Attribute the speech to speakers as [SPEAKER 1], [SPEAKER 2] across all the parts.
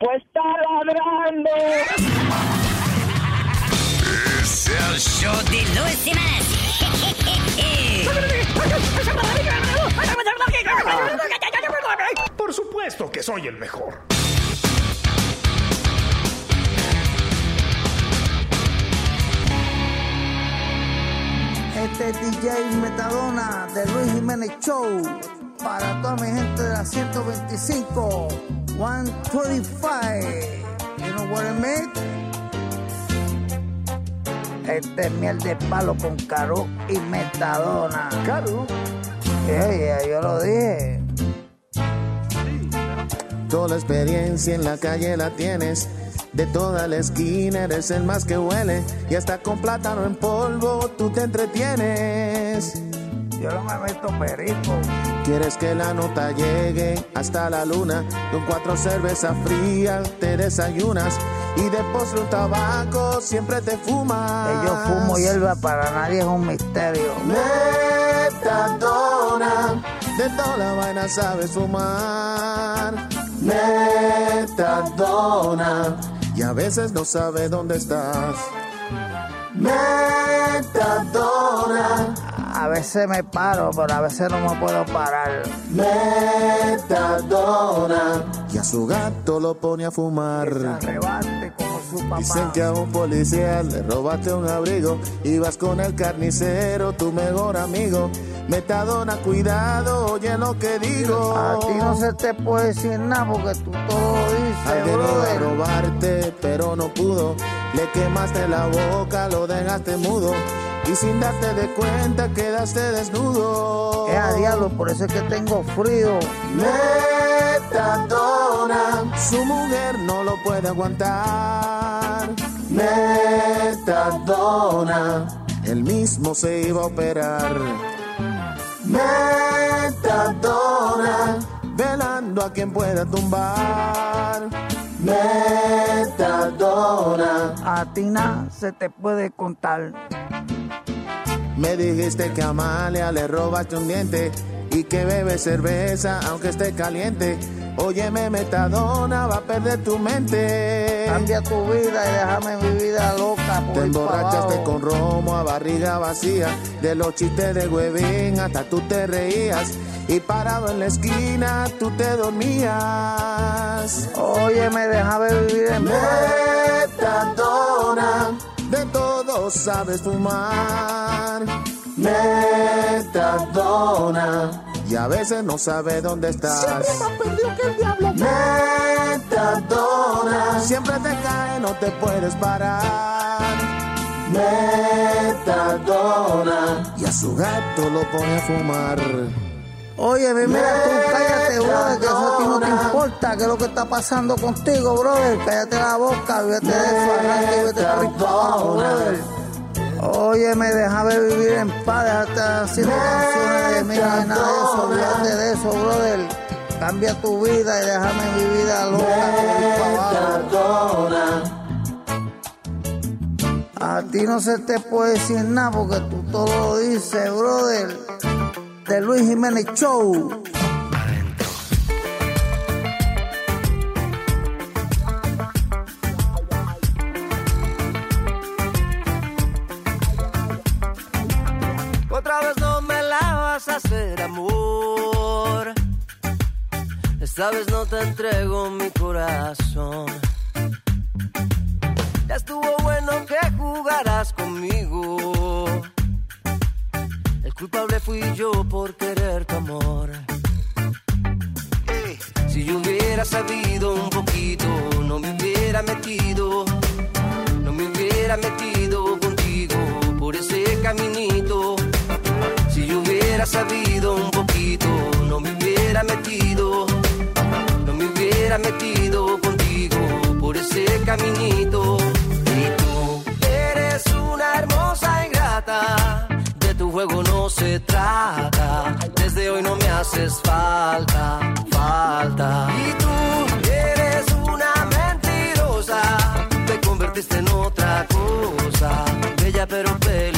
[SPEAKER 1] Pues está ladrando.
[SPEAKER 2] Es el show
[SPEAKER 3] de Luis Jiménez.
[SPEAKER 4] Por supuesto que soy el mejor.
[SPEAKER 5] Este es DJ Metadona de Luis Jiménez Show. Para toda mi gente de la 125, 125. You know what I mean? Este es miel de palo con caro y metadona.
[SPEAKER 4] Caro.
[SPEAKER 5] Yeah, yo lo dije.
[SPEAKER 6] Toda la experiencia en la calle la tienes. De toda la esquina eres el más que huele. Y hasta con plátano en polvo tú te entretienes.
[SPEAKER 5] Yo no me meto perico.
[SPEAKER 6] Quieres que la nota llegue hasta la luna. Con cuatro cervezas frías te desayunas. Y de postre un tabaco siempre te fumas.
[SPEAKER 5] Que yo fumo hierba para nadie es un misterio.
[SPEAKER 6] Metadona, de toda la vaina sabes fumar. Metadona, y a veces no sabe dónde estás. Metadona,
[SPEAKER 5] A veces me paro, pero a veces no me puedo parar.
[SPEAKER 6] metadona, y a su gato lo pone a fumar.
[SPEAKER 5] Como su papá.
[SPEAKER 6] Dicen que a un policía le robaste un abrigo. Ibas con el carnicero, tu mejor amigo. Metadona, cuidado, oye lo que digo.
[SPEAKER 5] A ti no se te puede decir nada porque tú todo
[SPEAKER 6] Alguien iba a robarte, pero no pudo. Le quemaste la boca, lo dejaste mudo. Y sin darte de cuenta, quedaste desnudo.
[SPEAKER 5] Es a diablo, por eso es que tengo frío.
[SPEAKER 6] Metadona, su mujer no lo puede aguantar. Metadona, él mismo se iba a operar. Metadona, velando a quien pueda tumbar. Metadona,
[SPEAKER 5] A ti nada se te puede contar.
[SPEAKER 6] Me dijiste que a Amalia le robaste un diente y que bebe cerveza aunque esté caliente. Óyeme, Metadona, va a perder tu mente.
[SPEAKER 5] Cambia tu vida y déjame mi vida loca. por
[SPEAKER 6] Te emborrachaste con romo a barriga vacía, de los chistes de huevín hasta tú te reías y parado en la esquina tú te dormías.
[SPEAKER 5] Oye, me déjame vivir en paz.
[SPEAKER 6] Metadona, de todo sabes fumar. Metadona, y a veces no sabes dónde estás. Metadona, siempre te cae, no te puedes parar. Metadona, y a su gato lo pone a fumar.
[SPEAKER 5] Oye, mi, mira tú, cállate, brother, que eso a ti no te importa, qué es lo que está pasando contigo, brother. Cállate la boca, vete de eso, arranca y vete para arriba para abajo, brother. Oye, me déjame vivir en paz, déjate haciendo canciones de hay nada de eso, olvídate de eso, brother. Cambia tu vida y déjame mi vida loca, por para abajo. A ti no se te puede decir nada porque tú todo lo dices, brother. De Luis Jiménez Show.
[SPEAKER 7] Otra vez no me la vas a hacer amor. Esta vez no te entrego mi corazón. Ya estuvo bueno que jugaras conmigo. Culpable fui yo por querer tu amor. Si yo hubiera sabido un poquito, no me hubiera metido, no me hubiera metido contigo por ese caminito. Si yo hubiera sabido un poquito, no me hubiera metido, no me hubiera metido contigo por ese caminito. Y tú eres una hermosa ingrata juego no se trata. Desde hoy no me haces falta, falta. Y tú eres una mentirosa. Te convertiste en otra cosa. Bella pero peligrosa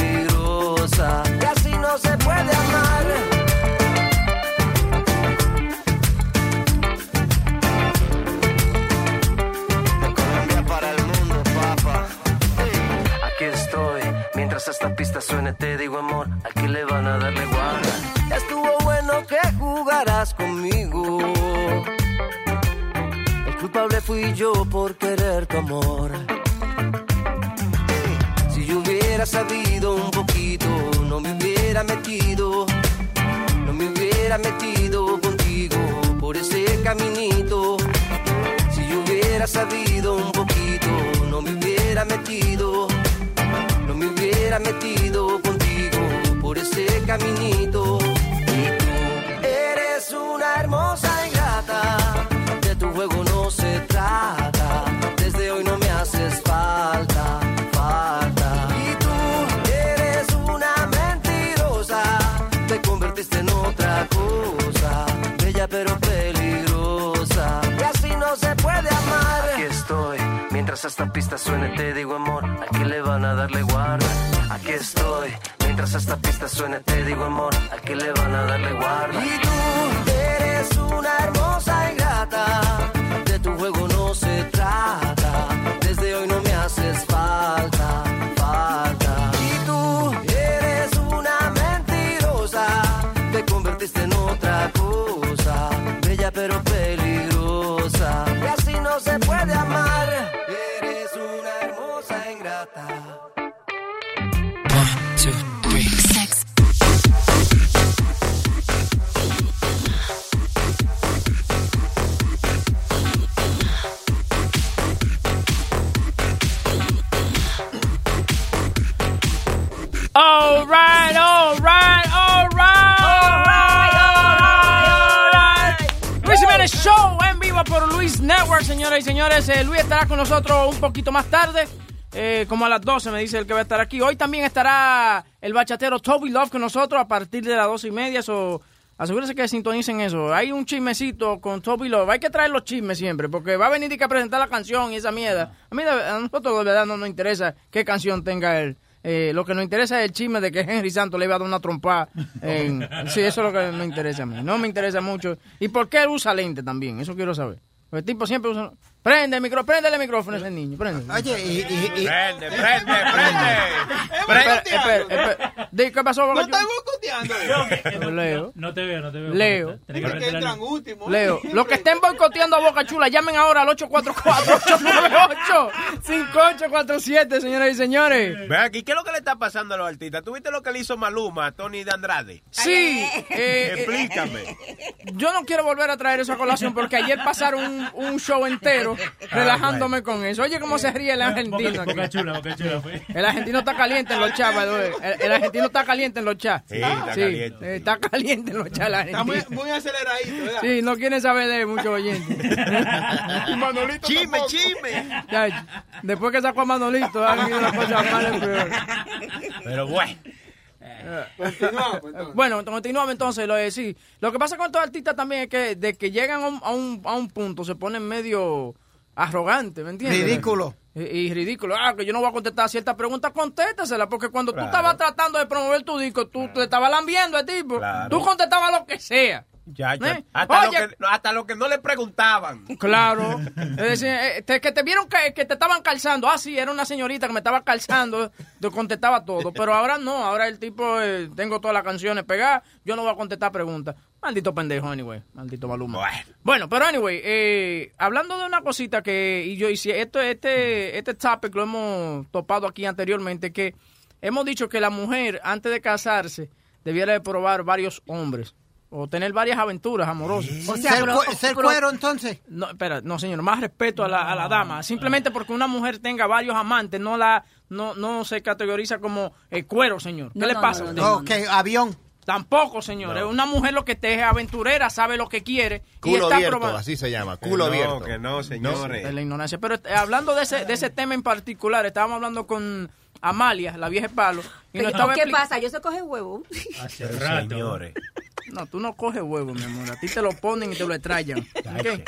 [SPEAKER 7] esta pista suene te digo amor, aquí le van a darle guarda. Estuvo bueno que jugarás conmigo. El culpable fui yo por querer tu amor. Si yo hubiera sabido un poquito, no me hubiera metido, no me hubiera metido contigo por ese caminito. Si yo hubiera sabido un poquito, no me hubiera metido, me hubiera metido contigo por ese caminito. Y tú eres una hermosa ingrata, de tu juego no se trata, desde hoy no me haces falta, mientras esta pista suene te digo amor, aquí le van a darle guarda. Aquí estoy, mientras esta pista suene te digo amor, aquí le van a darle guarda. Y tú eres una hermosa ingrata, de tu juego no se trata,
[SPEAKER 3] All right, all right, all right, all right. Luis Jiménez Show en vivo por Luis Network, señoras y señores. Eh, Luis estará con nosotros un poquito más tarde, eh, como a las 12 me dice el que va a estar aquí. Hoy también estará el bachatero Toby Love con nosotros a partir de las 12 y media. So, asegúrense que sintonicen eso. Hay un chismecito con Toby Love. Hay que traer los chismes siempre, porque va a venir y que a presentar la canción y esa mierda. A mí, a nosotros de verdad no nos interesa qué canción tenga él. Eh, lo que nos interesa es el chisme de que Henry Santos le iba a dar una trompa. En... Sí, eso es lo que me interesa a mí. No me interesa mucho. ¿Y por qué él usa lente también? Eso quiero saber. El tipo siempre usa... Prende el micrófono, prende el micrófono ese niño, prende.
[SPEAKER 8] Oye, y, y, y-
[SPEAKER 2] Prende, prende, prende.
[SPEAKER 3] Espera, espera, espera. Di, ¿Qué pasó,
[SPEAKER 8] No
[SPEAKER 3] Chula?
[SPEAKER 8] boicoteando.
[SPEAKER 3] Leo.
[SPEAKER 9] No te veo, no te veo.
[SPEAKER 3] Leo.
[SPEAKER 8] Porque entran último.
[SPEAKER 3] Leo, los que estén boicoteando a Boca Chula, llamen ahora al 844-898-5847, señoras y señores.
[SPEAKER 10] Ve aquí, ¿qué es lo que le está pasando a los artistas? ¿Tú viste lo que le hizo Maluma a Tony de Andrade?
[SPEAKER 3] Sí, eh, eh,
[SPEAKER 10] Explícame.
[SPEAKER 3] yo no quiero volver a traer eso a colación porque ayer pasaron un, un show entero relajándome con eso. Oye, cómo se ríe el argentino.
[SPEAKER 9] Boca,
[SPEAKER 3] aquí.
[SPEAKER 9] boca chula, boca chula. fue.
[SPEAKER 3] El argentino está caliente en los chats, el, el argentino está caliente en los chats.
[SPEAKER 10] Sí, está caliente.
[SPEAKER 3] eh, está caliente en los chats el
[SPEAKER 8] Está muy, muy aceleradito, ¿verdad?
[SPEAKER 3] Sí, no quieren saber de muchos oyentes.
[SPEAKER 8] Manolito
[SPEAKER 10] Chisme,
[SPEAKER 8] tampoco.
[SPEAKER 10] chisme.
[SPEAKER 3] Ya, después que sacó a Manolito, han ido las cosas y peor.
[SPEAKER 10] Pero bueno.
[SPEAKER 8] Continuamos, pues, entonces.
[SPEAKER 3] Bueno, continuamos entonces. Lo, de- sí. lo que pasa con estos artistas también es que de que llegan a un, a un, a un punto se ponen medio arrogantes, ¿me entiendes?
[SPEAKER 8] Ridículo.
[SPEAKER 3] Y, y ridículo. Ah, que yo no voy a contestar ciertas preguntas, contéstasela, porque cuando
[SPEAKER 10] Claro.
[SPEAKER 3] tú estabas tratando de promover tu disco, tú te estabas lambiendo al tipo.
[SPEAKER 10] Claro.
[SPEAKER 3] Tú contestabas lo que sea.
[SPEAKER 10] Ya, ya.
[SPEAKER 3] ¿Eh?
[SPEAKER 10] Hasta,
[SPEAKER 3] Oye.
[SPEAKER 10] lo que, hasta lo que no le preguntaban.
[SPEAKER 3] Claro. Es decir, eh, te- que te vieron que, que te estaban calzando. Ah, sí, era una señorita que me estaba calzando. Te contestaba todo. Pero ahora no. Ahora el tipo, eh, tengo todas las canciones pegadas. Yo no voy a contestar preguntas. Maldito pendejo, anyway. Maldito Maluma.
[SPEAKER 10] Bueno.
[SPEAKER 3] Bueno, pero anyway, eh, hablando de una cosita que, y yo hice, esto, este, este topic lo hemos topado aquí anteriormente, que hemos dicho que la mujer, antes de casarse, debiera de probar varios hombres. O tener varias aventuras amorosas.
[SPEAKER 5] O sea,
[SPEAKER 8] ser,
[SPEAKER 5] pero-
[SPEAKER 8] cu- ser
[SPEAKER 5] pero-
[SPEAKER 8] cuero, entonces.
[SPEAKER 3] No, espera, no señor, más respeto a la, a la dama. Simplemente porque una mujer tenga varios amantes, no la, no, no se categoriza como eh, cuero, señor. ¿Qué
[SPEAKER 5] No,
[SPEAKER 3] le
[SPEAKER 5] no,
[SPEAKER 3] pasa
[SPEAKER 5] no,
[SPEAKER 3] a
[SPEAKER 5] no,
[SPEAKER 3] usted?
[SPEAKER 8] Ok, avión.
[SPEAKER 3] Tampoco, señor. Es una mujer lo que te es aventurera, sabe lo que quiere y
[SPEAKER 11] Culo
[SPEAKER 3] está
[SPEAKER 11] abierto,
[SPEAKER 3] probando.
[SPEAKER 11] así se llama,
[SPEAKER 10] Que
[SPEAKER 11] culo
[SPEAKER 10] no,
[SPEAKER 11] abierto.
[SPEAKER 10] que no, señores.
[SPEAKER 3] de la ignorancia. Pero eh, hablando de ese, de ese tema en particular, estábamos hablando con Amalia, la vieja palo. Y nos estaba
[SPEAKER 12] ¿Qué pasa? Yo se coge huevo.
[SPEAKER 9] Hace
[SPEAKER 10] Pero,
[SPEAKER 9] rato.
[SPEAKER 10] señores.
[SPEAKER 3] No, tú no coges huevo, mi amor. A ti te lo ponen y te lo extrayan. ¿ok?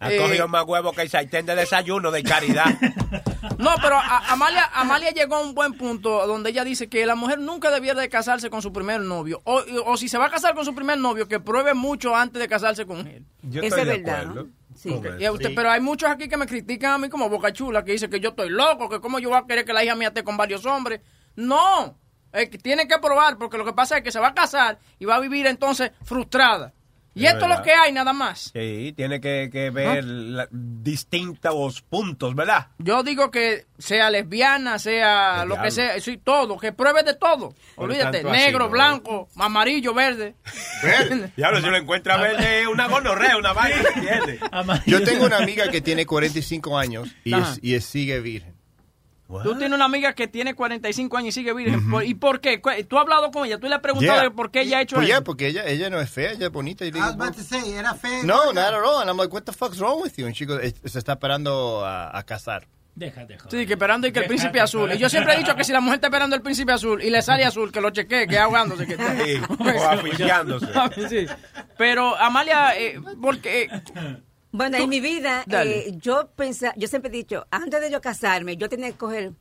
[SPEAKER 10] Ha
[SPEAKER 3] Eh,
[SPEAKER 10] cogido más huevos que el sartén de desayuno de caridad.
[SPEAKER 3] No, pero a- Amalia, Amalia llegó a un buen punto donde ella dice que la mujer nunca debiera de casarse con su primer novio. O, o si se va a casar con su primer novio, que pruebe mucho antes de casarse con él.
[SPEAKER 10] Yo
[SPEAKER 13] Eso
[SPEAKER 10] estoy
[SPEAKER 13] es
[SPEAKER 10] de
[SPEAKER 13] verdad,
[SPEAKER 10] acuerdo
[SPEAKER 13] ¿no? Sí.
[SPEAKER 3] y Pero hay muchos aquí que me critican a mí como Boca Chula, que dice que yo estoy loco, que cómo yo voy a querer que la hija mía esté con varios hombres. No, que tiene que probar, porque lo que pasa es que se va a casar y va a vivir entonces frustrada. Y
[SPEAKER 10] Es
[SPEAKER 3] esto es lo que hay, nada más.
[SPEAKER 10] Sí, tiene que, que ver la- distintos puntos, ¿verdad?
[SPEAKER 3] Yo digo que sea lesbiana, sea
[SPEAKER 10] El
[SPEAKER 3] lo que sea, sí, todo, que pruebe de todo. Olvídate,
[SPEAKER 10] tanto así,
[SPEAKER 3] negro,
[SPEAKER 10] ¿no?
[SPEAKER 3] blanco, amarillo, verde.
[SPEAKER 10] Diablo, si lo encuentra verde, es una gonorrea, una vaina.
[SPEAKER 14] Yo tengo una amiga que tiene 45 años y, es, y es- sigue virgen.
[SPEAKER 3] Tú tienes una amiga que tiene 45 años y sigue virgen. ¿Por- ¿Y por qué? ¿Tú has hablado con ella? ¿Tú le has preguntado
[SPEAKER 14] Yeah.
[SPEAKER 3] por qué ella ha hecho
[SPEAKER 14] Pues
[SPEAKER 3] eso?
[SPEAKER 14] yeah, porque ella, ella no es fea, ella es bonita. Y
[SPEAKER 8] I
[SPEAKER 14] digo,
[SPEAKER 8] was about to say, era feo.
[SPEAKER 14] no, not at all. And I'm like, what the fuck's wrong with you? And she goes, "Es- se está esperando a, a casar.
[SPEAKER 12] Deja, deja.
[SPEAKER 3] Sí, que esperando y que el príncipe azul. Y yo siempre he dicho que si la mujer está esperando el príncipe azul y le sale azul, que lo chequee, que ahogándose. Que está.
[SPEAKER 10] Sí, o asfixiándose.
[SPEAKER 3] Sí. Pero, Amalia, eh, porque...
[SPEAKER 13] Bueno, en mi vida, eh, yo pensa, yo siempre he dicho, antes de yo casarme, yo tenía que coger,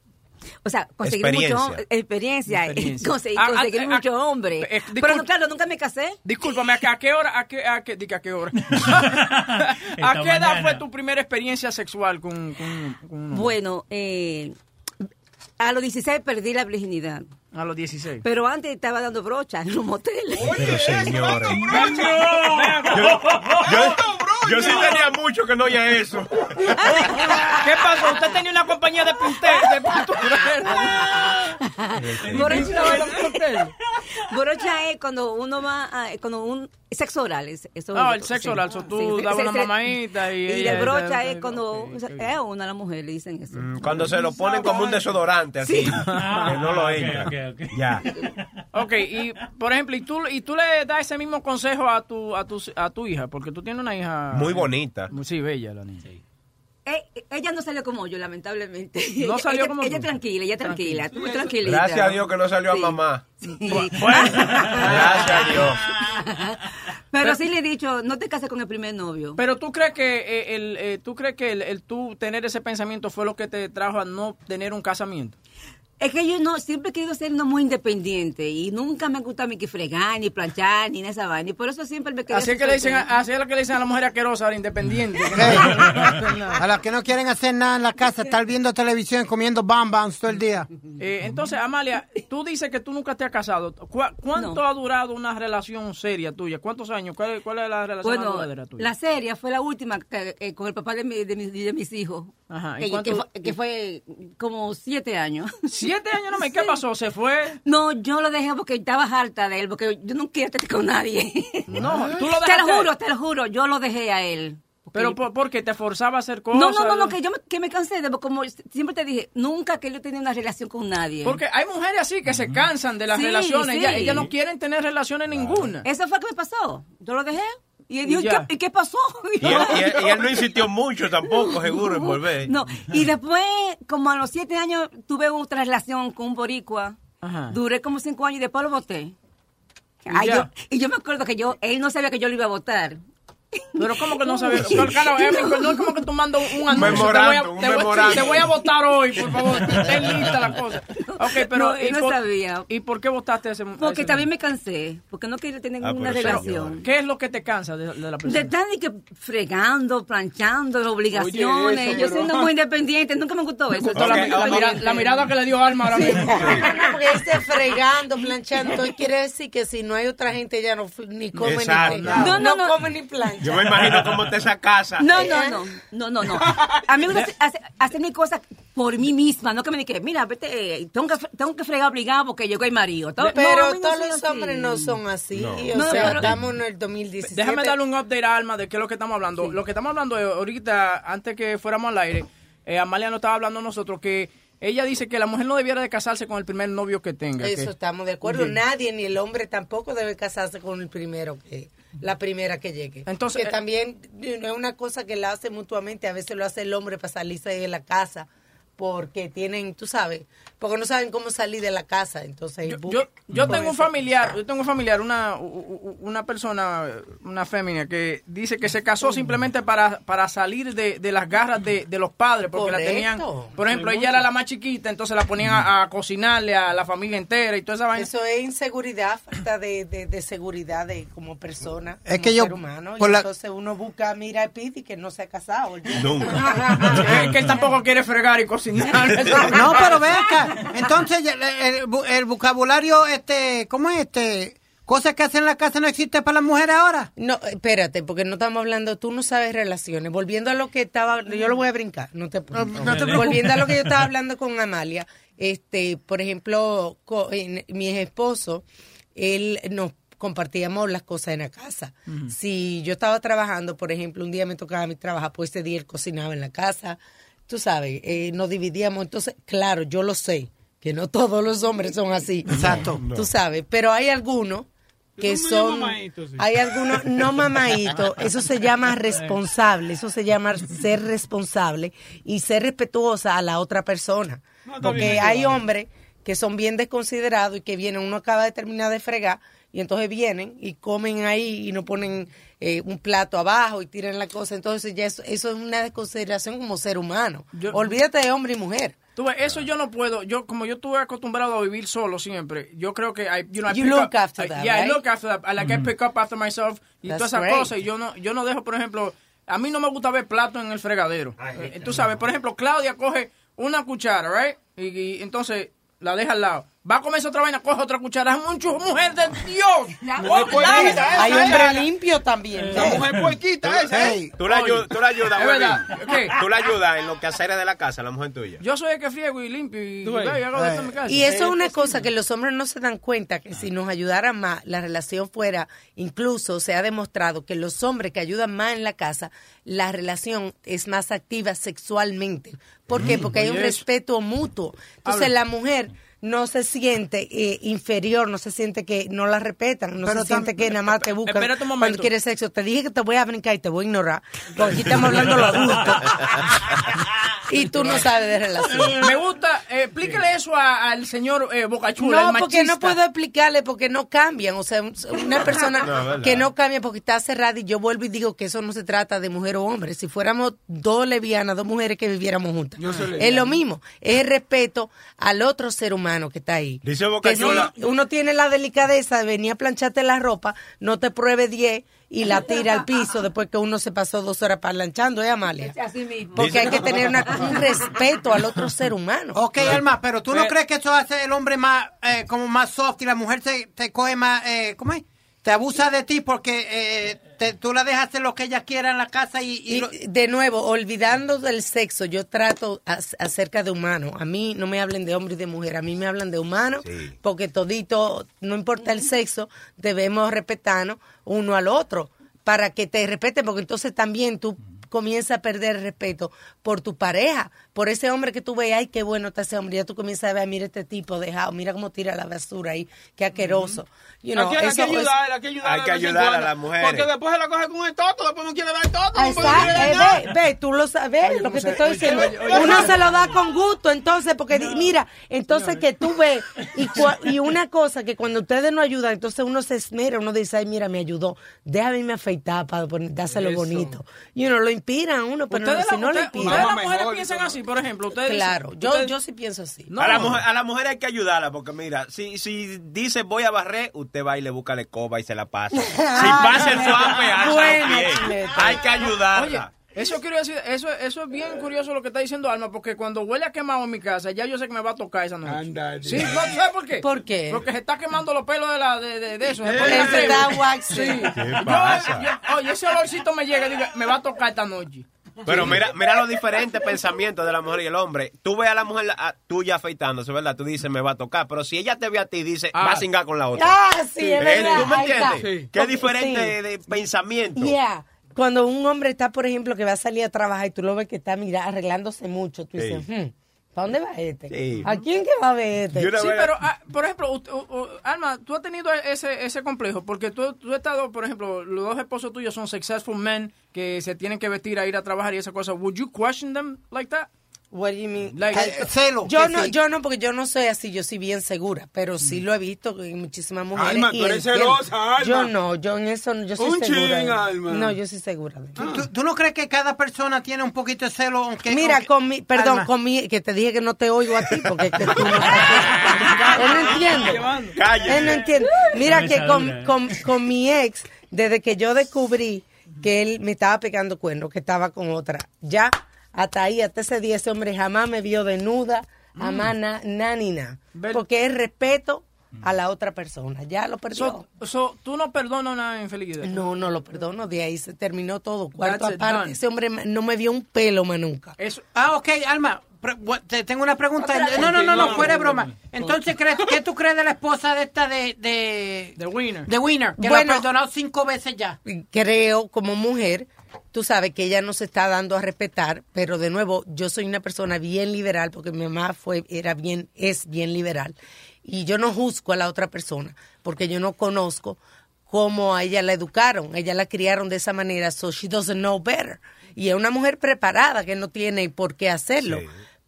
[SPEAKER 13] o sea, conseguir
[SPEAKER 10] Experiencia.
[SPEAKER 13] mucho experiencia,
[SPEAKER 3] Experiencia.
[SPEAKER 13] conseguir,
[SPEAKER 3] Ah, ah,
[SPEAKER 13] conseguir
[SPEAKER 3] ah,
[SPEAKER 13] mucho
[SPEAKER 3] ah,
[SPEAKER 13] hombre.
[SPEAKER 3] eh,
[SPEAKER 13] Pero no, claro, nunca me casé.
[SPEAKER 3] Discúlpame, ¿a qué, a qué hora? ¿A qué, a qué, diga, ¿a qué hora? ¿A qué edad
[SPEAKER 12] mañana.
[SPEAKER 3] fue tu primera experiencia sexual con, con, con un hombre?
[SPEAKER 13] Bueno, eh, a los 16 perdí la virginidad.
[SPEAKER 3] A los 16.
[SPEAKER 13] Pero antes estaba dando brochas en los moteles.
[SPEAKER 10] Pero señores. Yo, yo, yo sí tenía mucho que no oía eso.
[SPEAKER 3] ¿Qué pasó? ¿Usted tenía una compañía de pintel, de pintura?
[SPEAKER 13] Brocha es cuando uno va, a, cuando un sexo oral. es- Eso
[SPEAKER 3] No,
[SPEAKER 13] es-
[SPEAKER 3] el sexo
[SPEAKER 13] sí.
[SPEAKER 3] oral, so tú
[SPEAKER 13] Sí,
[SPEAKER 3] dabas una mamadita y
[SPEAKER 13] Y
[SPEAKER 3] ella-
[SPEAKER 13] de brocha
[SPEAKER 3] ella-
[SPEAKER 13] es cuando
[SPEAKER 3] ok,
[SPEAKER 13] o sea,
[SPEAKER 3] ok.
[SPEAKER 13] es una a la mujer le dicen eso.
[SPEAKER 10] Cuando se lo ponen como un desodorante, así.
[SPEAKER 13] Sí.
[SPEAKER 10] Que no lo
[SPEAKER 12] Ah, ok.
[SPEAKER 10] Ya.
[SPEAKER 3] Ok, y por ejemplo, y tú, y tú le das ese mismo consejo a tu, a tu, a tu hija, porque tú tienes una hija...
[SPEAKER 10] Muy bonita.
[SPEAKER 3] Muy- Sí, bella la niña.
[SPEAKER 13] Eh, ella no salió como yo, lamentablemente.
[SPEAKER 3] No
[SPEAKER 13] Ella-
[SPEAKER 3] salió
[SPEAKER 13] ella,
[SPEAKER 3] como
[SPEAKER 13] ella
[SPEAKER 3] tú.
[SPEAKER 13] tranquila, ella tranquila, muy tranquilita.
[SPEAKER 10] Gracias a Dios que no salió a mamá.
[SPEAKER 13] Sí.
[SPEAKER 10] Gracias a Dios.
[SPEAKER 13] Pero sí le he dicho, no te cases con el primer novio.
[SPEAKER 3] Pero tú crees que eh, el, eh, tú crees que el, el tú tener ese pensamiento fue lo que te trajo a no tener un casamiento.
[SPEAKER 13] Es que yo no, siempre he querido ser una muy independiente y nunca me gusta ni que fregar, ni planchar, ni esa vaina. Y por eso siempre me quedé
[SPEAKER 3] Así es que le dicen, a- así es lo que le dicen a la mujer asquerosa, ahora independiente. que no-
[SPEAKER 8] A los que no quieren hacer nada en la casa, estar viendo televisión, comiendo bambans todo el día.
[SPEAKER 3] Eh, entonces, Amalia, tú dices que tú nunca te has casado. ¿Cu- ¿Cuánto ha durado una relación seria tuya? ¿Cuántos años? ¿Cuál, es- cuál es la relación más
[SPEAKER 13] Bueno,
[SPEAKER 3] duradera tuya?
[SPEAKER 13] la serie fue la última que- eh, con el papá de, mi- de, mis- de mis hijos.
[SPEAKER 3] Ajá, ¿y
[SPEAKER 13] que,
[SPEAKER 3] cuánto-
[SPEAKER 13] que fue, que fue como siete años.
[SPEAKER 3] ¿Siete años no me? ¿Qué pasó? ¿Se fue?
[SPEAKER 13] No, yo lo dejé porque estaba harta de él, porque yo no quiero estar con nadie.
[SPEAKER 3] No, tú lo
[SPEAKER 13] Te
[SPEAKER 3] dejaste.
[SPEAKER 13] lo juro, te lo juro, yo lo dejé a él.
[SPEAKER 3] Pero por, porque te forzaba a hacer cosas.
[SPEAKER 13] No, no, no, no, que yo me, que me cansé de, como siempre te dije, nunca que yo tenía una relación con nadie.
[SPEAKER 3] Porque hay mujeres así que se cansan de las
[SPEAKER 13] Sí,
[SPEAKER 3] relaciones.
[SPEAKER 13] sí.
[SPEAKER 3] Ellas, ellas no quieren tener relaciones ninguna.
[SPEAKER 13] Eso fue lo que me pasó. Yo lo dejé. Y él
[SPEAKER 3] Y
[SPEAKER 13] dijo, ¿y
[SPEAKER 3] ya.
[SPEAKER 13] qué, y qué pasó?
[SPEAKER 10] Y él, y él- y él no insistió mucho tampoco, seguro, en volver.
[SPEAKER 13] No, y después, como a los siete años, tuve otra relación con un boricua.
[SPEAKER 3] Ajá.
[SPEAKER 13] Duré como cinco años y después lo voté.
[SPEAKER 3] Y
[SPEAKER 13] Ay, yo- y yo me acuerdo que yo, él no sabía que yo lo iba a votar.
[SPEAKER 3] Pero como que no sabes. Pero, claro, es mi- no es como que tú mandas un anuncio. Te voy, a,
[SPEAKER 10] un
[SPEAKER 3] te, voy,
[SPEAKER 10] memorando.
[SPEAKER 3] te voy a votar hoy, por favor. Ten lista la cosa. Ok, pero.
[SPEAKER 13] No,
[SPEAKER 3] ¿y
[SPEAKER 13] no
[SPEAKER 3] por-
[SPEAKER 13] sabía.
[SPEAKER 3] ¿Y por qué votaste ese
[SPEAKER 13] Porque
[SPEAKER 3] ese
[SPEAKER 13] también me cansé, porque no quería tener
[SPEAKER 10] Ah,
[SPEAKER 13] ninguna
[SPEAKER 10] pero
[SPEAKER 13] relación.
[SPEAKER 3] ¿Qué es lo que te cansa de, de la
[SPEAKER 13] De
[SPEAKER 3] persona?
[SPEAKER 13] estar ni que fregando, planchando, obligaciones.
[SPEAKER 3] Oye, eso,
[SPEAKER 13] yo soy
[SPEAKER 3] pero-
[SPEAKER 13] una muy independiente, nunca me gustó eso.
[SPEAKER 3] gustó la- mirada que le dio Alma ahora mismo.
[SPEAKER 15] No, porque dice fregando, planchando, y quiere decir que si no hay otra gente ya no ni come
[SPEAKER 10] Exacto.
[SPEAKER 15] ni
[SPEAKER 13] No,
[SPEAKER 15] no,
[SPEAKER 13] no, no.
[SPEAKER 15] come ni plancha.
[SPEAKER 10] Yo me imagino cómo está esa casa.
[SPEAKER 13] No, no, no, no, no, no. A mí me gusta hacer, hacer mi cosa por mí misma, no que me diga, mira, vete, eh, tengo que, tengo que fregar obligado porque llegó el marido. Todo-
[SPEAKER 15] Pero
[SPEAKER 13] no
[SPEAKER 15] todos los
[SPEAKER 13] así.
[SPEAKER 15] hombres no son así.
[SPEAKER 10] No.
[SPEAKER 15] O
[SPEAKER 13] No,
[SPEAKER 15] sea,
[SPEAKER 13] pero-
[SPEAKER 15] estamos en el 2017.
[SPEAKER 3] Déjame darle un update a Alma de qué es lo que estamos hablando. Lo que estamos hablando es, ahorita, antes que fuéramos al aire, eh, Amalia nos estaba hablando nosotros que ella dice que la mujer no debiera de casarse con el primer novio que tenga.
[SPEAKER 15] Eso
[SPEAKER 3] que-
[SPEAKER 15] estamos de acuerdo. Nadie, ni el hombre tampoco debe casarse con el primero que, la primera que llegue.
[SPEAKER 3] Entonces,
[SPEAKER 15] que
[SPEAKER 3] eh,
[SPEAKER 15] también no es una cosa que la hace mutuamente. A veces lo hace el hombre para salirse de la casa porque tienen, tú sabes, porque no saben cómo salir de la casa, entonces...
[SPEAKER 3] Yo, yo tengo un familiar, yo tengo un familiar, una, una persona, una fémina que dice que se casó simplemente para, para salir de, de las garras de, de los padres, porque la tenían, por ejemplo, ella era la más chiquita, entonces la ponían a, a cocinarle a la familia entera y toda esa vaina.
[SPEAKER 15] Eso es inseguridad, falta de, de, de seguridad de como persona,
[SPEAKER 8] Es
[SPEAKER 15] como
[SPEAKER 8] que yo,
[SPEAKER 15] ser humano.
[SPEAKER 8] por
[SPEAKER 15] y
[SPEAKER 8] la-
[SPEAKER 15] entonces uno busca, mira a Pidi que no se ha casado.
[SPEAKER 3] Es que él tampoco quiere fregar y cocinar.
[SPEAKER 8] No, pero ve acá. Entonces, el, el bu- el vocabulario, este, ¿cómo es este? Cosas que hacen en la casa no existe para las mujeres ahora.
[SPEAKER 15] No, espérate, porque no estamos hablando, tú no sabes relaciones. Volviendo a lo que estaba, yo lo voy a brincar, no te,
[SPEAKER 8] no te.
[SPEAKER 15] Volviendo a lo que yo estaba hablando con Amalia, este, por ejemplo, co- en- mi ex esposo, él nos compartíamos las cosas en la casa. Si yo estaba trabajando, por ejemplo, un día me tocaba a mí trabajar, pues ese día él cocinaba en la casa, tú sabes, eh, nos dividíamos. Entonces, claro, yo lo sé, que no todos los hombres son así.
[SPEAKER 8] Exacto.
[SPEAKER 15] Tú sabes, pero hay algunos que son hay algunos no mamadito eso se llama responsable eso se llama ser responsable y ser respetuosa a la otra persona
[SPEAKER 12] No,
[SPEAKER 15] porque hay hombres que son bien desconsiderados y que vienen uno acaba de terminar de fregar y entonces vienen y comen ahí y no ponen eh, un plato abajo y tiran la cosa entonces ya eso, eso es una desconsideración como ser humano olvídate de hombre y mujer
[SPEAKER 3] Tú ves, eso yo no puedo. Yo como yo estuve acostumbrado a vivir solo siempre. Yo creo que I, you know, I
[SPEAKER 15] You look
[SPEAKER 3] up-
[SPEAKER 15] after
[SPEAKER 3] I-
[SPEAKER 15] that,
[SPEAKER 3] yeah, I
[SPEAKER 15] right?
[SPEAKER 3] look after that. I like I pick up after myself y
[SPEAKER 15] That's
[SPEAKER 3] todas esas
[SPEAKER 15] great.
[SPEAKER 3] cosas. Y yo no yo no dejo, por ejemplo, a mí no me gusta ver plato en el fregadero. Eh, tú sabes, por ejemplo, Claudia coge una cuchara, right? Y, y entonces la deja al lado. Va a comerse otra vaina, coge otra cuchara. Es mucho mujer de Dios.
[SPEAKER 15] mujer puerquita, hay hombre limpio también
[SPEAKER 16] La mujer puerquita esa, ¿eh?
[SPEAKER 10] Tú la, la ayudas. Tú la ayudas en los quehaceres de la casa, la mujer tuya.
[SPEAKER 3] Yo soy el que friego y limpio y, y hago de todo en mi casa.
[SPEAKER 15] Y eso es una cosa que los hombres no se dan cuenta, que si nos ayudaran más, la relación fuera, incluso se ha demostrado que los hombres que ayudan más en la casa, la relación es más activa sexualmente. ¿Por qué?
[SPEAKER 12] Mm,
[SPEAKER 15] Porque hay un respeto mutuo. Entonces la mujer no se siente eh, inferior, no se siente que no la respetan, no
[SPEAKER 12] Pero
[SPEAKER 15] se siente que nada más te buscan
[SPEAKER 3] un
[SPEAKER 15] cuando quieres sexo. Te dije que te voy a brincar y te voy a ignorar, porque aquí estamos hablando los adultos. y tú no sabes de relación.
[SPEAKER 3] Me gusta, eh, explíquele eso a- al señor eh, Bocachula,
[SPEAKER 15] No,
[SPEAKER 3] el
[SPEAKER 15] porque no puedo explicarle porque no cambian. O sea, un- una persona
[SPEAKER 3] No,
[SPEAKER 15] que no cambia porque está cerrada y yo vuelvo y digo que eso no se trata de mujer o hombre. Si fuéramos dos lesbianas, dos mujeres que viviéramos juntas.
[SPEAKER 10] Yo soy
[SPEAKER 15] Es lo mismo. Es el respeto al otro ser humano que está ahí.
[SPEAKER 10] Dice
[SPEAKER 15] Que si
[SPEAKER 10] Bocachula.
[SPEAKER 15] uno tiene la delicadeza de venir a plancharte la ropa, no te pruebe 10 y la tira al piso después que uno se pasó dos horas planchando, ¿eh, Amalia?
[SPEAKER 9] Así mismo.
[SPEAKER 15] Porque hay que tener una- un respeto al otro ser humano.
[SPEAKER 8] Ok, Alma, pero tú no crees que eso hace el hombre más, eh, como más soft y la mujer se, te coge más, eh, ¿cómo es? Te abusa de ti porque eh, te- tú la dejas hacer lo que ella quiera en la casa y... y
[SPEAKER 15] Y
[SPEAKER 8] lo-
[SPEAKER 15] de nuevo, olvidando del sexo, yo trato as- acerca de humano. A mí no me hablen de hombre y de mujer, a mí me hablan de humano, porque todito, no importa el sexo, debemos respetarnos uno al otro para que te respeten, porque entonces también tú comienzas a perder el respeto por tu pareja, por ese hombre que tú ves, ay, qué bueno está ese hombre, ya tú comienzas a ver, mira este tipo dejado, mira cómo tira la basura ahí, qué asqueroso. You know,
[SPEAKER 16] hay que
[SPEAKER 15] eso es-
[SPEAKER 16] ayudar, hay que ayudar.
[SPEAKER 10] Hay que
[SPEAKER 16] de vez en
[SPEAKER 10] ayudar a las mujeres.
[SPEAKER 16] Porque después se la coge con el toto, después no quiere dar toto.
[SPEAKER 15] Ah,
[SPEAKER 16] no puede
[SPEAKER 15] Exacto, eh,
[SPEAKER 16] nada.
[SPEAKER 15] ve, ve, tú lo sabes, lo que te estoy diciendo.
[SPEAKER 16] oye, oye,
[SPEAKER 15] Uno
[SPEAKER 16] oye.
[SPEAKER 15] se lo da con gusto, entonces, porque mira, entonces que tú ves, y, cua- y una cosa que cuando ustedes no ayudan, entonces uno se esmera, uno dice, ay, mira, me ayudó, déjame irme afeitar para poner- dárselo bonito. Y uno lo inspira a uno, pero no, si
[SPEAKER 3] la-
[SPEAKER 15] no lo
[SPEAKER 3] ustedes-
[SPEAKER 15] inspira.
[SPEAKER 3] ustedes las mujeres piensan así, por ejemplo. Ustedes dicen-
[SPEAKER 15] Claro, yo,
[SPEAKER 3] ustedes-
[SPEAKER 15] yo sí pienso así.
[SPEAKER 10] a, la mujer, a la mujer hay que ayudarla porque mira, si, si dice voy a barrer, usted va y le busca la escoba y se la pasa. Si pasa el suave, pies.
[SPEAKER 3] chuleta.
[SPEAKER 10] Hay que ayudarla.
[SPEAKER 3] Oye, eso quiero decir, eso, eso es bien curioso lo que está diciendo Alma, porque cuando huele a quemado en mi casa, ya yo sé que me va a tocar esa noche. Sí, no, ¿sabes por qué?
[SPEAKER 15] ¿Por qué?
[SPEAKER 3] Porque se está quemando los pelos de, la, de, de, de eso. se
[SPEAKER 15] Eh, se está waxing.
[SPEAKER 3] Sí.
[SPEAKER 15] ¿Qué
[SPEAKER 3] Yo-
[SPEAKER 10] pasa?
[SPEAKER 3] yo- oye, ese olorcito me llega y digo, me va a tocar esta noche.
[SPEAKER 10] Pero mira, mira los diferentes pensamientos de la mujer y el hombre. Tú ves a la mujer a- tuya afeitándose, ¿verdad? Tú dices, me va a tocar. Pero si ella te ve a ti, dice, va a cingar con la otra.
[SPEAKER 15] Ah, sí, es
[SPEAKER 10] ¿Eh?
[SPEAKER 15] verdad,
[SPEAKER 10] ¿Tú me entiendes?
[SPEAKER 15] Sí.
[SPEAKER 10] Qué diferente
[SPEAKER 15] sí.
[SPEAKER 10] de, de pensamiento.
[SPEAKER 15] Yeah. Cuando un hombre está, por ejemplo, que va a salir a trabajar y tú lo ves que está mira, arreglándose mucho, tú dices,
[SPEAKER 10] Sí.
[SPEAKER 15] "Hmm, ¿para dónde va este?
[SPEAKER 3] Sí.
[SPEAKER 15] ¿A quién que va a ver este?
[SPEAKER 3] Sí, pero, ah, por ejemplo, ut- u- u- Alma, tú has tenido ese, ese complejo, porque tú, tú has estado, por ejemplo, los dos esposos tuyos son successful men que se tienen que vestir a ir a trabajar y esa cosa. Would you question them like that?
[SPEAKER 15] What do you mean?
[SPEAKER 3] Like-
[SPEAKER 8] Eh, celo,
[SPEAKER 15] Yo no,
[SPEAKER 8] sí.
[SPEAKER 15] yo no, porque yo no soy así, yo soy bien segura, pero sí lo he visto en muchísimas mujeres.
[SPEAKER 16] Alma,
[SPEAKER 15] y
[SPEAKER 16] tú eres celosa, Alma.
[SPEAKER 15] Yo no, yo en eso, no- yo soy
[SPEAKER 16] Un
[SPEAKER 15] segura.
[SPEAKER 16] chin,
[SPEAKER 15] de-
[SPEAKER 16] Alma.
[SPEAKER 15] No, yo soy segura. de-
[SPEAKER 8] ¿Tú, tú- tú no crees que cada persona tiene un poquito de celo? Aunque,
[SPEAKER 15] Mira,
[SPEAKER 8] aunque-
[SPEAKER 15] con mi, perdón,
[SPEAKER 8] Alma.
[SPEAKER 15] con mi, que te dije que no te oigo a ti, porque es que tú no Él no entiende. Él no entiende. Mira que con,
[SPEAKER 10] ¿eh?
[SPEAKER 15] con, con mi ex, desde que yo descubrí que él me estaba pegando cuernos, que estaba con otra, ya hasta ahí, hasta ese día, ese hombre jamás me vio desnuda, jamás na, na ni na. Porque es respeto a la otra persona. Ya lo perdió.
[SPEAKER 3] So, so, ¿Tú no perdonas una infidelidad?
[SPEAKER 15] No, no lo perdono. De ahí se terminó todo. Cuarto
[SPEAKER 3] That's
[SPEAKER 15] aparte.
[SPEAKER 3] done.
[SPEAKER 15] Ese hombre no me vio un pelo más nunca.
[SPEAKER 3] Eso.
[SPEAKER 8] Ah, ok, Alma. Te tengo una pregunta. No, no, no, no, fuera de broma. Entonces, ¿crees, ¿qué tú crees de la esposa de esta de... De,
[SPEAKER 3] de Winner.
[SPEAKER 8] De Winner, que
[SPEAKER 15] Bueno.
[SPEAKER 8] lo ha perdonado cinco veces ya.
[SPEAKER 15] creo como mujer, tú sabes que ella no se está dando a respetar, pero de nuevo, yo soy una persona bien liberal porque mi mamá fue era bien es bien liberal y yo no juzgo a la otra persona porque yo no conozco cómo a ella la educaron, ella la criaron de esa manera, so she doesn't know better. Y es una mujer preparada que no tiene por qué hacerlo.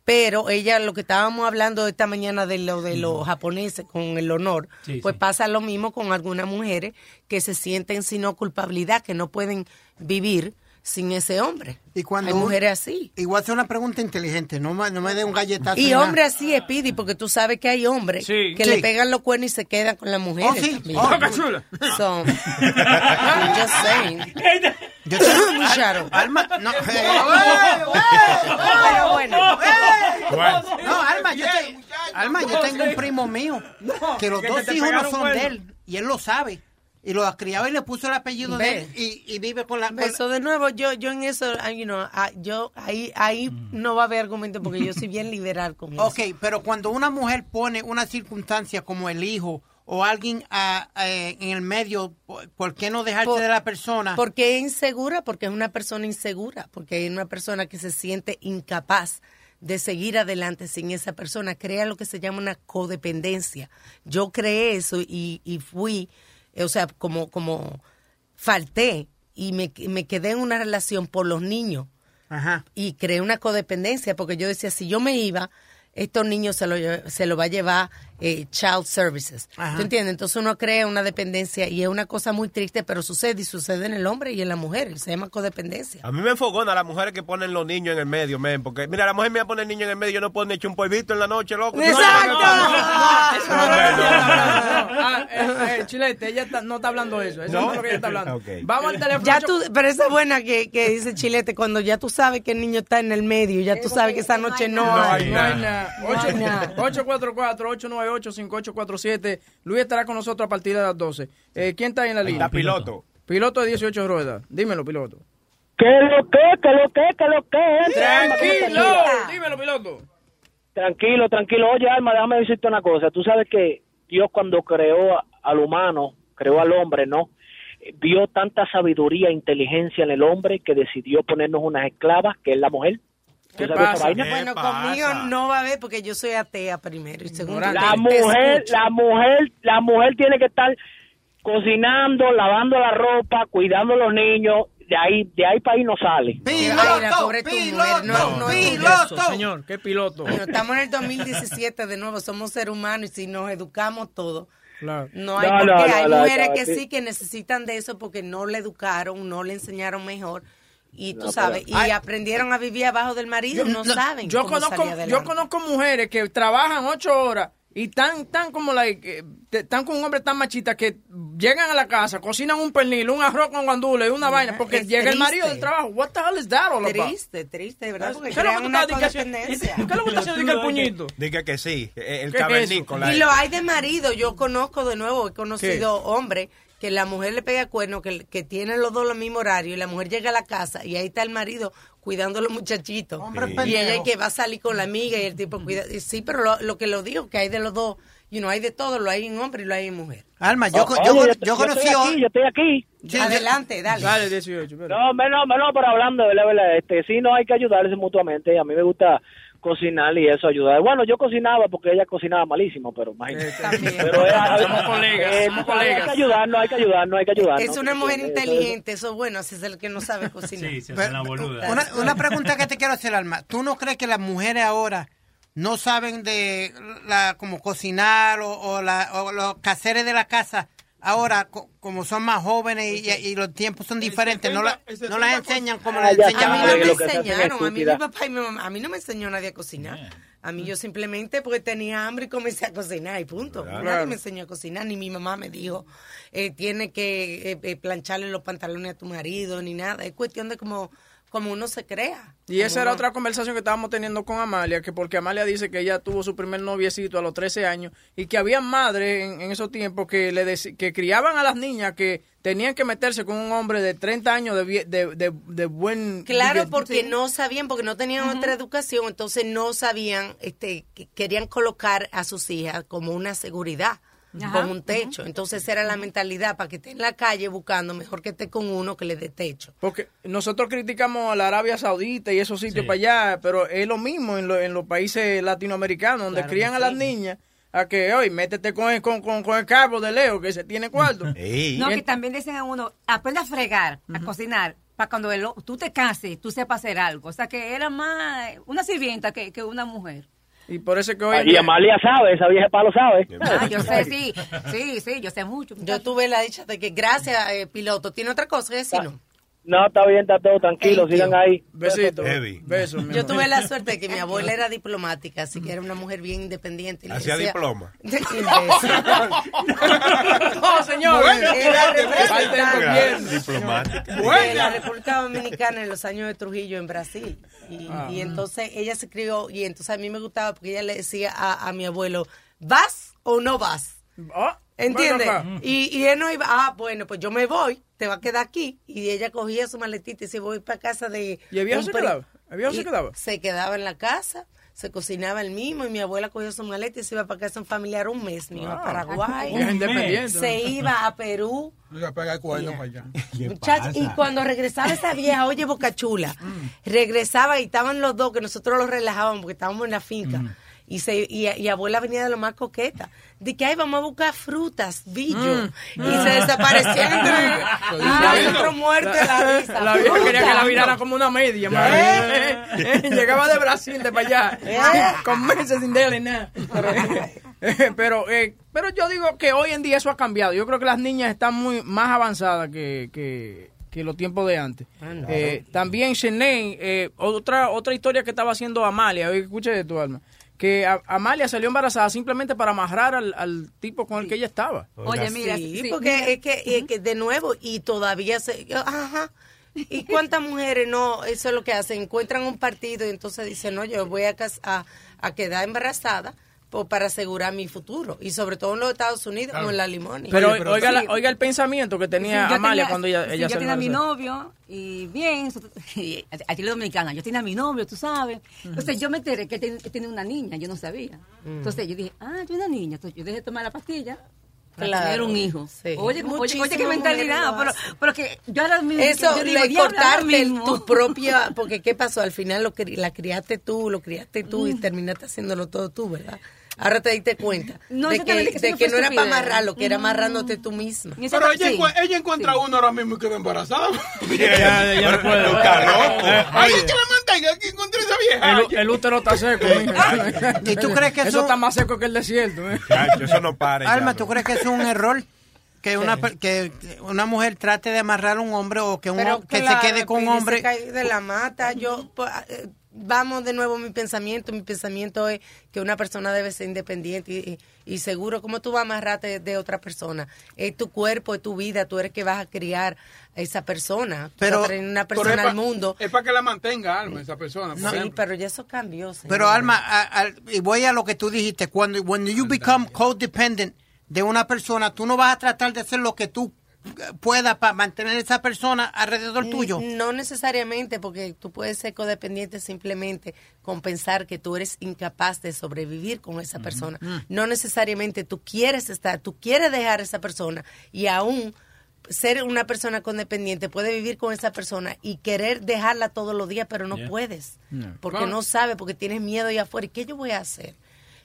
[SPEAKER 15] Pero ella, lo que estábamos hablando esta mañana de lo de los japoneses con el honor,
[SPEAKER 3] Sí,
[SPEAKER 15] pues
[SPEAKER 3] sí.
[SPEAKER 15] pasa lo mismo con algunas mujeres que se sienten sin no culpabilidad, que no pueden vivir sin ese hombre.
[SPEAKER 8] Y cuando
[SPEAKER 15] Hay mujeres así.
[SPEAKER 8] Igual es una pregunta inteligente, no me, no me dé un galletazo.
[SPEAKER 15] Y
[SPEAKER 8] ni nada.
[SPEAKER 15] hombres así, Speedy, porque tú sabes que hay hombres
[SPEAKER 8] Sí.
[SPEAKER 15] que
[SPEAKER 8] Sí.
[SPEAKER 15] le pegan los cuernos y se quedan con las mujeres.
[SPEAKER 8] Oh, sí.
[SPEAKER 15] también.
[SPEAKER 8] Oh, qué chula.
[SPEAKER 15] So, I'm just saying.
[SPEAKER 8] Yo tengo
[SPEAKER 15] Mi Shadow.
[SPEAKER 8] Alma, no.
[SPEAKER 15] Pero bueno.
[SPEAKER 8] No, Alma, yo, te- Alma, yo tengo un primo mío que los dos
[SPEAKER 3] te
[SPEAKER 8] hijos no son de él y él lo sabe. Y lo ha criado y le puso el apellido de él y, y vive con la... con
[SPEAKER 15] Eso de nuevo, yo, yo en eso, ah, you know, ah, yo ahí, ahí no va a haber argumento porque yo soy bien liberal con eso.
[SPEAKER 8] Ok, pero cuando una mujer pone una circunstancia como el hijo o alguien ah, eh, en el medio, ¿por- ¿por qué no dejarse
[SPEAKER 15] Por-
[SPEAKER 8] de la persona?
[SPEAKER 15] Porque es insegura, porque es una persona insegura, porque es una persona que se siente incapaz de seguir adelante sin esa persona. Crea lo que se llama una codependencia. Yo creé eso y, y fui, o sea, como, como falté y me, me quedé en una relación por los niños
[SPEAKER 8] Ajá.
[SPEAKER 15] y creé una codependencia porque yo decía, si yo me iba, estos niños se lo, se lo va a llevar eh, Child Services.
[SPEAKER 8] Ajá.
[SPEAKER 15] ¿Tú entiendes? Entonces uno crea una dependencia y es una cosa muy triste, pero sucede y sucede en el hombre y en la mujer. Se llama codependencia.
[SPEAKER 10] A mí me enfogona las mujeres que ponen los niños en el medio, men, porque mira, la mujer me pone el niño en el medio, yo no puedo ni echar un polvito en la noche, loco.
[SPEAKER 15] ¡Exacto!
[SPEAKER 3] Ah, eh, eh, Chilete, ella está- no está hablando de eso. Eso
[SPEAKER 10] ¿No?
[SPEAKER 3] es lo que ella está hablando. Vamos al teléfono.
[SPEAKER 15] Ya tú, pero esa es buena que, que dice Chilete, cuando ya tú sabes que el niño está en el medio, ya tú sabes que esa noche no, hay.
[SPEAKER 3] No hay nada.
[SPEAKER 15] No hay nada.
[SPEAKER 3] 844-898-5847. Luis estará con nosotros a partir de las 12. Eh, ¿Quién está ahí en la línea?
[SPEAKER 10] Está piloto.
[SPEAKER 3] Piloto de 18 ruedas. Dímelo, piloto.
[SPEAKER 1] ¿Qué lo que, qué lo que, qué lo que?
[SPEAKER 3] Tranquilo. Dímelo, piloto.
[SPEAKER 1] Tranquilo, tranquilo. Oye, Alma, déjame decirte una cosa. Tú sabes que Dios cuando creó al humano, creó al hombre, ¿no? Vio tanta sabiduría e inteligencia en el hombre que decidió ponernos unas esclavas, que es la mujer.
[SPEAKER 15] Bueno, conmigo no va a haber porque yo soy atea primero y segundo.
[SPEAKER 1] La mujer,
[SPEAKER 15] escucho.
[SPEAKER 1] la mujer, la mujer tiene que estar cocinando, lavando la ropa, cuidando a los niños. De ahí, de ahí para ahí no sale.
[SPEAKER 15] Ay, la pobre tu mujer. No,
[SPEAKER 3] Piloto. Señor, ¿qué piloto?
[SPEAKER 15] Bueno, estamos en el 2017 de nuevo, somos seres humanos y si nos educamos todos,
[SPEAKER 3] Claro.
[SPEAKER 15] no hay
[SPEAKER 1] No,
[SPEAKER 15] hay
[SPEAKER 1] no,
[SPEAKER 15] mujeres
[SPEAKER 1] no,
[SPEAKER 15] que
[SPEAKER 1] sí.
[SPEAKER 15] sí que necesitan de eso porque no le educaron, no le enseñaron mejor y tú
[SPEAKER 1] No,
[SPEAKER 15] sabes,
[SPEAKER 1] pero-
[SPEAKER 15] y
[SPEAKER 1] Ay.
[SPEAKER 15] aprendieron a vivir abajo del marido, no, saben
[SPEAKER 3] Yo
[SPEAKER 15] cómo
[SPEAKER 3] conozco,
[SPEAKER 15] salir
[SPEAKER 3] yo conozco mujeres que trabajan ocho horas y tan, tan como like, eh, tan con un hombre tan machista que llegan a la casa, cocinan un pernil, un arroz con guandules, una vaina, porque
[SPEAKER 15] es
[SPEAKER 3] llega el marido del trabajo. What the hell is that all about?
[SPEAKER 15] Triste, triste, de verdad, porque
[SPEAKER 3] ¿Qué es lo que
[SPEAKER 15] una
[SPEAKER 3] estás. ¿Qué es lo que tú estás haciendo? el puñito?
[SPEAKER 10] Diga que sí, el
[SPEAKER 3] ¿Qué es
[SPEAKER 10] cavernícola.
[SPEAKER 15] Y lo hay de marido, yo conozco de nuevo, he conocido hombres que la mujer le pega cuerno, que, que tienen los dos el mismo horario y la mujer llega a la casa y ahí está el marido cuidando a los muchachitos.
[SPEAKER 8] Hombre
[SPEAKER 15] y ella que va a salir con la amiga y el tipo cuida. y sí, pero lo, lo que lo digo, que hay de los dos, you know, hay de todo, lo hay en hombre y lo hay en mujer.
[SPEAKER 8] Alma, yo,
[SPEAKER 1] Oh,
[SPEAKER 8] yo,
[SPEAKER 1] oye,
[SPEAKER 8] yo,
[SPEAKER 1] yo
[SPEAKER 8] conocí
[SPEAKER 1] estoy aquí, yo estoy aquí.
[SPEAKER 8] Sí,
[SPEAKER 15] Adelante, dale.
[SPEAKER 3] Dale, 18. espera.
[SPEAKER 1] No, menos, menos, pero hablando de la verdad, este, sí, no hay que ayudarse mutuamente. A mí me gusta cocinar y eso ayudar. Bueno, yo cocinaba porque ella cocinaba malísimo, pero imagínate. Pero es-
[SPEAKER 3] Somos colegas,
[SPEAKER 1] eh,
[SPEAKER 3] somos
[SPEAKER 1] Hay
[SPEAKER 3] colegas.
[SPEAKER 1] que ayudarnos, hay que ayudarnos, hay que ayudarnos.
[SPEAKER 15] Es una mujer
[SPEAKER 1] Eso- eso-
[SPEAKER 15] inteligente, eso es bueno, así es el que no sabe cocinar.
[SPEAKER 8] Una, una pregunta que te quiero hacer, Alma. ¿Tú no crees que las mujeres ahora no saben de la como cocinar o, o la- o los caseres de la casa? Ahora, co- como son más jóvenes y, y los tiempos son diferentes, no, la- no las enseñan como
[SPEAKER 1] Ah,
[SPEAKER 8] las
[SPEAKER 1] ya
[SPEAKER 8] enseñaban
[SPEAKER 15] A mí no me enseñaron, a mí mi papá y mi mamá, a mí no me enseñó nadie a cocinar. A mí yo simplemente porque tenía hambre y comencé a cocinar y punto.
[SPEAKER 3] Claro.
[SPEAKER 15] Nadie me enseñó a cocinar, ni mi mamá me dijo, eh, tiene que eh, eh, plancharle los pantalones a tu marido, ni nada. Es cuestión de como, como uno se crea.
[SPEAKER 3] Y esa era otra conversación que estábamos teniendo con Amalia, que porque Amalia dice que ella tuvo su primer noviecito a los 13 años y que había madres en, en esos tiempos que le que criaban a las niñas que tenían que meterse con un hombre de 30 años de, de, de, de buen...
[SPEAKER 15] Claro,
[SPEAKER 3] de-
[SPEAKER 15] porque
[SPEAKER 3] Sí.
[SPEAKER 15] no sabían, porque no tenían otra educación, entonces no sabían, este, que querían colocar a sus hijas como una seguridad,
[SPEAKER 9] Ajá,
[SPEAKER 15] con un techo. Entonces era la mentalidad, para que esté en la calle buscando, mejor que esté con uno que le dé techo.
[SPEAKER 3] Porque nosotros criticamos a la Arabia Saudita y esos sitios para allá, pero es lo mismo en, lo- en los países latinoamericanos, donde
[SPEAKER 15] Claro
[SPEAKER 3] crían a las
[SPEAKER 15] sí.
[SPEAKER 3] niñas a que, hoy métete con el, con, con, con el carbo de Leo, que se tiene cuarto.
[SPEAKER 9] No, que también dicen a uno, aprende a fregar, a cocinar, para cuando el- tú te cases, tú sepas hacer algo. O sea, que era más una sirvienta que, que una mujer.
[SPEAKER 3] Y por eso es que hoy...
[SPEAKER 1] Y Amalia sabe, esa vieja palo sabe.
[SPEAKER 9] Ah, yo sé, sí, sí, sí, yo sé mucho.
[SPEAKER 15] Yo tuve la dicha de que, gracias, eh, piloto, ¿tiene otra cosa que decir? No?
[SPEAKER 1] Está bien, está todo tranquilo,
[SPEAKER 15] Thank you.
[SPEAKER 1] sigan ahí.
[SPEAKER 3] Besito.
[SPEAKER 11] Heavy.
[SPEAKER 3] Besos, mi
[SPEAKER 15] Yo tuve la suerte de que mi abuela era diplomática, así que era una mujer bien independiente.
[SPEAKER 11] Hacía
[SPEAKER 15] decía-
[SPEAKER 11] diploma.
[SPEAKER 3] No, señor.
[SPEAKER 15] Era representante.
[SPEAKER 11] Diplomática.
[SPEAKER 15] de la República Dominicana en los años de Trujillo en Brasil. Y,
[SPEAKER 3] Ah.
[SPEAKER 15] y entonces ella se crió y entonces a mí me gustaba porque ella le decía a, a mi abuelo, ¿vas o no vas?
[SPEAKER 3] Ah,
[SPEAKER 15] ¿Entiendes? Y, y él no iba, ah, bueno, pues yo me voy, te va a quedar aquí. Y ella cogía su maletita y se voy para casa de...
[SPEAKER 3] ¿Y el viejo
[SPEAKER 15] un
[SPEAKER 3] se quedaba? ¿El viejo se quedaba?
[SPEAKER 15] Se quedaba en la casa, se cocinaba el mismo y mi abuela cogía su maleta y se iba para casa un familiar un mes, me iba a
[SPEAKER 3] Wow.
[SPEAKER 15] Paraguay. Se iba a Perú.
[SPEAKER 16] Oiga, pega el cuerno para allá.
[SPEAKER 15] Muchacha, y cuando regresaba esa vieja, oye, Boca Chula, regresaba y estaban los dos, que nosotros los relajábamos porque estábamos en la finca. Y, se, y, y abuela venía de lo más coqueta. De que, ay, vamos a buscar frutas, billo.
[SPEAKER 3] Mm.
[SPEAKER 15] Y se desaparecían entre... y nosotros muertos de la risa.
[SPEAKER 3] La vieja quería que la virara como una media, madre. Llegaba de Brasil, de para allá, con meses sin darle nada. Pero, eh, pero yo digo que hoy en día eso ha cambiado. Yo creo que las niñas están muy más avanzadas que, que, que los tiempos de antes. Eh, también Shanae, eh, otra, otra historia que estaba haciendo Amalia, oye, escuche de tu alma, que a- Amalia salió embarazada simplemente para amarrar al, al tipo con el que ella estaba.
[SPEAKER 9] Oye, mira,
[SPEAKER 15] Sí,
[SPEAKER 9] sí,
[SPEAKER 15] porque
[SPEAKER 9] mira.
[SPEAKER 15] es que, es que de nuevo, y todavía se... Ajá. ¿Y cuántas mujeres no? Eso es lo que hacen. Encuentran un partido y entonces dicen, no, yo voy a, cas- a, a quedar embarazada po- para asegurar mi futuro. Y sobre todo en los Estados Unidos, como en la limonia.
[SPEAKER 3] Pero,
[SPEAKER 9] pero
[SPEAKER 3] oiga, la- oiga el pensamiento que tenía
[SPEAKER 9] Sí,
[SPEAKER 3] Amalia
[SPEAKER 9] tenía-
[SPEAKER 3] cuando ella,
[SPEAKER 9] sí,
[SPEAKER 3] ella
[SPEAKER 9] yo tenía a mi novio y bien, so- y a ti la dominicana, yo tenía a mi novio, tú sabes. Entonces yo me enteré que ten- que tenía una niña, yo no sabía. Entonces yo dije, ah, yo una niña, entonces yo dejé de tomar la pastilla para
[SPEAKER 15] Claro,
[SPEAKER 9] tener un hijo.
[SPEAKER 15] sí.
[SPEAKER 9] Oye, oye, oye, qué mentalidad, pero, pero que yo ahora mismo
[SPEAKER 15] Eso,
[SPEAKER 9] yo digo,
[SPEAKER 15] le cortarte
[SPEAKER 9] mismo.
[SPEAKER 15] tu propia, porque ¿qué pasó? Al final lo cri- la criaste tú, lo criaste tú y terminaste haciéndolo todo tú, ¿verdad? Ahora te diste cuenta
[SPEAKER 9] No,
[SPEAKER 15] de que, no era para amarrarlo, que era amarrándote tú misma.
[SPEAKER 16] Pero ella,
[SPEAKER 9] sí.
[SPEAKER 16] ella encuentra uno ahora mismo y queda embarazada.
[SPEAKER 3] Ya, ya no puede. Eh,
[SPEAKER 16] Ay, que la mantenga que encontré esa vieja.
[SPEAKER 3] el, el útero está seco. mija.
[SPEAKER 8] ¿Y tú crees que
[SPEAKER 3] eso
[SPEAKER 8] eso-
[SPEAKER 3] está más seco que el desierto? eh.
[SPEAKER 11] Chacho, eso no para.
[SPEAKER 8] Alma. ¿tú crees que es un error? Que una, per- que una mujer trate de amarrar a un hombre o que, un,
[SPEAKER 15] Pero
[SPEAKER 8] que
[SPEAKER 15] claro,
[SPEAKER 8] se quede con un hombre.
[SPEAKER 15] cae de la mata. Yo, pues, eh, vamos de nuevo a mi pensamiento. Mi pensamiento es que una persona debe ser independiente y, seguro. ¿Cómo tú vas a amarrarte de, otra persona? Es tu cuerpo, es tu vida. Tú eres que vas a criar a esa persona. Tú
[SPEAKER 8] Pero-
[SPEAKER 15] vas a traer una
[SPEAKER 16] Pero
[SPEAKER 15] persona
[SPEAKER 16] pa-
[SPEAKER 15] al mundo.
[SPEAKER 16] Es para que la mantenga, Alma, esa persona. por
[SPEAKER 15] sí, pero ya eso cambió. señor.
[SPEAKER 8] Pero Alma, a- a- y voy a lo que tú dijiste, cuando when you become codependent de una persona, tú no vas a tratar de hacer lo que tú puedas para mantener a esa persona alrededor tuyo.
[SPEAKER 15] No necesariamente, porque tú puedes ser codependiente simplemente con pensar que tú eres incapaz de sobrevivir con esa persona. No necesariamente tú quieres estar, tú quieres dejar a esa persona y aún ser una persona condependiente, puede vivir con esa persona y querer dejarla todos los días, pero no
[SPEAKER 12] Yeah.
[SPEAKER 15] puedes.
[SPEAKER 12] No.
[SPEAKER 15] Porque
[SPEAKER 12] Claro.
[SPEAKER 15] no sabes, porque tienes miedo allá afuera. ¿Y qué yo voy a hacer?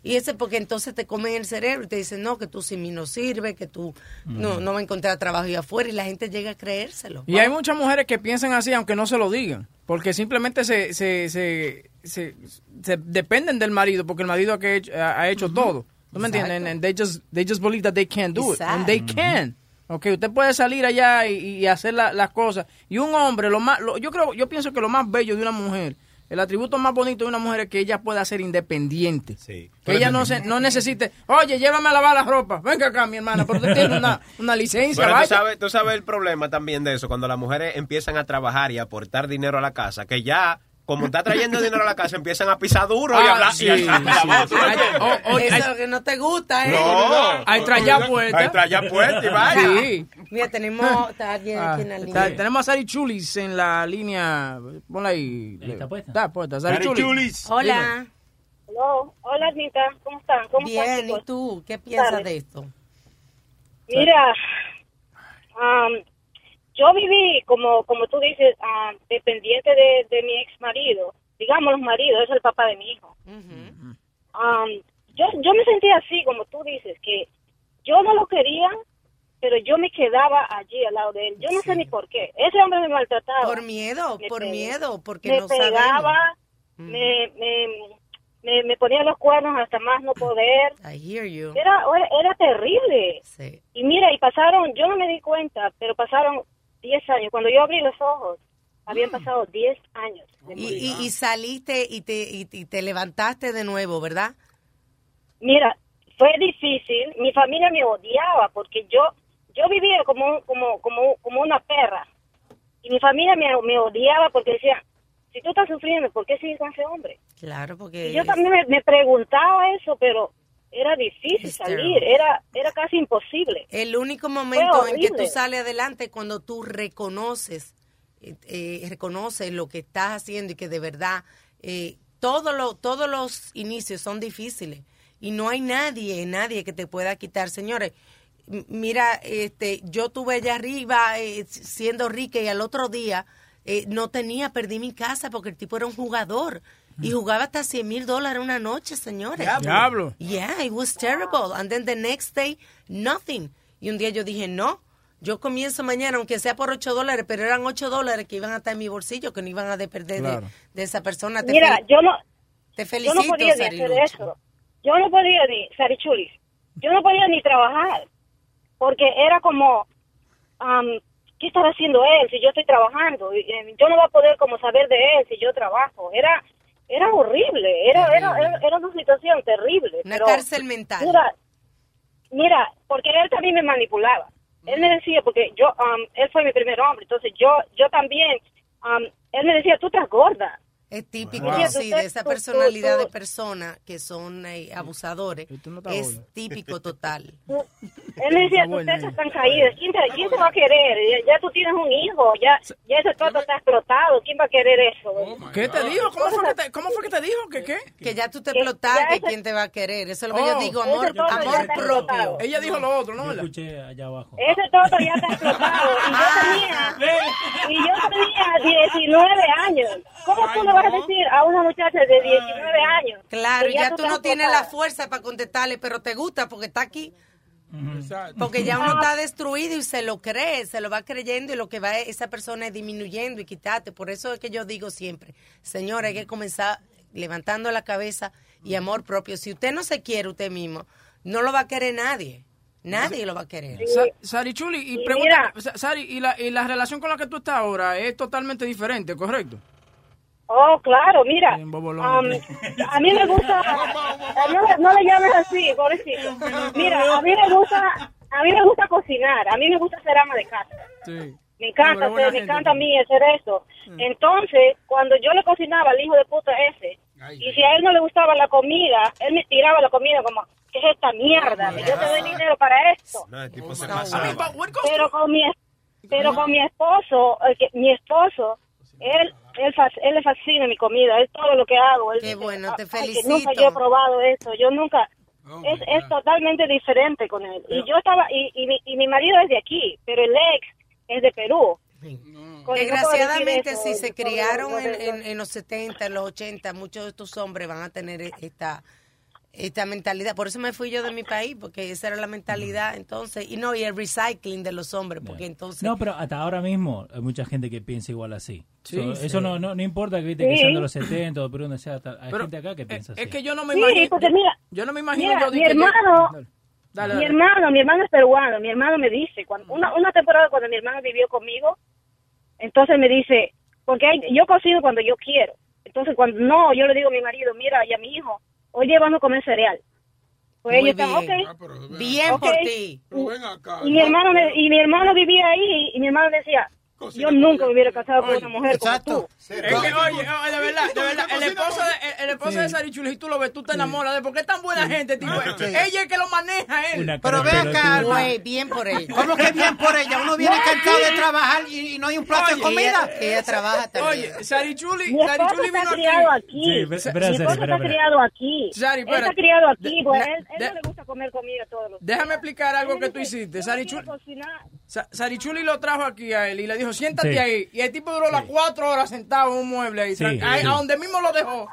[SPEAKER 15] Y ese porque entonces te comen el cerebro y te dicen, no, que tú sin mí no sirves, que tú no, no vas a encontrar trabajo allá afuera y la gente llega a creérselo.
[SPEAKER 3] Y hay muchas mujeres que piensan así, aunque no se lo digan, porque simplemente se, se, se, se, se dependen del marido, porque el marido ha, hecho, ha hecho todo. ¿No me
[SPEAKER 15] Exacto.
[SPEAKER 3] And they just, they just believe that they can't do it. And they
[SPEAKER 15] Exacto.
[SPEAKER 3] can. Okay, usted puede salir allá y, y hacer la- las cosas. Y un hombre, lo más, lo- yo creo, yo pienso que lo más bello de una mujer, el atributo más bonito de una mujer es que ella pueda ser independiente. Que ella no se, no necesite, oye, llévame a lavar la ropa. Venga acá, mi hermana, pero usted tiene una, una licencia.
[SPEAKER 10] Pero tú sabes, tú sabes el problema también de eso, cuando las mujeres empiezan a trabajar y a aportar dinero a la casa, que ya, como está trayendo dinero a la casa, empiezan a pisar duro y
[SPEAKER 3] Ah,
[SPEAKER 10] a hablar.
[SPEAKER 3] sí,
[SPEAKER 10] y a-
[SPEAKER 3] sí. oh, oh,
[SPEAKER 15] Eso
[SPEAKER 3] ay,
[SPEAKER 15] es lo que no te gusta, ¿eh?
[SPEAKER 10] No.
[SPEAKER 3] Hay tralla puesta.
[SPEAKER 10] Hay tralla puesta y vaya.
[SPEAKER 3] Sí.
[SPEAKER 15] Mira, tenemos está alguien
[SPEAKER 3] Ah,
[SPEAKER 15] aquí en la
[SPEAKER 3] está-
[SPEAKER 15] línea.
[SPEAKER 3] tenemos a Sari Chulis en la línea. Ponla ahí. Está puesta. Está puesta. Sari, Chulis.
[SPEAKER 15] Chulis. Hola.
[SPEAKER 17] Hello. Hola, Anita. ¿Cómo están? ¿Cómo están,
[SPEAKER 15] Bien, ¿y
[SPEAKER 17] chicos?
[SPEAKER 15] tú? ¿Qué piensas
[SPEAKER 17] Dale.
[SPEAKER 15] de esto?
[SPEAKER 17] Mira, am, yo viví, como como tú dices, am, dependiente de, de mi ex marido. Digamos, los maridos, es el papá de mi hijo. Am, yo, yo me sentía así, como tú dices, que yo no lo quería, pero yo me quedaba allí al lado de él. Yo no sé ni por qué. Ese hombre me maltrataba.
[SPEAKER 15] Por miedo,
[SPEAKER 17] Me
[SPEAKER 15] por miedo, porque
[SPEAKER 17] me
[SPEAKER 15] no
[SPEAKER 17] pegaba.
[SPEAKER 15] Mm.
[SPEAKER 17] me, me, me, me ponía los cuernos hasta más no poder.
[SPEAKER 15] I hear you.
[SPEAKER 17] Era, era, era terrible.
[SPEAKER 15] Sí.
[SPEAKER 17] Y mira, y pasaron, yo no me di cuenta, pero pasaron 10 años. Cuando yo abrí los ojos, habían pasado 10 años. de
[SPEAKER 15] Y, y, y saliste y te, y, y te levantaste de nuevo, ¿verdad?
[SPEAKER 17] Mira, fue difícil. Mi familia me odiaba porque yo yo vivía como como como como una perra. Y mi familia me, me odiaba porque decía, si tú estás sufriendo, ¿por qué sigues con ese hombre?
[SPEAKER 15] Claro, porque...
[SPEAKER 17] Y yo también me, me preguntaba eso, pero era difícil
[SPEAKER 15] It's
[SPEAKER 17] salir,
[SPEAKER 15] terrible.
[SPEAKER 17] era era casi imposible.
[SPEAKER 15] El único momento en que tú sales adelante es cuando tú reconoces, eh, eh, reconoces lo que estás haciendo y que de verdad eh, todo lo- todos los inicios son difíciles y no hay nadie, nadie que te pueda quitar. Señores, mira, este, yo tuve allá arriba eh, siendo rica y al otro día eh, no tenía, perdí mi casa porque el tipo era un jugador. Y jugaba hasta 100 mil dólares una noche, señores.
[SPEAKER 3] Diablo.
[SPEAKER 15] Yeah, it was terrible. And then the next day, nothing. Y un día yo dije, no, yo comienzo mañana, aunque sea por 8 dólares, pero eran 8 dólares que iban a estar en mi bolsillo, que no iban a depender de-
[SPEAKER 17] Claro.
[SPEAKER 15] de, esa persona. Te
[SPEAKER 17] Mira, yo no
[SPEAKER 15] te
[SPEAKER 17] yo
[SPEAKER 15] felicito,
[SPEAKER 17] no podía ni hacer eso. Yo no podía ni, Sarichulis, yo no podía ni trabajar, porque era como, am, ¿qué estaba haciendo él si yo estoy trabajando? Y, eh, yo no voy a poder como saber de él si yo trabajo. Era era horrible, era, era, era, era una situación terrible.
[SPEAKER 15] Una
[SPEAKER 17] pero,
[SPEAKER 15] cárcel mental.
[SPEAKER 17] Mira, mira, porque él también me manipulaba. Él me decía, porque yo, am, él fue mi primer hombre, entonces yo, yo también, am, él me decía, tú estás gorda.
[SPEAKER 15] Es típico,
[SPEAKER 17] Wow.
[SPEAKER 15] sí, de esa
[SPEAKER 17] Tú- tú-
[SPEAKER 15] personalidad
[SPEAKER 17] tú-
[SPEAKER 15] de personas que son eh, abusadores. Es típico total.
[SPEAKER 17] Él decía, tus tetas están caídas, ¿quién te, quién te va a querer? Ya, ya tú tienes un hijo, ya, ya ese toto está explotado, ¿quién va a querer eso?
[SPEAKER 3] ¿Qué te dijo? ¿Cómo fue que te, cómo fue que te dijo? ¿Que qué?
[SPEAKER 15] Que ya tú te
[SPEAKER 17] Que
[SPEAKER 15] explotaste,
[SPEAKER 17] ese-
[SPEAKER 15] ¿quién te va a querer? Eso es lo que
[SPEAKER 3] Oh,
[SPEAKER 15] yo digo, amor,
[SPEAKER 17] todo
[SPEAKER 15] amor propio.
[SPEAKER 17] explotado.
[SPEAKER 3] Ella dijo lo otro, ¿no?
[SPEAKER 12] Yo escuché allá abajo.
[SPEAKER 17] Ese toto ya está explotado y yo tenía, y yo tenía 19 años. ¿Cómo tú le vas a decir a una muchacha de 19 años?
[SPEAKER 15] Claro, ya tú no tienes la fuerza para contestarle, pero te gusta porque está aquí. Porque ya uno está destruido y se lo cree, se lo va creyendo y lo que va es- esa persona es disminuyendo y quitarte. Por eso es que yo digo siempre, señora, hay que comenzar levantando la cabeza y amor propio. Si usted no se quiere usted mismo, no lo va a querer nadie. Nadie lo va a querer.
[SPEAKER 3] Sa- Sari Chuli, y
[SPEAKER 15] Y
[SPEAKER 3] pregunta, Sa- Sari, ¿y la, y la relación con la que tú estás ahora es totalmente diferente, correcto?
[SPEAKER 17] Oh, claro, mira, a mí me gusta, no, no le llames así, pobrecito. Mira, a mí me gusta, a mí me gusta cocinar, a mí me gusta ser ama de casa.
[SPEAKER 3] Sí.
[SPEAKER 17] Me encanta,
[SPEAKER 3] buena
[SPEAKER 17] hacer, me encanta a mí hacer eso. Entonces, cuando yo le cocinaba al hijo de puta ese, y si a él no le gustaba la comida, él me tiraba la comida como, ¿qué es esta mierda? Que yo te doy dinero para esto.
[SPEAKER 10] No, el tipo se
[SPEAKER 17] No,
[SPEAKER 10] pasa.
[SPEAKER 17] bueno. Pero con mi, pero con mi esposo, el que, mi esposo, él, él, él le fascina mi comida, es todo lo que hago. Él
[SPEAKER 15] Qué
[SPEAKER 17] dice,
[SPEAKER 15] bueno, te
[SPEAKER 17] "Ay, que
[SPEAKER 15] felicito.
[SPEAKER 17] nunca yo he probado eso, yo nunca, es, es totalmente diferente con él. Y yo estaba, y, y, mi, y mi marido es de aquí, pero el ex es de Perú. No
[SPEAKER 15] Desgraciadamente, si se criaron en,
[SPEAKER 17] eso.
[SPEAKER 15] en- en los 70, en los 80, muchos de estos hombres van a tener esta esta mentalidad. Por eso me fui yo de mi país, porque esa era la mentalidad entonces. Y no, y el recycling de los hombres, porque entonces...
[SPEAKER 12] No, pero hasta ahora mismo hay mucha gente que piensa igual así.
[SPEAKER 3] Sí,
[SPEAKER 12] So,
[SPEAKER 3] sí.
[SPEAKER 12] Eso no, no, no importa que viste que sean de los 70 o Perú, donde sea. Hay
[SPEAKER 3] Pero,
[SPEAKER 12] gente acá que piensa así.
[SPEAKER 3] Es que yo no me
[SPEAKER 17] Sí,
[SPEAKER 3] imagino.
[SPEAKER 17] porque
[SPEAKER 3] yo,
[SPEAKER 17] mira,
[SPEAKER 3] yo no me imagino
[SPEAKER 17] Mira,
[SPEAKER 3] yo
[SPEAKER 17] mi
[SPEAKER 3] que-
[SPEAKER 17] hermano,
[SPEAKER 3] Dale, dale,
[SPEAKER 17] mi hermano, mi hermano es peruano, mi hermano me dice, cuando, una, una temporada cuando mi hermano vivió conmigo, entonces me dice, porque hay- yo cocino cuando yo quiero. Entonces cuando no, yo le digo a mi marido, mira, y a mi hijo, oye, vamos a comer cereal. Pues
[SPEAKER 15] Muy
[SPEAKER 17] ellos están,
[SPEAKER 15] bien.
[SPEAKER 17] ok.
[SPEAKER 15] Bien
[SPEAKER 17] Ok.
[SPEAKER 15] por ti.
[SPEAKER 17] Y mi hermano me- y mi hermano vivía ahí y mi hermano decía, yo nunca me hubiera casado con una mujer como tú.
[SPEAKER 3] Es que, oye, oye, de verdad, de verdad, el esposo de, el, el esposo de Sarichuli, si tú lo ves, tú te enamoras de porque es tan buena gente, tipo. Ella es que lo maneja él.
[SPEAKER 12] Una
[SPEAKER 8] Pero ve acá.
[SPEAKER 15] Güey, bien por ella.
[SPEAKER 8] ¿Cómo que bien por ella? Uno viene cansado de trabajar y, y no hay un plato de comida.
[SPEAKER 15] ella- ella trabaja también.
[SPEAKER 3] Oye, Sarichuli,
[SPEAKER 17] Mi esposo
[SPEAKER 3] Sarichuli
[SPEAKER 17] está
[SPEAKER 3] vino
[SPEAKER 17] criado
[SPEAKER 3] aquí.
[SPEAKER 12] Sí,
[SPEAKER 17] mi
[SPEAKER 12] Sari,
[SPEAKER 17] esposo está criado aquí.
[SPEAKER 3] Sari, espera.
[SPEAKER 17] está criado aquí, pues él, no le gusta comer comida todos los días.
[SPEAKER 3] Déjame explicar algo que tú hiciste.
[SPEAKER 17] "Yo
[SPEAKER 3] Sarichuli,
[SPEAKER 17] quiero cocinar".
[SPEAKER 3] Sa- Sarichuli lo trajo aquí a él y le dijo, siéntate
[SPEAKER 12] Sí.
[SPEAKER 3] ahí. Y el tipo duró las cuatro horas sentado en un mueble ahí,
[SPEAKER 12] Sí,
[SPEAKER 3] tran- ahí,
[SPEAKER 12] sí.
[SPEAKER 3] a donde mismo lo dejó.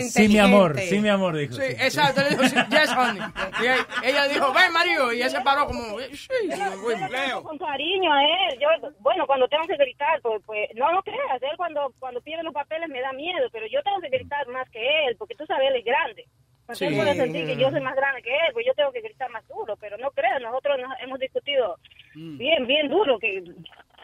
[SPEAKER 15] Sí,
[SPEAKER 12] mi amor, sí, mi amor, dijo.
[SPEAKER 3] Sí, exacto. Le dijo, sí, yes, honey. Y ella, ella dijo, ven, marido. Y él se paró como, "Eh, sí.
[SPEAKER 17] Yo con cariño a él. Yo, bueno, cuando tengo que gritar, pues, pues no lo creas. Él cuando, cuando pide los papeles me da miedo, pero yo tengo que gritar más que él, porque tú sabes, él es grande. Porque
[SPEAKER 3] Sí.
[SPEAKER 17] él puede sentir que yo soy más grande que él, pues yo tengo que gritar más duro. Pero no creas, nosotros nos hemos discutido bien, bien duro, que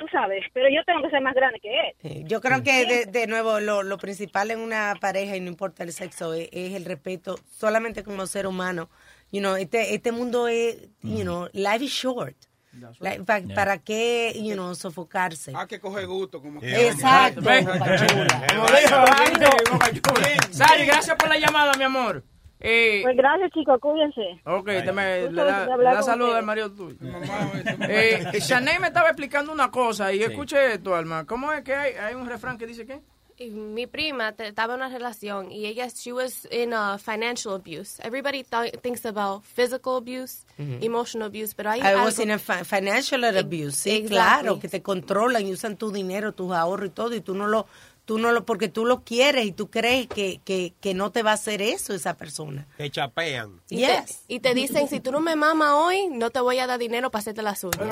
[SPEAKER 17] tú sabes. Pero yo tengo que ser más grande que él.
[SPEAKER 15] Sí, Yo creo que de, de nuevo lo, lo principal en una pareja y no importa el sexo es, es el respeto solamente como ser humano. You know, este este mundo es, you know, life is short. Like, pa-
[SPEAKER 16] Yeah.
[SPEAKER 15] ¿Para qué, you know, sofocarse?
[SPEAKER 16] Hay que coger gusto. Como que
[SPEAKER 15] Exacto.
[SPEAKER 3] Como dijo. Sari, gracias por la llamada, mi amor. Eh,
[SPEAKER 17] Pues gracias, chicos, cuídense.
[SPEAKER 3] Ok, te me, le da, le da
[SPEAKER 17] ustedes.
[SPEAKER 3] al marido tuyo. Eh, Chanel me estaba explicando una cosa y escuche esto, Alma. ¿Cómo es que hay, hay un refrán que dice qué?
[SPEAKER 18] Mi prima estaba en una relación y ella she was in uh, financial abuse. Everybody th- thinks about physical abuse,
[SPEAKER 15] Ujú.
[SPEAKER 18] emotional abuse, pero hay
[SPEAKER 15] I
[SPEAKER 18] algo
[SPEAKER 15] was in a fi- financial abuse, sí,
[SPEAKER 18] Exactly.
[SPEAKER 15] claro, que te controlan y usan tu dinero, tus ahorros y todo, y tú no lo, tú no lo, porque tú lo quieres y tú crees que, que, que no te va a hacer eso esa persona.
[SPEAKER 10] Te chapean.
[SPEAKER 18] y, te, y te dicen si tú no me mamas hoy, no te voy a dar dinero para hacerte las uñas.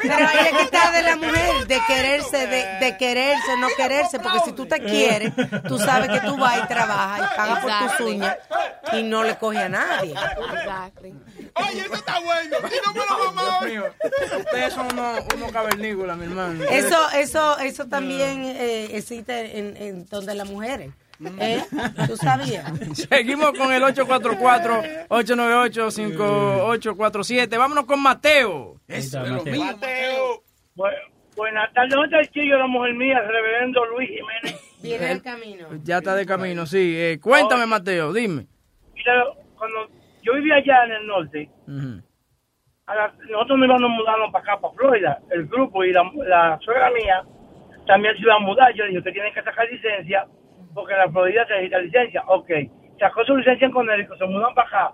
[SPEAKER 15] Pero ahí es que está de la mujer, de quererse, de, de quererse, no quererse, porque si tú te quieres, tú sabes que tú vas y trabajas y pagas por tus uñas y no le coge a nadie.
[SPEAKER 18] Exactly.
[SPEAKER 16] Oye, eso está bueno. Y no me lo mamá hoy.
[SPEAKER 3] Ustedes son unos, unos cavernícolas, mi hermano.
[SPEAKER 15] Eso, eso, eso también eh, existe en, en donde las mujeres. ¿Eh? ¿Tú sabías?
[SPEAKER 3] Seguimos con el 844-898-5847. Vámonos con Mateo.
[SPEAKER 16] Eso es lo mío, Mateo.
[SPEAKER 19] Buenas tardes, ¿dónde está el chillo de la mujer mía, reverendo Luis Jiménez?
[SPEAKER 15] Viene el camino.
[SPEAKER 3] Ya está de camino, sí. Eh, cuéntame, Mateo, dime.
[SPEAKER 19] Mira, cuando yo vivía allá en el norte, a la- nosotros nos íbamos a mudarnos para acá, para Florida, el grupo y la, la suegra mía también se iba a mudar. Yo le dije, usted tiene que sacar licencia, porque en la Florida se necesita licencia. Ok, sacó su licencia en Connecticut, se mudan para acá.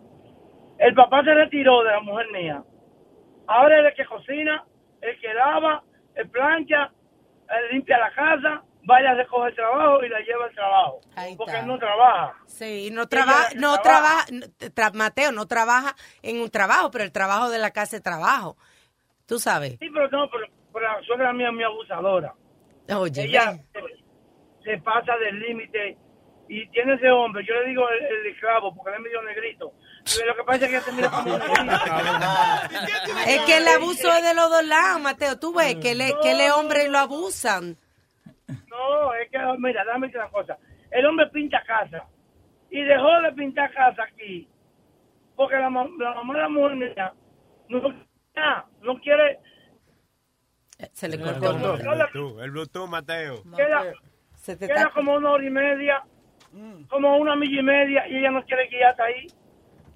[SPEAKER 19] El papá se retiró de la mujer mía. Ahora es el que cocina, el que lava, el plancha, el limpia la casa, vaya a recoger el trabajo y la lleva al trabajo. porque él no trabaja.
[SPEAKER 15] Sí, no trabaja,
[SPEAKER 19] Ella
[SPEAKER 15] no
[SPEAKER 19] trabaja.
[SPEAKER 15] trabaja, tra- Mateo no trabaja en un trabajo, pero el trabajo de la casa es trabajo. Tú sabes.
[SPEAKER 19] Sí, pero no, pero, pero la suegra mía es muy abusadora.
[SPEAKER 15] Oye,
[SPEAKER 19] Ella se, se pasa del límite y tiene ese hombre, yo le digo el, el esclavo porque él es medio negrito. Lo que pasa es que ella se mira como negrito.
[SPEAKER 15] es que el abuso es de los dos lados, Mateo. Tú ves que le, que le hombre lo abusan.
[SPEAKER 19] No, es que, mira, dame una cosa. El hombre pinta casa y dejó de pintar casa aquí porque la, ma- la mamá de la mujer mía no, no quiere
[SPEAKER 15] Se le
[SPEAKER 10] El
[SPEAKER 15] cortó.
[SPEAKER 10] Bluetooth, el Bluetooth, Mateo.
[SPEAKER 19] queda,
[SPEAKER 15] Se te
[SPEAKER 19] queda
[SPEAKER 15] está-
[SPEAKER 19] como una hora y media, como una milla y media, y ella no quiere que ya está ahí.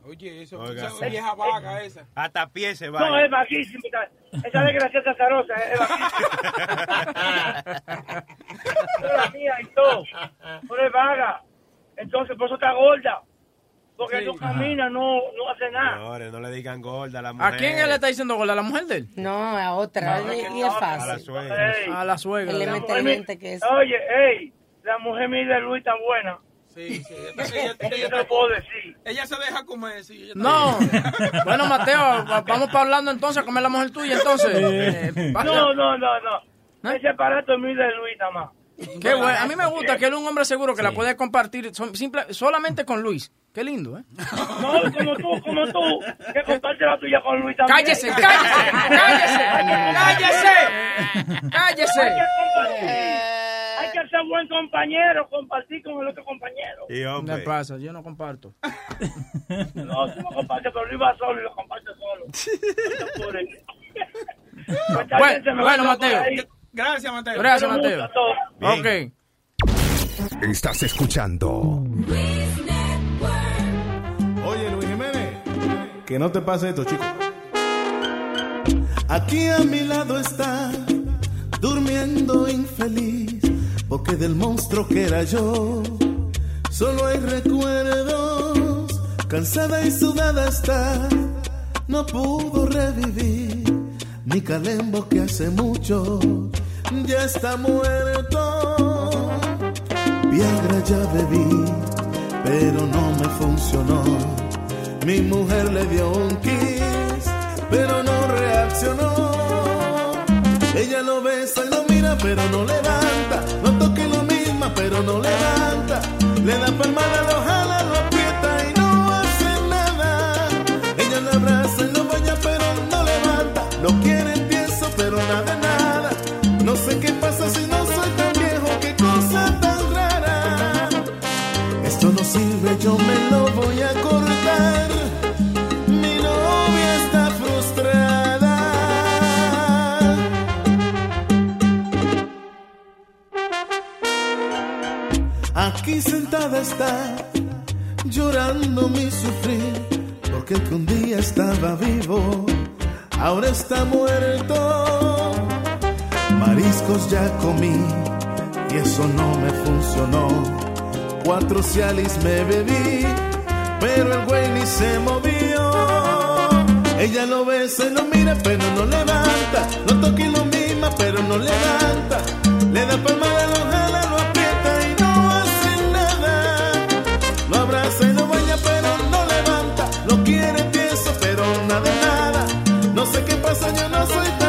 [SPEAKER 16] Oye, eso
[SPEAKER 10] Oiga,
[SPEAKER 16] esa
[SPEAKER 10] sí.
[SPEAKER 16] vieja vaga esa.
[SPEAKER 10] Hasta pie se va.
[SPEAKER 19] No, es vaquísima. Esa, esa desgraciada zarosa es vaquísima. Es la mía y todo. Pero es vaga. Entonces, por eso está gorda. Porque
[SPEAKER 3] Sí.
[SPEAKER 19] no camina, no, no hace nada.
[SPEAKER 10] Señores, no le digan gorda a la mujer.
[SPEAKER 3] ¿A quién él le está diciendo gorda? ¿A la mujer de él?
[SPEAKER 15] No, a otra.
[SPEAKER 19] No,
[SPEAKER 15] y, y es
[SPEAKER 19] no,
[SPEAKER 15] fácil.
[SPEAKER 10] A la suegra.
[SPEAKER 19] Ey,
[SPEAKER 3] A la suegra.
[SPEAKER 15] Él le mete
[SPEAKER 19] mujer mi-
[SPEAKER 15] gente que es.
[SPEAKER 19] Oye, ey, la mujer mía de Luis tan buena.
[SPEAKER 16] Sí, sí.
[SPEAKER 19] Ella, yo te lo puedo decir.
[SPEAKER 16] Ella se deja comer, sí. ella
[SPEAKER 3] No. bueno, Mateo, va- vamos para hablando entonces a comer la mujer tuya, entonces. Eh,
[SPEAKER 19] No, no, no, no. Ese aparato es mío de Luis nada más.
[SPEAKER 3] Qué bueno. A mí me gusta que él es un hombre seguro que la puede compartir son- simple, solamente con Luis. Qué lindo, ¿eh?
[SPEAKER 19] No, como tú, como tú, que comparte la tuya con Luis también.
[SPEAKER 3] Cállese, cállese, cállese, cállese, cállese.
[SPEAKER 19] Hay que compartir. Hay que ser buen compañero, compartir con el otro compañero.
[SPEAKER 10] Y
[SPEAKER 3] ¿Qué pasa? Yo no comparto.
[SPEAKER 19] No, tú no compartes, pero Luis va solo y lo comparte solo. No te apures. Pues
[SPEAKER 3] Bueno,
[SPEAKER 19] bien, se me
[SPEAKER 3] bueno,
[SPEAKER 19] va a
[SPEAKER 3] Mateo.
[SPEAKER 16] Gracias, Mateo.
[SPEAKER 3] Gracias, Mateo. Ok.
[SPEAKER 20] Estás escuchando
[SPEAKER 21] Oye, Luis Jiménez, que no te pase esto, chico. Aquí a mi lado está, durmiendo infeliz, porque del monstruo que era yo, solo hay recuerdos. Cansada y sudada está, no pudo revivir. Mi calembo que hace mucho ya está muerto. Viagra ya bebí, pero no me funcionó. Mi mujer le dio un kiss, pero no reaccionó. Ella lo besa y lo mira, pero no levanta. No toque lo misma, pero no levanta. Le da palmada, lo jala, nada, nada. No sé qué pasa si no soy tan viejo, qué cosa tan rara. Esto no sirve, yo me lo voy a cortar. Mi novia está frustrada. Aquí sentada está, llorando mi sufrir, porque el que un día estaba vivo, ahora está muerto. Mariscos ya comí y eso no me funcionó. Cuatro cialis me bebí, pero el güey ni se movió. Ella lo besa y lo mira, pero no levanta. No toque lo misma, pero no levanta. Le da palmada, lo jala, lo aprieta y no hace nada. Lo abraza y lo baña, pero no levanta. Lo quiere tieso, pero nada, nada. No sé qué pasa, yo no soy tan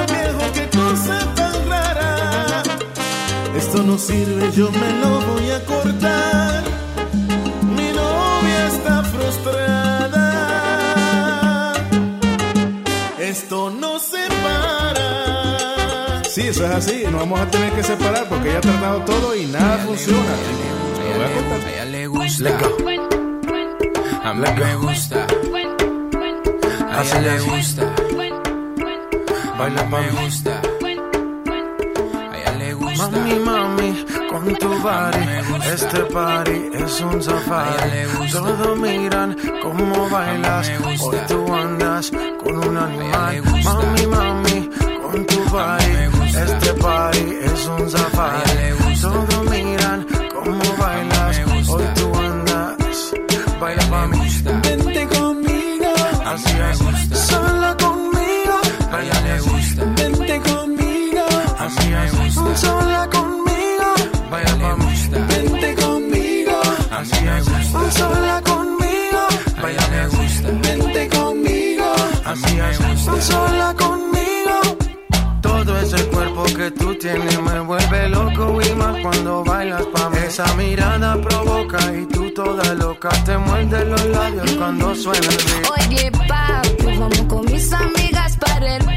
[SPEAKER 21] no sirve, yo me lo voy a cortar. Mi novia está frustrada. Esto no se para. Sí, eso es así. Nos vamos a tener que separar porque ya ha tratado todo y nada funciona. Lo voy a contar.
[SPEAKER 22] A ella le gusta. A mí me gusta. A ella le gusta. Baila pa' me gusta. Gusta.
[SPEAKER 23] Mami, mami, con tu body, este party es un safari. Todos miran cómo bailas, hoy tú andas con un animal. Mami, mami, con tu body, este party es un safari. Todos miran cómo bailas, hoy tú andas, baila pa' mí. Vente conmigo, así es, cuando suena el beat.
[SPEAKER 24] Oye, papi, vamos con mis amigas para el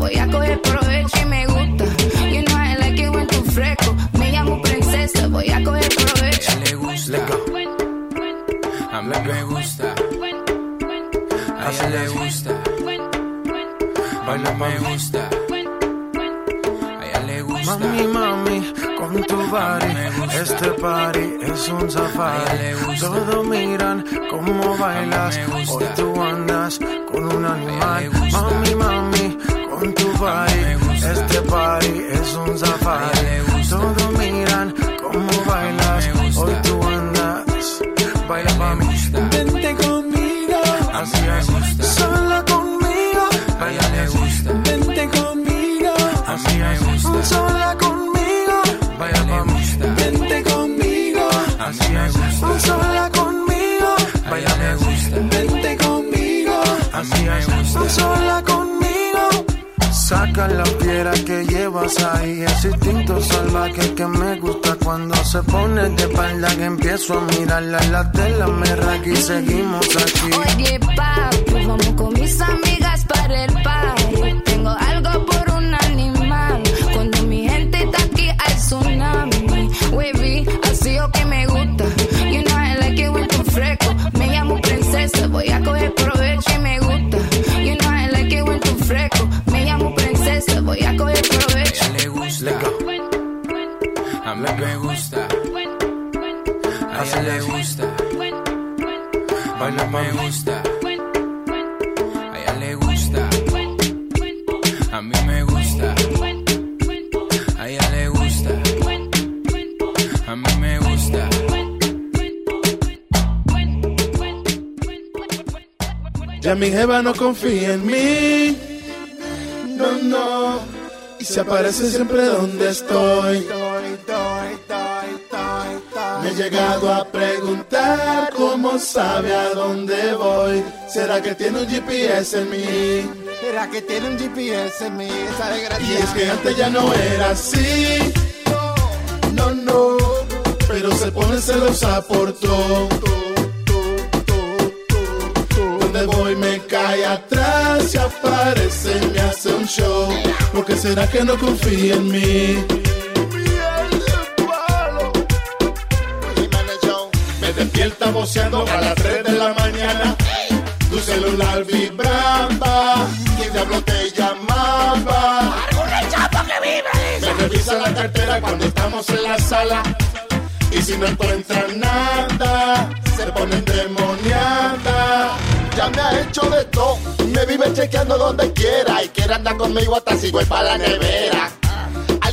[SPEAKER 24] voy a coger provecho y me gusta. You know I like it when tú fresco. Me llamo princesa, voy a coger provecho.
[SPEAKER 22] A ella le gusta. A mí me gusta. A ella le gusta. Baila me gusta. A ella le gusta.
[SPEAKER 23] Mami, mami, con tu body, este party es un safari. Todos miran cómo bailas, hoy tú andas con un animal. Mami, mami, body. Este party es un safari. Todos miran cómo bailas. Hoy tú andas, baila pa' mí. Vente conmigo, así es. Sola conmigo, baila le gusta. Vente conmigo, así es. Sola conmigo, baila pa' mí. Vente conmigo, así es. Sola conmigo, baila le gusta. Vente conmigo, así es. Sola conmigo. Saca la piedra que llevas ahí, ese instinto salvaje que me gusta cuando se pone de espalda que empiezo a mirarla la tela, me raga y seguimos aquí.
[SPEAKER 24] Oye, papi, vamos con mis amigas para el party. A
[SPEAKER 22] mí me gusta. A ella le gusta. Baila me gusta. A ella le gusta. A mí me gusta. A ella le gusta. A mí me gusta.
[SPEAKER 25] Ya mi jeva no confía en mí. No, no. Y se aparece siempre donde estoy. Llegado a preguntar cómo sabe a dónde voy. ¿Será que tiene un GPS en mí?
[SPEAKER 5] ¿Será que tiene un GPS en mí? Esa
[SPEAKER 25] Y es que antes ya no era así. No, no. Pero se pone celosa por todo. Donde voy me cae atrás, se aparece y me hace un show. Porque será que no confía en mí? Despierta voceando a las 3 de la mañana. Tu celular vibraba. ¿Quién diablo te llamaba? Me revisa la cartera cuando estamos en la sala. Y si no encuentra nada, se pone endemoniada.
[SPEAKER 26] Ya me ha hecho de todo, me vive chequeando donde quiera y quiere andar conmigo hasta si voy para la nevera.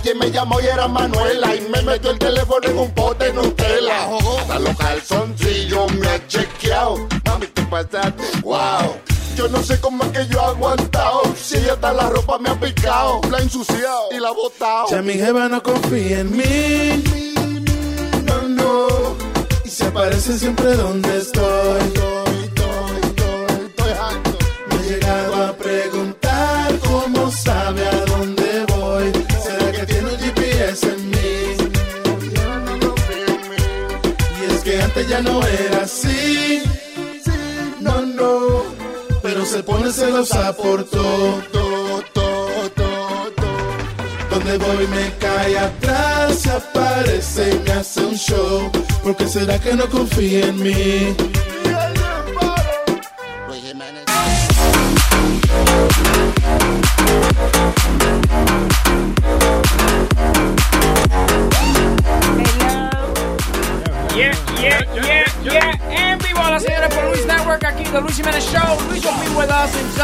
[SPEAKER 26] Alguien me llamó y era Manuela y me metió el teléfono en un pote Nutella. Hasta los calzoncillos me ha chequeado. Mami, te pasaste, wow. Yo no sé cómo es que yo he aguantado. Si hasta la ropa me ha picado, la he ensuciado y la he botado.
[SPEAKER 25] Ya mi jeva no confía en mí. No, no. Y se aparece siempre donde estoy. Era así. No, no. Pero se pone celosa por todo. Donde voy me cae atrás, se aparece y me hace un show. Porque será que no confía en mí?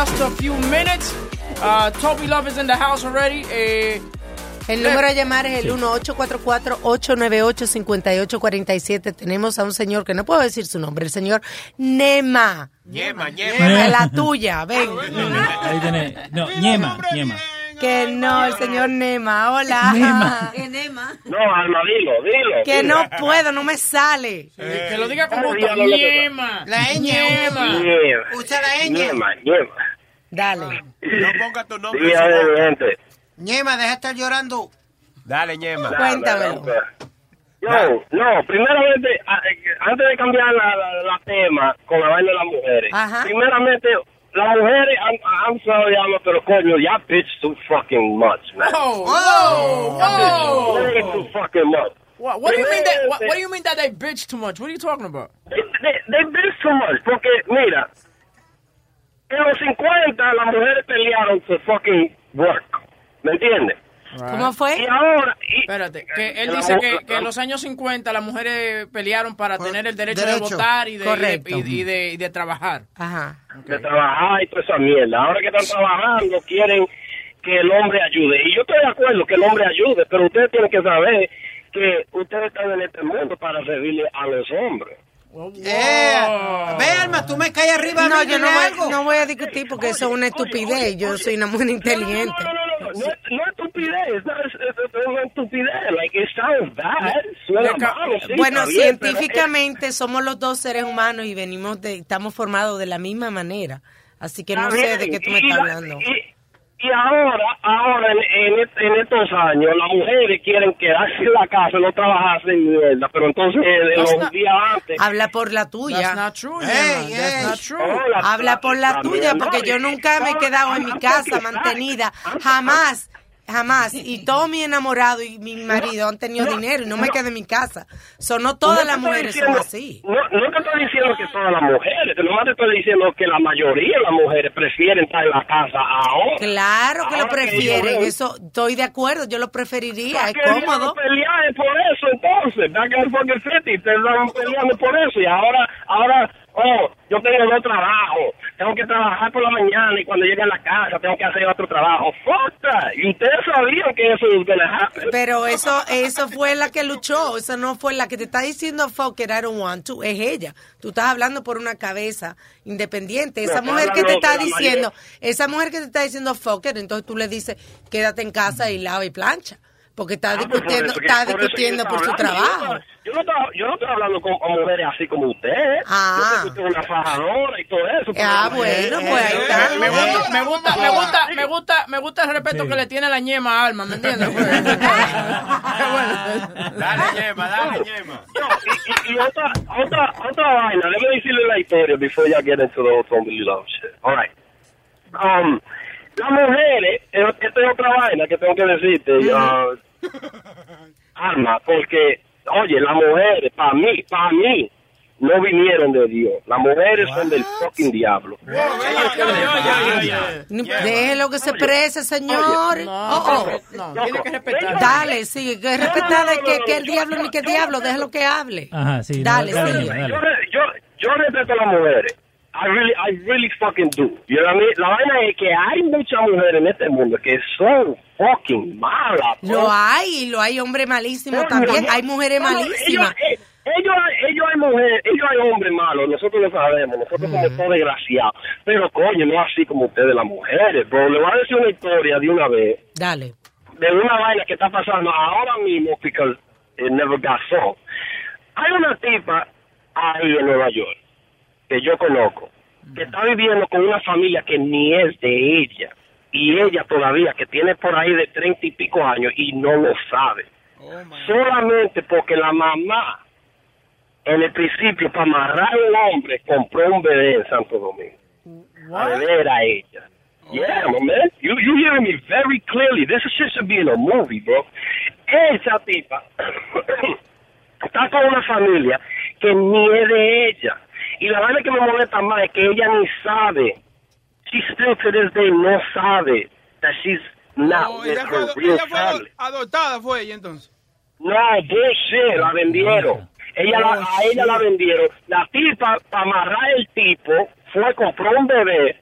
[SPEAKER 3] Just a few minutes. Uh, Toby Love is in the house already. Eh,
[SPEAKER 15] El número a llamar es el 1-844-898-5847. Tenemos a un señor que no puedo decir su nombre, el señor Nema.
[SPEAKER 10] Ñema,
[SPEAKER 15] Ñema, la tuya, ven.
[SPEAKER 12] Ahí tenés. No, Ñema, Ñema.
[SPEAKER 15] Que no, el señor Nema. Hola.
[SPEAKER 12] Nema.
[SPEAKER 27] No, Alma, dilo, dilo.
[SPEAKER 15] Que no puedo, no me sale.
[SPEAKER 3] que lo diga como
[SPEAKER 27] lo- lo-
[SPEAKER 3] Ñema.
[SPEAKER 8] La ñ. Usa la ñ.
[SPEAKER 27] Ñema, ñema.
[SPEAKER 15] Dale.
[SPEAKER 10] No ponga tu nombre.
[SPEAKER 27] Día de gente.
[SPEAKER 8] Ñema, deja de estar llorando.
[SPEAKER 10] Dale, Ñema.
[SPEAKER 15] Cuéntamelo.
[SPEAKER 27] No, no, primeramente, eh, antes de cambiar la, la, la tema con la vaina de las mujeres,
[SPEAKER 15] Ajá.
[SPEAKER 27] primeramente, las mujeres, I'm, I'm sorry, Alma, pero coño, ya bitch too fucking much, man.
[SPEAKER 3] Whoa, whoa, whoa.
[SPEAKER 27] Way too fucking much.
[SPEAKER 3] What, what do you mean that? What, what do you mean that they bitch too much? What are you talking about?
[SPEAKER 27] They, they bitch too much, porque, mira, en los 50 las mujeres pelearon to fucking work, ¿me entiendes?
[SPEAKER 15] ¿Cómo fue?
[SPEAKER 27] Y ahora...
[SPEAKER 3] Espérate, que él
[SPEAKER 27] La
[SPEAKER 3] dice que, que en los años 50 las mujeres pelearon para tener el derecho,
[SPEAKER 27] derecho.
[SPEAKER 3] de votar y de,
[SPEAKER 27] Correcto.
[SPEAKER 3] y de, y de- y de trabajar.
[SPEAKER 15] Ajá.
[SPEAKER 27] de trabajar y toda esa mierda. Ahora que están trabajando, quieren que el hombre ayude. Y yo estoy de acuerdo que el hombre ayude, pero ustedes tienen que saber que ustedes están en este mundo para servirle a los hombres.
[SPEAKER 8] Eh, ve, Alma, tú me caes arriba.
[SPEAKER 15] No, yo no voy,
[SPEAKER 8] algo.
[SPEAKER 15] no voy a discutir porque eso es una estupidez. Yo soy una mujer inteligente.
[SPEAKER 27] No, no es estupidez, no es, es- es una estupidez. Like, it sounds bad. Suena malo, sí,
[SPEAKER 15] Bueno,
[SPEAKER 27] bien,
[SPEAKER 15] científicamente somos los dos seres humanos y venimos de, estamos formados de la misma manera. Así que no sé de qué tú me estás
[SPEAKER 27] la-
[SPEAKER 15] hablando.
[SPEAKER 27] Y, y ahora, ahora en, en, est- en estos años, las mujeres quieren quedarse en la casa, no trabajarse en mierda, pero entonces eh, los
[SPEAKER 15] not-
[SPEAKER 27] días antes...
[SPEAKER 15] Habla por la tuya.
[SPEAKER 3] That's not true,
[SPEAKER 15] Hey.
[SPEAKER 3] That's
[SPEAKER 15] hey.
[SPEAKER 3] not true.
[SPEAKER 27] Oh, la-
[SPEAKER 15] Habla por la
[SPEAKER 27] la
[SPEAKER 15] tuya, porque
[SPEAKER 27] no,
[SPEAKER 15] yo nunca me he quedado en mi casa mantenida, jamás, jamás. Y todos mis enamorados y mi marido han tenido dinero y no me quedé en mi casa. Son no todas las mujeres son
[SPEAKER 27] diciendo-
[SPEAKER 15] así.
[SPEAKER 27] No, no te estoy diciendo que todas las mujeres, nomás te estoy diciendo que la mayoría de las mujeres prefieren estar en la casa ahora.
[SPEAKER 15] Claro que lo prefieren, eso estoy de acuerdo, yo lo preferiría, es cómodo.
[SPEAKER 27] pelear por eso entonces, peleando por eso y ahora, ahora, oh, yo tengo dos trabajos, tengo que trabajar por la mañana y cuando llegue a la casa tengo que hacer otro trabajo, fuck that, y ustedes sabían que eso happen.
[SPEAKER 15] Pero eso eso fue la que luchó, esa no fue la que te está diciendo fuck it, I don't want to, es ella. Tú estás hablando por una cabeza independiente. Esa mujer que te está diciendo, esa mujer que te está diciendo fuck it, entonces tú le dices, quédate en casa y lava y plancha. Porque está
[SPEAKER 27] Ah, pues por
[SPEAKER 15] discutiendo,
[SPEAKER 27] eso
[SPEAKER 15] está discutiendo por su trabajo.
[SPEAKER 27] Yo no, estaba, yo no estoy hablando con, con mujeres así como usted.
[SPEAKER 15] Ah.
[SPEAKER 27] Yo sé que usted es una fajadora y todo eso.
[SPEAKER 15] Ah, bueno, pues ahí está.
[SPEAKER 3] Me gusta, me gusta, me gusta, me gusta, me gusta el respeto que le tiene la ñema a Alma, ¿me entiendes?
[SPEAKER 10] Dale, Ñema, dale, Ñema.
[SPEAKER 27] y, y, y otra, otra, otra vaina, déjame decirle la historia before y'all get into the whole family love shit. All right. Um, las mujeres, eh, esta es otra vaina que tengo que decirte, uh, Alma, porque, oye, las mujeres, para mí, para mí, no vinieron de Dios. Las mujeres son del fucking diablo.
[SPEAKER 15] Déjelo que se exprese, señor. Oh, oh.
[SPEAKER 3] No, tiene que respetar.
[SPEAKER 15] Dale, sí, que respetar de que, que el diablo ni que el diablo, déjalo que hable.
[SPEAKER 12] Ajá, sí.
[SPEAKER 15] Dale,
[SPEAKER 12] no,
[SPEAKER 15] sí.
[SPEAKER 12] dale,
[SPEAKER 27] Yo, yo, yo respeto a las mujeres. I really, I really fucking do. You know what I mean? La vaina es que hay muchas mujeres en este mundo que son fucking malas. bro.
[SPEAKER 15] Lo hay, y lo hay hombre malísimo
[SPEAKER 27] No,
[SPEAKER 15] también. Hay mujeres malísimas.
[SPEAKER 27] Ellos, eh, ellos, ellos hay mujeres, ellos hay hombres malos, nosotros lo sabemos, nosotros somos todos desgraciados. Pero coño, no así como ustedes las mujeres, bro. Le voy a decir una historia de una vez
[SPEAKER 15] Dale.
[SPEAKER 27] de una vaina que está pasando ahora mismo because it never got solved. Hay una tipa ahí en Nueva York que yo conozco que está viviendo con una familia que ni es de ella y ella todavía que tiene por ahí de treinta y pico años y no lo sabe. Solamente porque la mamá en el principio para amarrar a un hombre compró un bebé en Santo Domingo. A beber a ella. Yeah, my man. You you hearing me very clearly. This shit should be in a movie, bro. Esa tipa está con una familia que ni es de ella. Y la vaina que me molesta más es que ella ni sabe. She still to this day no sabe that she's not
[SPEAKER 16] Oh,
[SPEAKER 27] with
[SPEAKER 16] ella fue,
[SPEAKER 27] her
[SPEAKER 16] ado-
[SPEAKER 27] real
[SPEAKER 16] ella fue
[SPEAKER 27] family.
[SPEAKER 16] adoptada, fue ella entonces.
[SPEAKER 27] No, bullshit, la vendieron. Ella la, a ella la vendieron. La tipa, para amarrar el tipo, fue, compró un bebé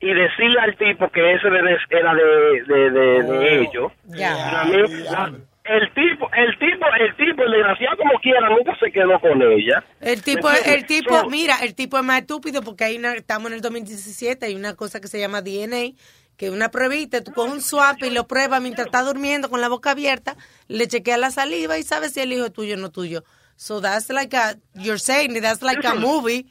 [SPEAKER 27] y decirle al tipo que ese bebé era de, de, de, de ellos. La la- el tipo, el tipo, el tipo, el desgraciado como quiera, nunca se quedó con ella.
[SPEAKER 15] El tipo,
[SPEAKER 27] ¿Me
[SPEAKER 15] el tipo,
[SPEAKER 27] So-
[SPEAKER 15] mira, el tipo es más estúpido porque hay una, estamos en el 2017, hay una cosa que se llama DNA, que es una pruebita, tú coges un swap y lo pruebas mientras está durmiendo con la boca abierta, le chequeas la saliva y sabes si el hijo es tuyo o no tuyo. So that's like a, you're saying that's like a movie.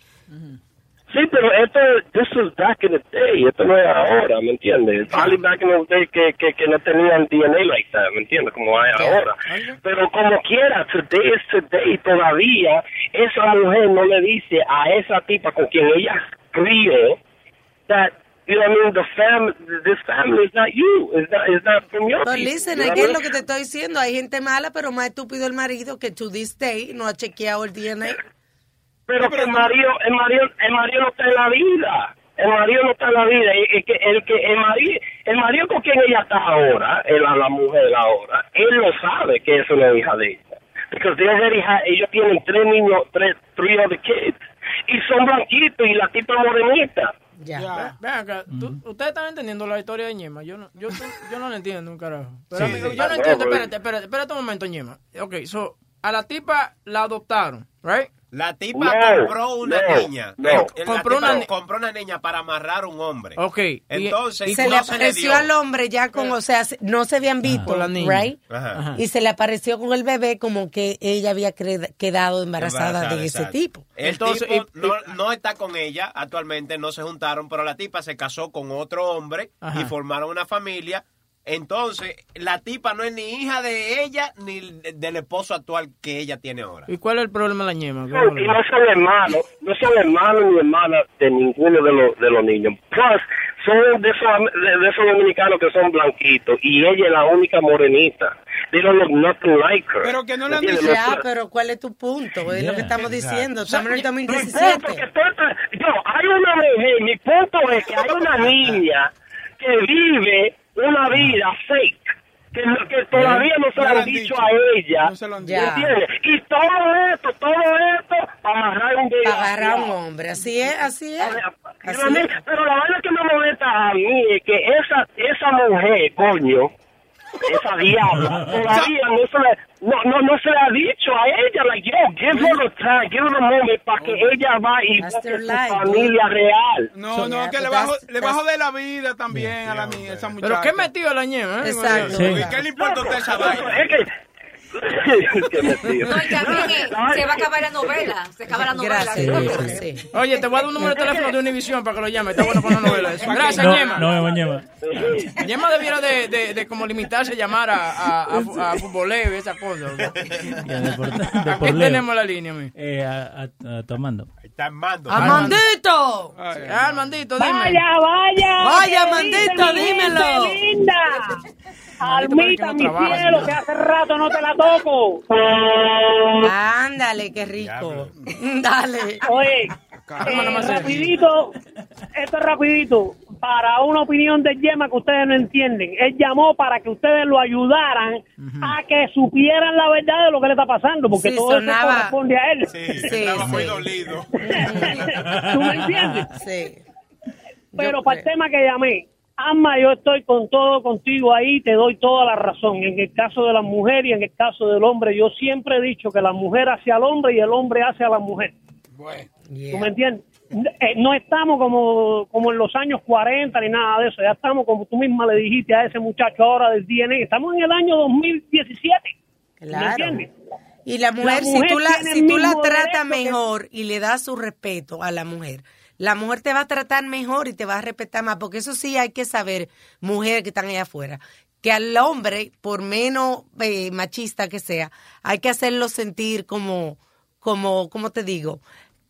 [SPEAKER 27] Sí, pero esto, this was back in the day, esto no es ahora, ¿me entiendes? Probably back in the day que, que, que no tenían DNA like that, ¿me entiendes? Como hay ahora. Pero como quiera, today is today, todavía esa mujer no le dice a esa tipa con quien ella escribe that, you know what I mean, the fam, this family is not you, is not, is not from your
[SPEAKER 15] But
[SPEAKER 27] people,
[SPEAKER 15] listen,
[SPEAKER 27] you know
[SPEAKER 15] again, lo que te estoy diciendo, hay gente mala, pero más estúpido el marido que to this day no ha chequeado el DNA.
[SPEAKER 27] Pero que el marido, el marido, el marido no está en la vida. El marido no está en la vida. y que el que el marido, el marido con quien ella está ahora, el- la, la mujer ahora, él lo sabe que no es hija de ella. Because they already ha- ellos tienen tres niños, tres, three other kids. Y son blanquitos y la tipa morenita.
[SPEAKER 3] Ya. Ven acá, tú- ustedes están entendiendo la historia de Ñema. Yo no, yo, yo no la entiendo un carajo. Pero,
[SPEAKER 10] Sí,
[SPEAKER 3] amigo,
[SPEAKER 10] sí.
[SPEAKER 3] yo no entiendo.
[SPEAKER 10] no,
[SPEAKER 3] Espérate, espérate, espérate un momento, Ñema. Ok, so, a la tipa la adoptaron, right?
[SPEAKER 10] La tipa
[SPEAKER 3] No,
[SPEAKER 10] compró una
[SPEAKER 3] no,
[SPEAKER 10] niña.
[SPEAKER 3] no.
[SPEAKER 10] La
[SPEAKER 3] Compró una ni-
[SPEAKER 10] compró una niña para amarrar a un hombre.
[SPEAKER 3] Ok. y-
[SPEAKER 10] Entonces,
[SPEAKER 15] Y se
[SPEAKER 10] no
[SPEAKER 15] le
[SPEAKER 10] se le
[SPEAKER 15] apareció al hombre ya con, o sea, se- no se habían visto, right?
[SPEAKER 10] Ajá.
[SPEAKER 15] Y se le apareció con el bebé como que ella había quedado embarazada, de ese
[SPEAKER 10] exacto.
[SPEAKER 15] tipo.
[SPEAKER 10] El
[SPEAKER 3] Entonces,
[SPEAKER 10] tipo
[SPEAKER 3] y-
[SPEAKER 10] no, no está con ella actualmente, no se juntaron, pero la tipa se casó con otro hombre
[SPEAKER 3] Ajá.
[SPEAKER 10] y formaron una familia. Entonces, la tipa no es ni hija de ella ni del esposo actual que ella tiene ahora.
[SPEAKER 3] ¿Y cuál es el problema de la Ñema? ¿Qué
[SPEAKER 27] No, y no son hermanos, no son hermanos ni hermanas de ninguno de los, de los niños. Plus, son de esos, de, de esos dominicanos que son blanquitos y ella es la única morenita. They don't look nothing like her.
[SPEAKER 16] Pero que no le han dicho-
[SPEAKER 15] Ya, pero ¿cuál es tu punto? Es lo que estamos
[SPEAKER 27] exacto.
[SPEAKER 15] diciendo. Estamos en el
[SPEAKER 27] No,
[SPEAKER 15] 2017.
[SPEAKER 27] porque estoy- yo, hay una mujer, mi punto es que hay una niña que vive una vida fake. Que, que todavía no se lo han dicho
[SPEAKER 16] dicho.
[SPEAKER 27] a ella.
[SPEAKER 16] No se lo han
[SPEAKER 15] dicho.
[SPEAKER 27] ¿Entiendes? Y todo esto, todo esto, para amarrar un
[SPEAKER 15] Para agarrar a un
[SPEAKER 27] desgraciado.
[SPEAKER 15] hombre. Así es, así es. Así
[SPEAKER 27] Pero, mí- pero la vaina que me molesta a mí es que esa, esa mujer, coño, esa diabla, todavía no se, le, no, no, no se le ha dicho a ella, like, yo, give her the time, give her moment para que ella va y busque su familia real.
[SPEAKER 16] No, no, que le bajo, le bajo de la vida también a la niña, esa muchacha.
[SPEAKER 3] Pero qué metido la Ñema, ¿eh?
[SPEAKER 15] Exacto.
[SPEAKER 12] Sí.
[SPEAKER 10] ¿Y qué le importa a usted esa vaina?
[SPEAKER 9] No, se va a acabar la novela. Se acaba la novela.
[SPEAKER 15] Gracias. Sí, sí.
[SPEAKER 3] Oye, te voy a dar un número de teléfono de Univision para que lo llame. Está bueno con la novela. eso. Gracias,
[SPEAKER 12] No.
[SPEAKER 3] Ñema debiera de, de, de como limitarse a llamar a, a, a, a futboleo y esas cosas. ¿A qué tenemos la línea, mi?
[SPEAKER 12] Eh, a, a, a tu.
[SPEAKER 10] Está.
[SPEAKER 3] Ah, Armandito, dime.
[SPEAKER 17] Vaya, vaya.
[SPEAKER 15] Vaya,
[SPEAKER 17] ¿qué
[SPEAKER 15] Mandito,
[SPEAKER 17] dice mi
[SPEAKER 15] dímelo.
[SPEAKER 17] linda? Almita, mi cielo,
[SPEAKER 3] ¿no?
[SPEAKER 17] que hace rato no te la toco.
[SPEAKER 15] Ándale, qué rico. Dale.
[SPEAKER 17] Oye, eh, rapidito, esto es rapidito, para una opinión de Yema que ustedes no entienden. Él llamó para que ustedes lo ayudaran a que supieran la verdad de lo que le está pasando, porque
[SPEAKER 15] Sí,
[SPEAKER 17] todo eso
[SPEAKER 15] sonaba-
[SPEAKER 17] corresponde a él.
[SPEAKER 10] Sí,
[SPEAKER 15] Sí,
[SPEAKER 10] estaba muy dolido.
[SPEAKER 17] ¿Tú me entiendes?
[SPEAKER 15] Sí.
[SPEAKER 17] Pero
[SPEAKER 15] Yo
[SPEAKER 17] para el tema que llamé, Alma, yo estoy con todo contigo ahí, te doy toda la razón. En el caso de la mujer y en el caso del hombre, yo siempre he dicho que la mujer hacia el hombre y el hombre hacia la mujer.
[SPEAKER 15] Yeah.
[SPEAKER 17] ¿Tú me entiendes? Eh, No estamos como, como en los años 40 ni nada de eso, ya estamos como tú misma le dijiste a ese muchacho ahora del DNA, estamos en el año 2017. ¿Me
[SPEAKER 15] Claro.
[SPEAKER 17] entiendes?
[SPEAKER 15] Y la mujer,
[SPEAKER 17] mujer
[SPEAKER 15] si tú la, si tú la tratas
[SPEAKER 17] que-
[SPEAKER 15] mejor y le das su respeto a la mujer, la mujer te va a tratar mejor y te va a respetar más, porque eso sí hay que saber, mujeres que están allá afuera, que al hombre, por menos eh, machista que sea, hay que hacerlo sentir como, como, ¿cómo te digo?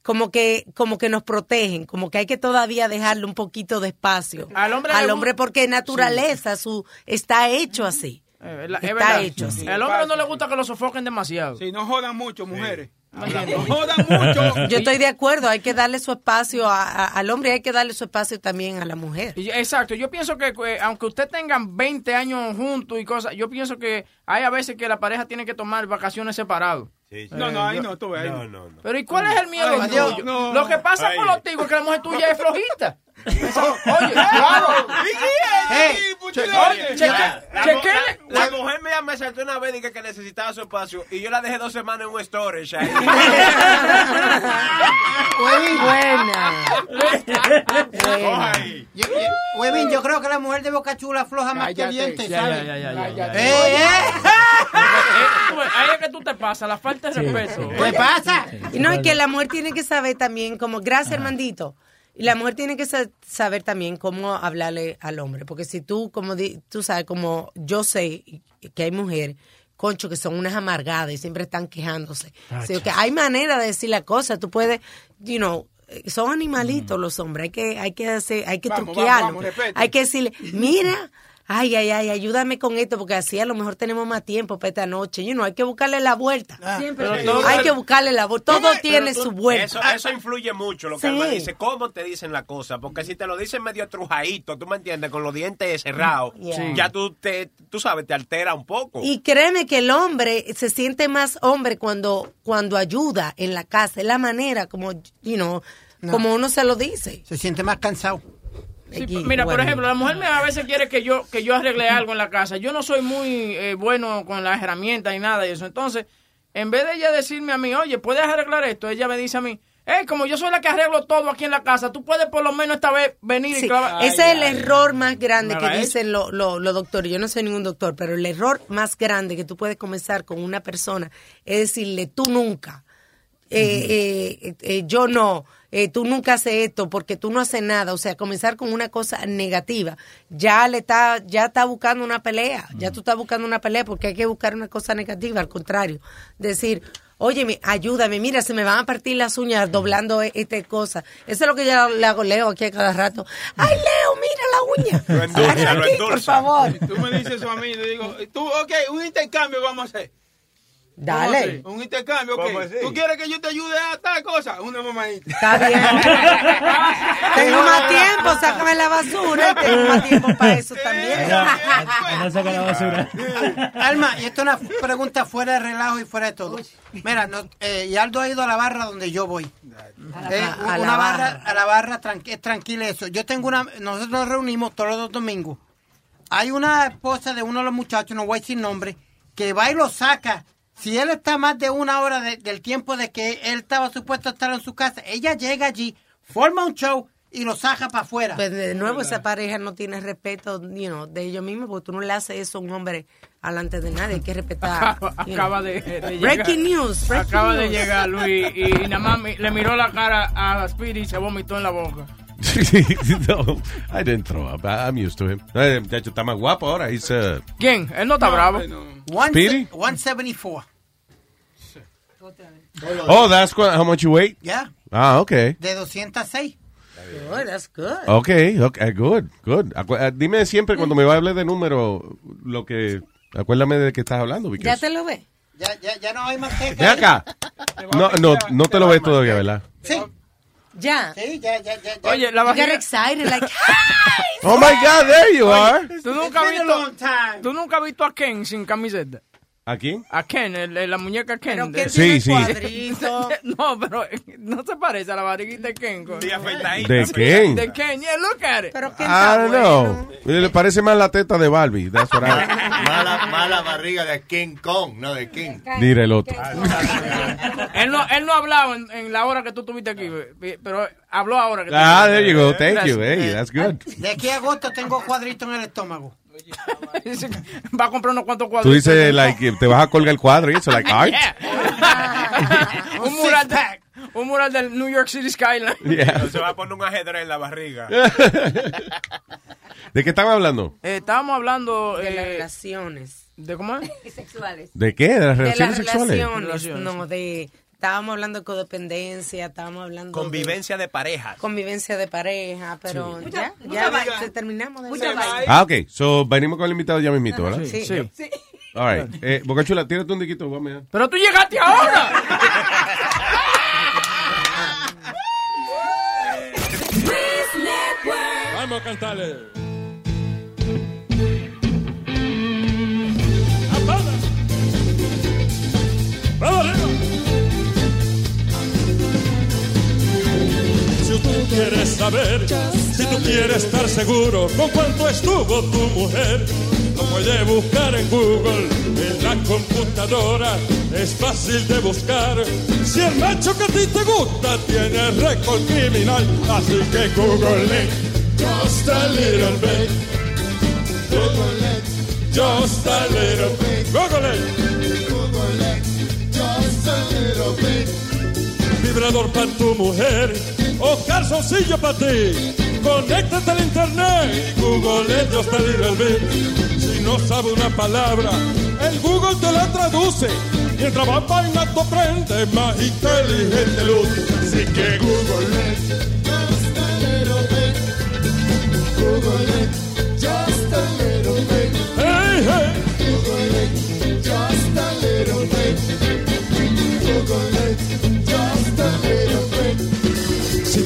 [SPEAKER 15] Como que, como que nos protegen, como que hay que todavía dejarle un poquito de espacio
[SPEAKER 3] Al hombre
[SPEAKER 15] al hombre porque naturaleza, su, está hecho así.
[SPEAKER 3] Es verdad, es
[SPEAKER 15] Está hecho así.
[SPEAKER 3] El hombre no le gusta que lo sofoquen demasiado.
[SPEAKER 16] Sí, no jodan mucho, mujeres.
[SPEAKER 3] ¿Me
[SPEAKER 16] mucho.
[SPEAKER 15] Yo estoy de acuerdo, hay que darle su espacio a- a- al hombre y hay que darle su espacio también a la mujer.
[SPEAKER 3] Exacto, yo pienso que eh, aunque usted tengan 20 años juntos y cosas, yo pienso que hay a veces que la pareja tiene que tomar vacaciones separados.
[SPEAKER 16] No, no, ahí no, tú ves. ahí
[SPEAKER 10] No,
[SPEAKER 16] no.
[SPEAKER 10] no.
[SPEAKER 3] Pero ¿y cuál es el miedo
[SPEAKER 16] Ay? Dios.
[SPEAKER 3] Lo que pasa
[SPEAKER 10] Ay.
[SPEAKER 3] con los tigres es que la mujer tuya es flojita. Eso- oye, claro.
[SPEAKER 16] Hey,
[SPEAKER 3] Che-
[SPEAKER 16] oye,
[SPEAKER 3] oye, cheque-
[SPEAKER 10] La, mujer mía me saltó una vez y que, que necesitaba su espacio y yo la dejé dos semanas en un storage ahí.
[SPEAKER 15] Muy buena.
[SPEAKER 10] Ahí.
[SPEAKER 8] Yo, yo- Huevín, yo creo que la mujer de Boca Chula floja más que dientes, ¿sabes? Eh, eh.
[SPEAKER 3] Eh, Ahí es que tú te pasas, la falta de respeto.
[SPEAKER 8] ¿Qué pasa?
[SPEAKER 15] Y no, y que la mujer tiene que saber también como, gracias hermandito, y la mujer tiene que sa- saber también cómo hablarle al hombre, porque si tú, como di- tú sabes, como yo sé que hay mujeres, concho, que son unas amargadas y siempre están quejándose. Sí, que hay manera de decir la cosa, tú puedes, you know, son animalitos los hombres, hay que, hay que hacer, hay que
[SPEAKER 16] Vamos,
[SPEAKER 15] truquearlo.
[SPEAKER 16] vamos, vamos, respete.
[SPEAKER 15] hay que decirle, mira, ay, ay, ay, ayúdame con esto, porque así a lo mejor tenemos más tiempo para esta noche. You know, hay que buscarle la vuelta.
[SPEAKER 10] Siempre. Todo-
[SPEAKER 15] hay que buscarle la vuelta. Todo tiene
[SPEAKER 10] tú-
[SPEAKER 15] su vuelta.
[SPEAKER 10] Eso, eso influye mucho lo que
[SPEAKER 15] Sí.
[SPEAKER 10] Alma dice. ¿Cómo te dicen la cosa? Porque si te lo dicen medio trujadito, tú me entiendes, con los dientes cerrados,
[SPEAKER 15] Yeah. Sí.
[SPEAKER 10] ya tú, te, tú sabes, te altera un poco.
[SPEAKER 15] Y créeme que el hombre se siente más hombre cuando, cuando ayuda en la casa. Es la manera como, you know,
[SPEAKER 8] No.
[SPEAKER 15] como uno se lo dice.
[SPEAKER 8] Se siente más cansado.
[SPEAKER 3] Sí, Mira, por ejemplo, la mujer me a veces quiere que yo que yo arregle algo en la casa. Yo no soy muy eh, bueno con las herramientas y nada de eso. Entonces, en vez de ella decirme a mí, oye, ¿puedes arreglar esto? Ella me dice a mí, hey, como yo soy la que arreglo todo aquí en la casa, tú puedes por lo menos esta vez venir y clavar.
[SPEAKER 15] ese es el error más grande
[SPEAKER 3] ¿Me
[SPEAKER 15] que dicen los lo- los doctores. Yo no soy ningún doctor, pero el error más grande que tú puedes comenzar con una persona es decirle tú nunca, eh, eh, eh, yo no, eh, tú nunca haces esto porque tú no haces nada. O sea, comenzar con una cosa negativa. Ya le está, ya está buscando una pelea. Ya tú estás buscando una pelea porque hay que buscar una cosa negativa. Al contrario, decir, Oye, ayúdame, mira, se me van a partir las uñas doblando e- esta cosa. Eso es lo que yo le hago Leo aquí a cada rato. Ay, Leo, mira la uña.
[SPEAKER 16] Lo endulza, lo endulza.
[SPEAKER 15] Por favor.
[SPEAKER 16] Tú me dices eso a mí, le digo, tú, ok, un intercambio vamos a hacer.
[SPEAKER 15] Dale.
[SPEAKER 16] Un intercambio, ok.
[SPEAKER 15] ¿Cómo así?
[SPEAKER 16] ¿Tú quieres que yo te ayude a tal cosa? Una mamadita.
[SPEAKER 15] Está bien. Tengo más tiempo, sácame la basura. Tengo más tiempo para eso también.
[SPEAKER 12] No saca la basura.
[SPEAKER 8] Alma, y esto es una pregunta fuera de relajo y fuera de todo. Mira, no, eh, y Aldo ha ido a la barra donde yo voy. Eh,
[SPEAKER 15] A la
[SPEAKER 8] una barra,
[SPEAKER 15] barra.
[SPEAKER 8] a la barra, tranqui- es tranquila eso. Yo tengo una, nosotros nos reunimos todos los domingos. Hay una esposa de uno de los muchachos, no voy a decir nombre, que va y lo saca. Si él está más de una hora de- del tiempo de que él estaba supuesto a estar en su casa, ella llega allí, forma un show y lo saca para afuera.
[SPEAKER 15] Pues de nuevo esa pareja no tiene respeto you know, de ellos mismos porque tú no le haces eso a un hombre alante de nadie, hay que respetar.
[SPEAKER 3] Acaba, de, de llegar.
[SPEAKER 15] Breaking news. breaking
[SPEAKER 3] acaba de llegar Luis y, y nada más le miró la cara a Speedy y se vomitó en la boca.
[SPEAKER 28] no, I didn't throw up. I- I'm used to him. Eh, muchacho, está más guapo ahora. He's, uh,
[SPEAKER 3] ¿Quién? Él no está bravo.
[SPEAKER 8] One
[SPEAKER 28] Speedy?
[SPEAKER 8] se- 174.
[SPEAKER 28] oh, that's how much you weigh?
[SPEAKER 8] Yeah.
[SPEAKER 28] Ah, okay.
[SPEAKER 8] De 206.
[SPEAKER 15] Good, that's good.
[SPEAKER 28] Okay, okay, good, good. Acu- eh, dime siempre cuando me hable de número lo que... Acuérdame de qué estás hablando.
[SPEAKER 15] ¿Ya
[SPEAKER 28] because-
[SPEAKER 15] te lo ves?
[SPEAKER 8] Ya, ya, ya no hay manteca.
[SPEAKER 28] Ven acá. No, no, no te lo ves todavía, ¿verdad?
[SPEAKER 8] Sí.
[SPEAKER 15] Ya.
[SPEAKER 8] Sí, ya, ya, ya.
[SPEAKER 3] Oye, la
[SPEAKER 15] You get
[SPEAKER 3] vagina...
[SPEAKER 15] excited, like,
[SPEAKER 28] Oh my God, there you are.
[SPEAKER 3] ¿Tú nunca, has
[SPEAKER 8] It's been a long
[SPEAKER 3] visto,
[SPEAKER 8] time.
[SPEAKER 3] ¿Tú nunca has visto a Ken sin camiseta?
[SPEAKER 28] ¿A quién?
[SPEAKER 3] A Ken, el- el- la muñeca Ken.
[SPEAKER 15] Pero
[SPEAKER 3] de-
[SPEAKER 15] que
[SPEAKER 28] Sí,
[SPEAKER 15] tiene
[SPEAKER 28] sí.
[SPEAKER 15] cuadrito.
[SPEAKER 3] no, pero no se parece a la barriguita de Ken. con-
[SPEAKER 28] ¿De quién?
[SPEAKER 3] De Ken, yeah, look at it.
[SPEAKER 15] Pero
[SPEAKER 28] I don't know. Le parece más la teta de Barbie. That's what I...
[SPEAKER 14] Mala, mala barriga de King Kong, no de King.
[SPEAKER 28] Dirá el otro.
[SPEAKER 3] Él no, él no ha hablado en, en la hora que tú estuviste aquí, pero habló ahora que
[SPEAKER 28] Ah, there you go. Thank you. Hey, that's good.
[SPEAKER 8] De aquí a agosto tengo cuadrito en el estómago.
[SPEAKER 3] Va a comprar unos cuantos cuadros.
[SPEAKER 28] Tú dices, like, te vas a colgar el cuadro y eso, like, art.
[SPEAKER 3] un, mural de- un mural del New York City Skyline.
[SPEAKER 28] Yeah.
[SPEAKER 10] Se va a poner un ajedrez en la barriga.
[SPEAKER 28] ¿De qué están hablando?
[SPEAKER 3] Eh, estábamos hablando
[SPEAKER 15] De las
[SPEAKER 3] eh,
[SPEAKER 15] relaciones.
[SPEAKER 3] de cómo es?
[SPEAKER 13] Sexuales.
[SPEAKER 28] ¿De qué? ¿De las
[SPEAKER 15] De las
[SPEAKER 28] relaciones sexuales?
[SPEAKER 15] relaciones.
[SPEAKER 3] Relaciones,
[SPEAKER 15] No, de... Estábamos hablando de codependencia, estábamos hablando
[SPEAKER 10] Convivencia de parejas.
[SPEAKER 15] de convivencia de pareja, pero ya,
[SPEAKER 13] mucha
[SPEAKER 15] ya
[SPEAKER 13] vaina.
[SPEAKER 15] se- terminamos de
[SPEAKER 13] Mucha.
[SPEAKER 28] Ah, ok. So, venimos con el invitado ya mismito, ¿verdad?
[SPEAKER 15] Sí.
[SPEAKER 3] Sí.
[SPEAKER 28] All right. Eh, Boca Chula, tírate un diquito, vamos allá.
[SPEAKER 3] Pero tú llegaste ahora.
[SPEAKER 29] Vamos a cantarle. Quieres saber, si tú quieres estar seguro con cuánto estuvo tu mujer, lo puedes buscar en Google, en la computadora, es fácil de buscar. Si el macho que a ti te gusta tiene récord criminal, así que Google it, just a little bit. Google it, just a little bit. Google it. Vibrador para tu mujer o calzoncillo para ti. Conéctate al internet y Google ellos te dirá el bit. Si no sabe una palabra, el Google te la traduce. Mientras va vaina tu aprende más inteligente luz. Así que Google bit. Google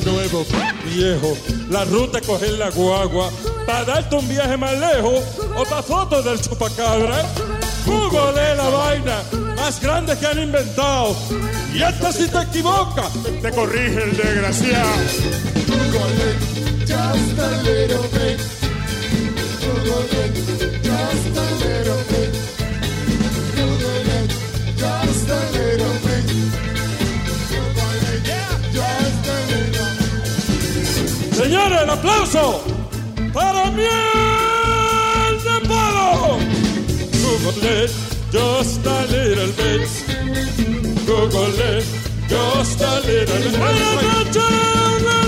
[SPEAKER 29] nuevo, viejo. La ruta es coger la guagua para darte un viaje más lejos o para fotos del chupacabra. ¿eh? Google la vaina más grande que han inventado. Y esta si te equivoca, te corrige el desgraciado.
[SPEAKER 26] Google just a little bit. Google just a little bit.
[SPEAKER 29] aplauso para Miel de Palo. Google it, just a little bit. Google it, just a little bit.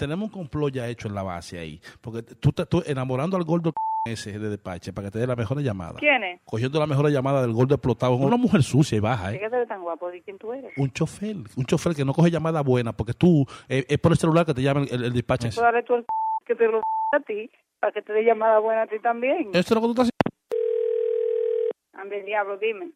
[SPEAKER 30] Tenemos un complot ya hecho en la base ahí. Porque tú estás enamorando al gordo ese de despache para que te dé la mejor llamada.
[SPEAKER 29] ¿Quién es?
[SPEAKER 30] Cogiendo la mejor llamada del gordo explotado. Una mujer sucia y baja,
[SPEAKER 29] ¿De
[SPEAKER 30] ¿eh?
[SPEAKER 29] qué eres tan guapo? ¿De quién tú eres?
[SPEAKER 30] Un chofer, un chofer que no coge llamada buena porque tú, eh, es por el celular que te llama el, el despacho.
[SPEAKER 29] Pues dale tú el que te lo a ti, para que te dé llamada buena a ti también.
[SPEAKER 30] Esto es lo que tú estás
[SPEAKER 29] Ande el diablo, dime.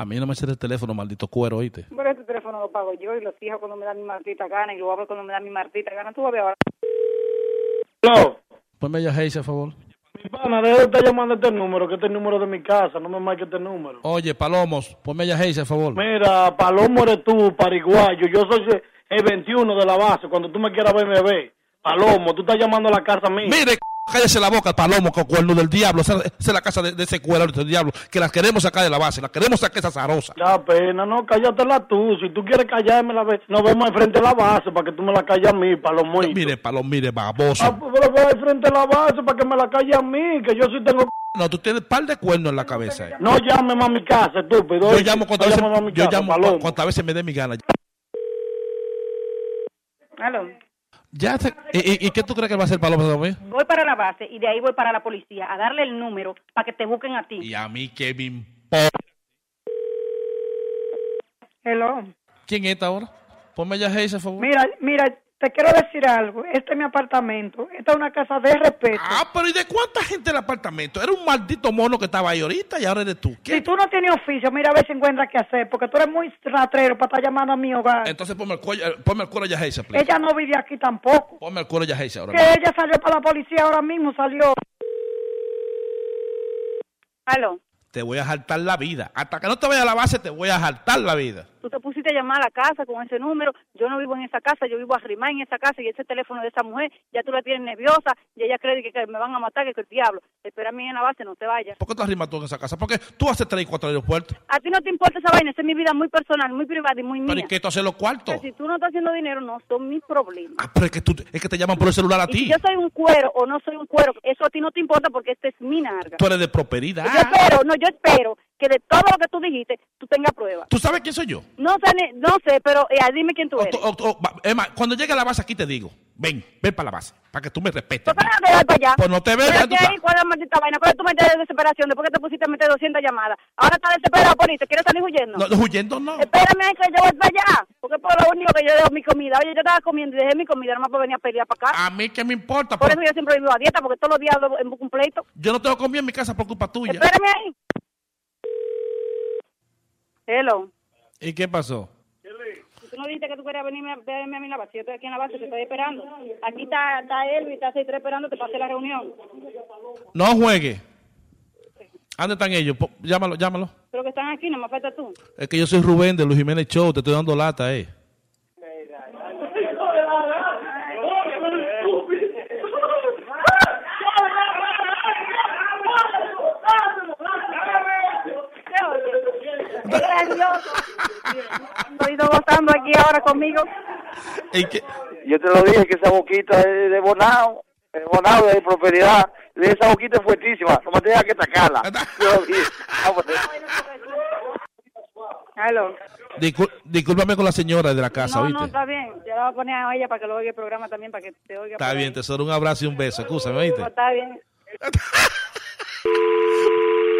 [SPEAKER 30] A mí no me sirve el teléfono, maldito cuero, oíste.
[SPEAKER 29] Por este teléfono lo pago yo y los fijo cuando me da mi martita gana y lo abro cuando me da mi martita gana. Tú vas a ver ahora.
[SPEAKER 30] Ponme ya Hayes, a favor.
[SPEAKER 31] Pana, deja de estar llamando a este número, que este es el número de mi casa, no me marque este número.
[SPEAKER 30] Oye, Palomos, ponme ya Hayes, a favor.
[SPEAKER 31] Mira, Palomo eres tú, pariguayo, yo soy el- el 21 de la base, cuando tú me quieras ver, me ve. Palomo, tú estás llamando a la casa mía.
[SPEAKER 30] Mire, cállese la boca, Palomo, con cuerno del diablo. Esa, es la casa de, de ese cuero del diablo, que las queremos sacar de la base, las queremos sacar esa zarosa.
[SPEAKER 31] Da pena, no, cállatela tú. Si tú quieres callarme, la ve- nos vemos enfrente de la base para que tú me la calles a mí, Palomo.
[SPEAKER 30] Mire, Palomo, mire, baboso.
[SPEAKER 31] Ah, pues, pero ve al frente de la base para que me la calle a mí, que yo sí tengo...
[SPEAKER 30] No, tú tienes un par de cuernos en la cabeza. eh.
[SPEAKER 31] No llames a mi casa, estúpido.
[SPEAKER 30] Yo llamo cuantas veces,
[SPEAKER 31] llames a mi
[SPEAKER 30] yo
[SPEAKER 31] casa,
[SPEAKER 30] llamo
[SPEAKER 31] Palomo.
[SPEAKER 30] cu- cuantas veces me dé mi gana.
[SPEAKER 29] Aló.
[SPEAKER 30] Ya te- ¿y, y- y qué tú crees que va a hacer Palomo también?
[SPEAKER 29] Voy para la base y de ahí voy para la policía a darle el número para que te busquen a ti.
[SPEAKER 30] Y a mí que me importa.
[SPEAKER 29] Hello.
[SPEAKER 30] ¿Quién es esta ahora? Ponme ya Hayes, a favor.
[SPEAKER 29] Mira, mira, te quiero decir algo. Este es mi apartamento. Esta es una casa de respeto.
[SPEAKER 30] Ah, pero ¿y de cuánta gente el apartamento? Era un maldito mono que estaba ahí ahorita y ahora eres tú.
[SPEAKER 29] Si tú no tienes oficio, mira a ver si encuentras qué hacer, porque tú eres muy ratrero para estar llamando a mi hogar.
[SPEAKER 30] Entonces ponme el cuello, eh, ponme el cuero ya please.
[SPEAKER 29] Ella no vive aquí tampoco.
[SPEAKER 30] Ponme el cuero ya Hayes ahora.
[SPEAKER 29] Que ella salió para la policía ahora mismo, salió. Aló.
[SPEAKER 30] Te voy a jaltar la vida. Hasta que no te vaya a la base, te voy a jaltar la vida.
[SPEAKER 29] Tú te pusiste a llamar a la casa con ese número. Yo no vivo en esa casa, yo vivo arrimada en esa casa y ese teléfono de esa mujer ya tú la tienes nerviosa y ella cree que, que me van a matar, que, que el diablo. Espérame en la base, no te vayas.
[SPEAKER 30] ¿Por qué tú arrimas tú en esa casa? Porque tú haces tres y cuatro aeropuertos.
[SPEAKER 29] A ti no te importa esa vaina, esa es mi vida muy personal, muy privada y muy
[SPEAKER 30] ¿Pero
[SPEAKER 29] mía.
[SPEAKER 30] y qué tú haces los cuartos?
[SPEAKER 29] Que si tú no estás haciendo dinero, no son mis problemas.
[SPEAKER 30] Ah, pero es que, tú, es que te llaman por el celular a
[SPEAKER 29] Y si
[SPEAKER 30] ti.
[SPEAKER 29] yo soy un cuero o no soy un cuero, eso a ti no te importa porque este es mi narga.
[SPEAKER 30] Tú eres de prosperidad.
[SPEAKER 29] Yo espero, no, yo espero que de todo lo que tú dijiste, tú tengas pruebas.
[SPEAKER 30] ¿Tú sabes quién soy yo?
[SPEAKER 29] No sé, no sé, pero eh, dime quién tú eres.
[SPEAKER 30] O- o- Emma, cuando llegue a la base aquí te digo, ven, ven para la base, para que tú me respetes.
[SPEAKER 29] ¿Para qué vas para allá?
[SPEAKER 30] Pues no te sabes.
[SPEAKER 29] ¿Cuál es la maldita vaina? ¿Cuál es tu mente de desesperación? Después que te pusiste a meter 200 llamadas. Ahora estás desesperado por irte. ¿Quieres salir huyendo?
[SPEAKER 30] No, huyendo no.
[SPEAKER 29] Espérame ahí que yo voy para allá. Porque por lo único que yo dejo mi comida. Oye, yo estaba comiendo y dejé mi comida nomás para venir a pelear para acá.
[SPEAKER 30] A mí que me importa.
[SPEAKER 29] Por
[SPEAKER 30] pero
[SPEAKER 29] eso yo siempre vivo a dieta, porque todos los días en un pleito.
[SPEAKER 30] Yo no tengo comida en mi casa por culpa tuya.
[SPEAKER 29] Espérame ahí. Hello.
[SPEAKER 30] ¿Y qué pasó?
[SPEAKER 29] Tú no dijiste que tú querías venirme a verme a la base. Yo estoy aquí en la base, te estoy esperando. Aquí está, está y está 6 esperando, te pasé la reunión.
[SPEAKER 30] No juegue. ¿Dónde están ellos? Llámalo, llámalo.
[SPEAKER 29] Pero que están aquí, no me falta tú.
[SPEAKER 30] Es que yo soy Rubén de Luis Jiménez Show, te estoy dando lata, eh.
[SPEAKER 29] Es gracioso. Estoy gozando aquí ahora conmigo.
[SPEAKER 32] Yo te lo dije que esa boquita es de Bonao, de Bonao, de prosperidad. De esa boquita es fuertísima, no me tengas que atacarla.
[SPEAKER 29] Aló.
[SPEAKER 30] Discul- discúlpame con la señora de la casa,
[SPEAKER 29] No,
[SPEAKER 30] ¿oíste?
[SPEAKER 29] no, está bien. Yo la voy a poner a ella para que lo oiga el programa también, para que te oiga.
[SPEAKER 30] Está bien,
[SPEAKER 29] ahí.
[SPEAKER 30] tesoro, un abrazo y un beso. Escúchame, ¿oíste?
[SPEAKER 29] No, está bien.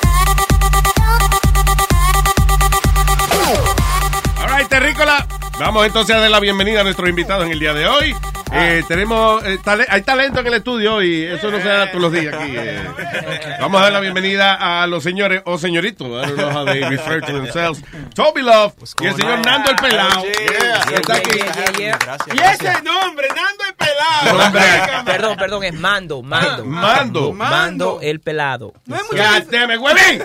[SPEAKER 28] Terrícola. Vamos entonces a dar la bienvenida a nuestros invitados en el día de hoy. Eh, tenemos, eh, tale- hay talento en el estudio y eso no se da todos los días aquí. eh. Vamos a dar la bienvenida a los señores o señoritos. I don't know how they refer to themselves. Toby Love y el señor Nando el Pelao. que está aquí.
[SPEAKER 16] Y ese nombre, Nando el Pelado.
[SPEAKER 28] Nombre.
[SPEAKER 33] Perdón, perdón, es Mando, Mando.
[SPEAKER 28] Mando.
[SPEAKER 33] Mando el pelado.
[SPEAKER 28] God damn it, huevín.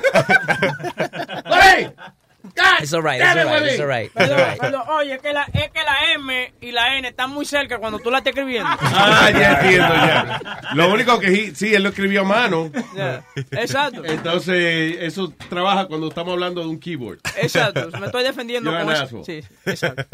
[SPEAKER 28] ¡Huevín!
[SPEAKER 33] It's all right, it's all right, it's all right. It's all
[SPEAKER 3] Perdón,
[SPEAKER 33] right.
[SPEAKER 3] perdón. Oye, es que, la, es que la M y la N están muy cerca cuando tú la estás escribiendo.
[SPEAKER 28] Ah, ya entiendo, ya. Lo único que sí, sí, él lo escribió a mano.
[SPEAKER 3] Ya. Exacto.
[SPEAKER 28] Entonces, eso trabaja cuando estamos hablando de un keyboard.
[SPEAKER 3] Exacto. Me estoy defendiendo con eso. Sí, exacto.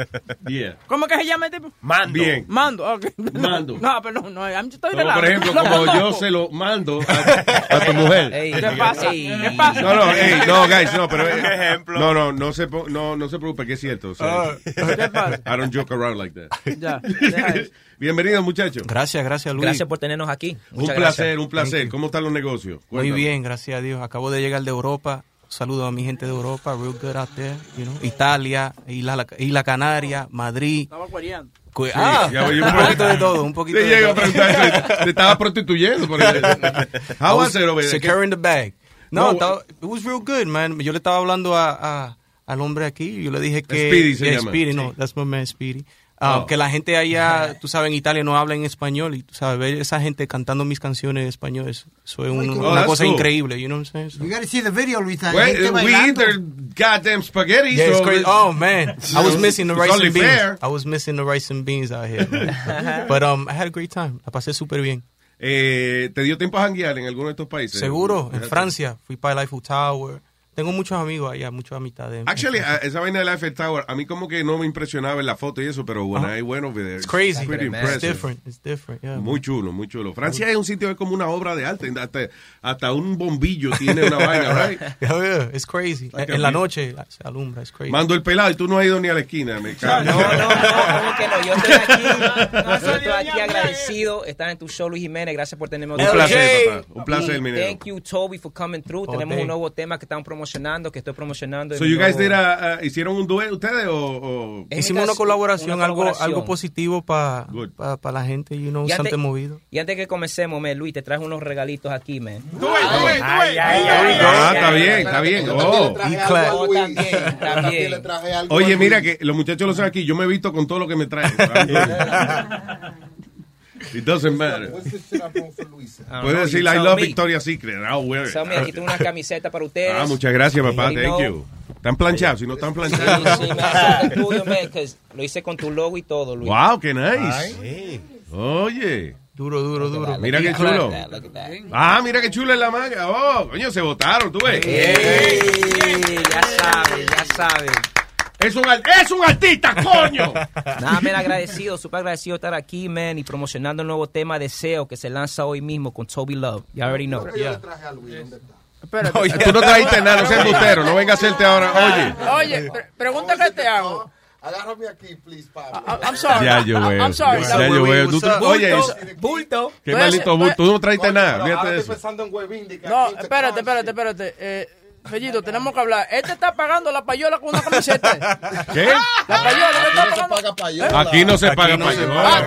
[SPEAKER 28] Yeah.
[SPEAKER 3] ¿Cómo que se llama este tipo?
[SPEAKER 28] Mando. Bien.
[SPEAKER 3] Mando, ok.
[SPEAKER 28] Mando.
[SPEAKER 3] No, pero no, estoy
[SPEAKER 28] Como,
[SPEAKER 3] relajando.
[SPEAKER 28] por ejemplo, como yo se lo mando a, a tu mujer.
[SPEAKER 33] Ey,
[SPEAKER 3] ¿Qué pasa? ¿Qué pasa?
[SPEAKER 28] No, no, ey, no, guys, no, pero eh,
[SPEAKER 10] Ejemplo.
[SPEAKER 28] no, no, no se, po- no, no se preocupe que es cierto. o sea,
[SPEAKER 3] ¿Qué pasa?
[SPEAKER 28] I don't joke around like that.
[SPEAKER 3] Ya, eso.
[SPEAKER 28] Bienvenido, muchachos.
[SPEAKER 34] Gracias, gracias, Luis.
[SPEAKER 33] Gracias por tenernos aquí.
[SPEAKER 28] Un placer,
[SPEAKER 33] gracias.
[SPEAKER 28] un placer. ¿Cómo están los negocios?
[SPEAKER 34] Muy bien, gracias a Dios. Acabo de llegar de Europa. Saludo a mi gente de Europa. Real good out there, you know. Italia, Isla, Isla Canaria, Madrid.
[SPEAKER 3] Estaba cuereando.
[SPEAKER 34] Cu-
[SPEAKER 28] Sí,
[SPEAKER 34] ah,
[SPEAKER 28] ya voy-
[SPEAKER 34] un poquito de todo, un poquito
[SPEAKER 28] Te
[SPEAKER 34] de
[SPEAKER 28] llego a
[SPEAKER 34] todo.
[SPEAKER 28] preguntar eso. Te estaba prostituyendo. Por el, How was it over there?
[SPEAKER 34] Securing the bag. No,
[SPEAKER 28] No,
[SPEAKER 34] estaba- it was real good, man. Yo le estaba hablando a, a- al hombre aquí. Yo le dije que.
[SPEAKER 28] Speedy se
[SPEAKER 34] Yeah,
[SPEAKER 28] llama.
[SPEAKER 34] Speedy, no, that's my man, Speedy. Ah,
[SPEAKER 28] Oh.
[SPEAKER 34] Que la gente allá, tú sabes, en Italia no habla en español. Y tú sabes, ver esa gente cantando mis canciones en español, eso, eso es un- una
[SPEAKER 28] Oh, that's
[SPEAKER 34] cosa
[SPEAKER 28] cool.
[SPEAKER 34] increíble, you know what I'm saying? So-
[SPEAKER 8] You gotta see the video, Luisa.
[SPEAKER 28] Well,
[SPEAKER 8] Gente
[SPEAKER 28] we eat their goddamn spaghetti.
[SPEAKER 34] Yeah, it's
[SPEAKER 28] so
[SPEAKER 34] crazy.
[SPEAKER 28] it's-
[SPEAKER 34] Oh man, I was missing the rice and beans.
[SPEAKER 28] fair.
[SPEAKER 34] I was missing the rice and beans out here. man. But um, I had a great time. La pasé súper bien.
[SPEAKER 28] Eh, ¿Te dio tiempo a janguear en alguno de estos países?
[SPEAKER 34] Seguro, en. Francia fui para el Eiffel Tower. Tengo muchos amigos allá, muchas amistades.
[SPEAKER 28] Actually, a- esa vaina del Eiffel Tower, a mí como que no me impresionaba en la foto y eso, pero when
[SPEAKER 34] Ajá.
[SPEAKER 28] I went over there,
[SPEAKER 34] It's crazy.
[SPEAKER 28] pretty
[SPEAKER 34] It's
[SPEAKER 28] impressive.
[SPEAKER 34] different. It's different. Yeah.
[SPEAKER 28] Muy chulo, muy chulo. Francia es un sitio que es como una obra de arte. Hasta, hasta un bombillo tiene una vaina, right?
[SPEAKER 34] Yeah, yeah, it's crazy.
[SPEAKER 28] Like
[SPEAKER 34] en la noche se alumbra, it's crazy.
[SPEAKER 28] Mando el pelado y tú no has ido ni a la esquina. Me cago.
[SPEAKER 33] No, no, no, ¿cómo que no? Yo estoy aquí, yo estoy aquí agradecido. Estar en tu show, Luis Jiménez. Gracias por tenerme
[SPEAKER 28] Un placer, papá. Un placer, mi.
[SPEAKER 33] Thank you, Toby, for coming through.
[SPEAKER 34] Oh,
[SPEAKER 33] Tenemos un nuevo tema que están promocionando, que estoy promocionando.
[SPEAKER 28] So you guys did a- a- ¿Hicieron un dueto ustedes o...? o-
[SPEAKER 34] Hicimos una colaboración,
[SPEAKER 33] una
[SPEAKER 34] algo
[SPEAKER 33] colaboración.
[SPEAKER 34] algo positivo para
[SPEAKER 28] Good.
[SPEAKER 34] la gente, you know,
[SPEAKER 33] Y antes,
[SPEAKER 34] movido.
[SPEAKER 33] y antes que comencemos, man, Luis, te traje unos regalitos aquí, man.
[SPEAKER 28] Ah, está bien, está bien. Oh.
[SPEAKER 33] Oh, también, también.
[SPEAKER 28] Oye, mira que los muchachos lo saben aquí. Yo me he visto con todo lo que me traen. It doesn't matter.
[SPEAKER 33] Ah,
[SPEAKER 28] Puedes
[SPEAKER 33] no,
[SPEAKER 28] decir I love
[SPEAKER 33] me.
[SPEAKER 28] Victoria's Secret. I'll wear it.
[SPEAKER 33] So, mira, aquí tengo una camiseta para ustedes.
[SPEAKER 28] Ah, muchas gracias, papá. Thank
[SPEAKER 33] know.
[SPEAKER 28] you. Están planchados, si no están planchados.
[SPEAKER 33] sí, me hace el tuyo, man, 'cause lo hice con tu logo y todo, Luis.
[SPEAKER 28] Wow, qué nice. Oye.
[SPEAKER 34] Duro, duro, duro.
[SPEAKER 28] Mira qué chulo. Ah, mira qué chulo es la manga. Oh, coño, se votaron, tú ves.
[SPEAKER 33] ya sabes, ya sabes.
[SPEAKER 28] Es un, es un artista, coño.
[SPEAKER 33] Nada, men, agradecido, súper agradecido de estar aquí, man, y promocionando el nuevo tema Deseo que se lanza hoy mismo con Toby Love. You already know.
[SPEAKER 3] Espérate.
[SPEAKER 28] Oye, tú no trajiste nada, no seas embustero. No venga a hacerte ahora. Oye.
[SPEAKER 3] Oye, pre- pregunta que te hago.
[SPEAKER 25] Agárrame aquí, please.
[SPEAKER 3] I- I'm sorry.
[SPEAKER 28] Ya yo veo.
[SPEAKER 3] I'm sorry.
[SPEAKER 28] Ya yo veo. Tú- Oye,
[SPEAKER 33] bulto.
[SPEAKER 28] qué maldito bulto. Tú no trajiste nada. Fíjate de eso.
[SPEAKER 25] pensando en huevín.
[SPEAKER 3] No, espérate, espérate, espérate. Eh, Fellito, tenemos que hablar. Este está pagando la payola con una camiseta.
[SPEAKER 28] ¿Qué?
[SPEAKER 3] La payola, ¿qué está pagando?
[SPEAKER 25] paga payola.
[SPEAKER 28] Aquí no se
[SPEAKER 34] Aquí
[SPEAKER 28] paga
[SPEAKER 34] no se
[SPEAKER 28] payola,
[SPEAKER 3] paga. Ah,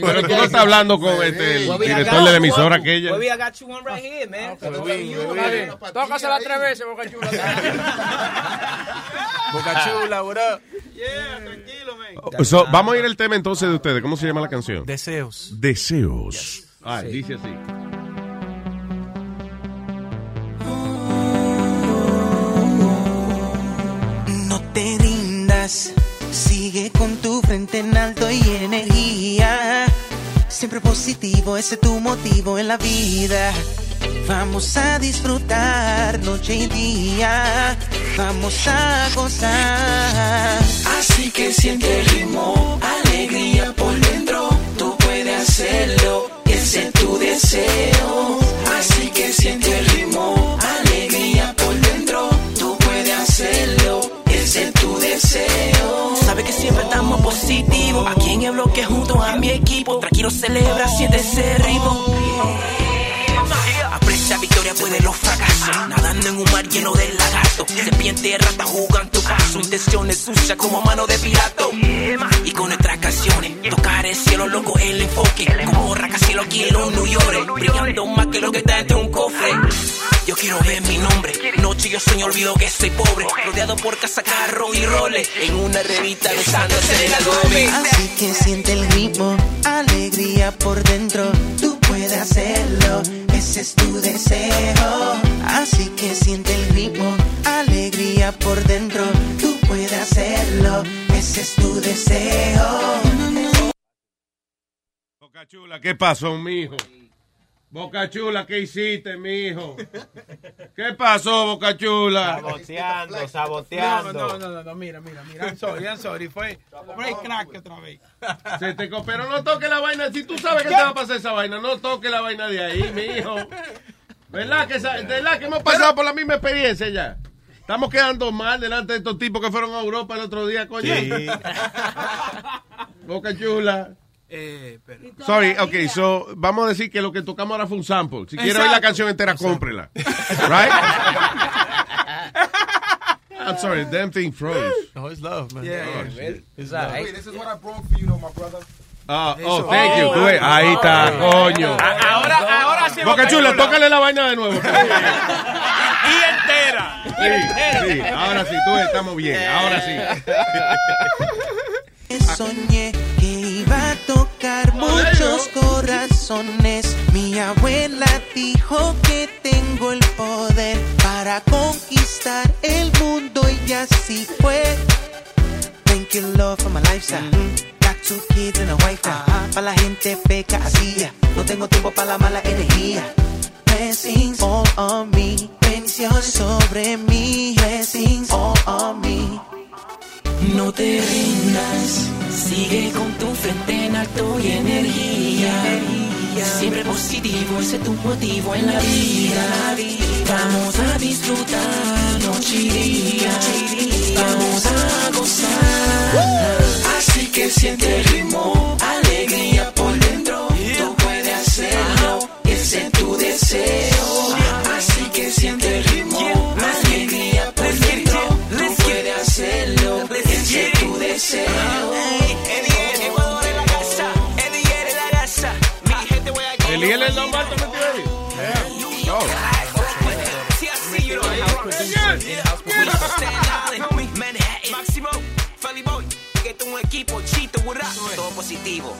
[SPEAKER 28] Pero tú no estás hablando con este, el director
[SPEAKER 33] got
[SPEAKER 28] de la
[SPEAKER 33] you
[SPEAKER 28] emisora
[SPEAKER 33] one.
[SPEAKER 28] aquella.
[SPEAKER 33] Webby, I got you one right here, man.
[SPEAKER 3] Bien. Tócasela tres veces, Boca Chula.
[SPEAKER 34] Boca Chula, what up?
[SPEAKER 28] So, vamos a ir al tema entonces de ustedes. ¿Cómo se llama la canción?
[SPEAKER 34] Deseos.
[SPEAKER 28] Deseos. Ah, dice así.
[SPEAKER 35] Sigue con tu frente en alto y energía. Siempre positivo, ese es tu motivo en la vida. Vamos a disfrutar noche y día. Vamos a gozar. Así que siente el ritmo, alegría por dentro. Tú puedes hacerlo, ese es tu deseo. Así que siente el ritmo, Sabe que siempre estamos positivos. Aquí en el bloque junto a mi equipo. Tranquilo, celebra, siente ese ritmo. Aprecia victoria puede los fracasos. Nadando en un mar lleno de lagartos. Serpiente rata jugan tu paso. Intenciones sucias como mano de pirato. Y con nuestras canciones, tocar el cielo loco el enfoque. Como rascacielos aquí en los New York. Brillando más que lo que está entre un cofre. Yo quiero ver mi nombre. Noche yo soy olvido que soy pobre. Rodeado por casa, carro y roles. En una revista besándose de la gobe. Así que siente el ritmo, alegría por dentro. Tú puedes hacerlo, ese es tu deseo. Así que siente el ritmo, alegría por
[SPEAKER 28] dentro. Tú puedes hacerlo, ese es tu deseo. Cachula, ¿qué pasó, mijo? Boca Chula, ¿qué hiciste, mijo? ¿Qué pasó, Boca Chula?
[SPEAKER 10] Saboteando, saboteando.
[SPEAKER 16] No, no, no, no, mira, mira, mira. I'm sorry, I'm sorry. Fue break crack otra vez.
[SPEAKER 28] Se te pero no toque la vaina. Si tú sabes que te va a pasar esa vaina, no toque la vaina de ahí, mijo. ¿Verdad que, ¿Verdad que hemos pasado por la misma experiencia ya? Estamos quedando mal delante de estos tipos que fueron a Europa el otro día, coño.
[SPEAKER 10] Sí.
[SPEAKER 28] Boca Chula.
[SPEAKER 16] Eh, pero...
[SPEAKER 28] Sorry, ok, so vamos a decir que lo que tocamos ahora fue un sample. Si quiere oír la
[SPEAKER 16] Exacto.
[SPEAKER 28] canción entera, cómprela. Right? I'm sorry, the damn thing froze.
[SPEAKER 34] No, it's love, man.
[SPEAKER 16] Yeah,
[SPEAKER 28] Oh,
[SPEAKER 16] yeah.
[SPEAKER 33] It's all right.
[SPEAKER 36] Wait, this is what I brought for you, though, my brother.
[SPEAKER 28] Ah, oh, thank you. Ves, Ahí está, coño.
[SPEAKER 10] Ahora, ahora sí.
[SPEAKER 28] Boca Chula, tócale la vaina de nuevo.
[SPEAKER 10] Y entera.
[SPEAKER 28] Sí, sí, ahora sí, tú estamos bien, ahora sí.
[SPEAKER 35] Soñé iba a tocar muchos corazones. Mi abuela dijo que tengo el poder para conquistar el mundo y así fue. Thank you, Lord, for my lifestyle. Got two kids and a wife. Para la gente feca así. No tengo tiempo para la mala energía. Blessings all on me. Bendiciones sobre mí. Blessings all on me.
[SPEAKER 37] No te rindas, sigue con tu frente en alto y energía. Siempre positivo, ese es tu motivo en la vida. Vamos a disfrutar noche y día. Vamos a gozar. Así que siente ritmo, alegría por dentro. Tú puedes hacerlo, ese es tu deseo. Es
[SPEAKER 28] el más metido ahí. Oh.
[SPEAKER 37] Máximo, Feli Boy, que un equipo chito, burra. Todo positivo.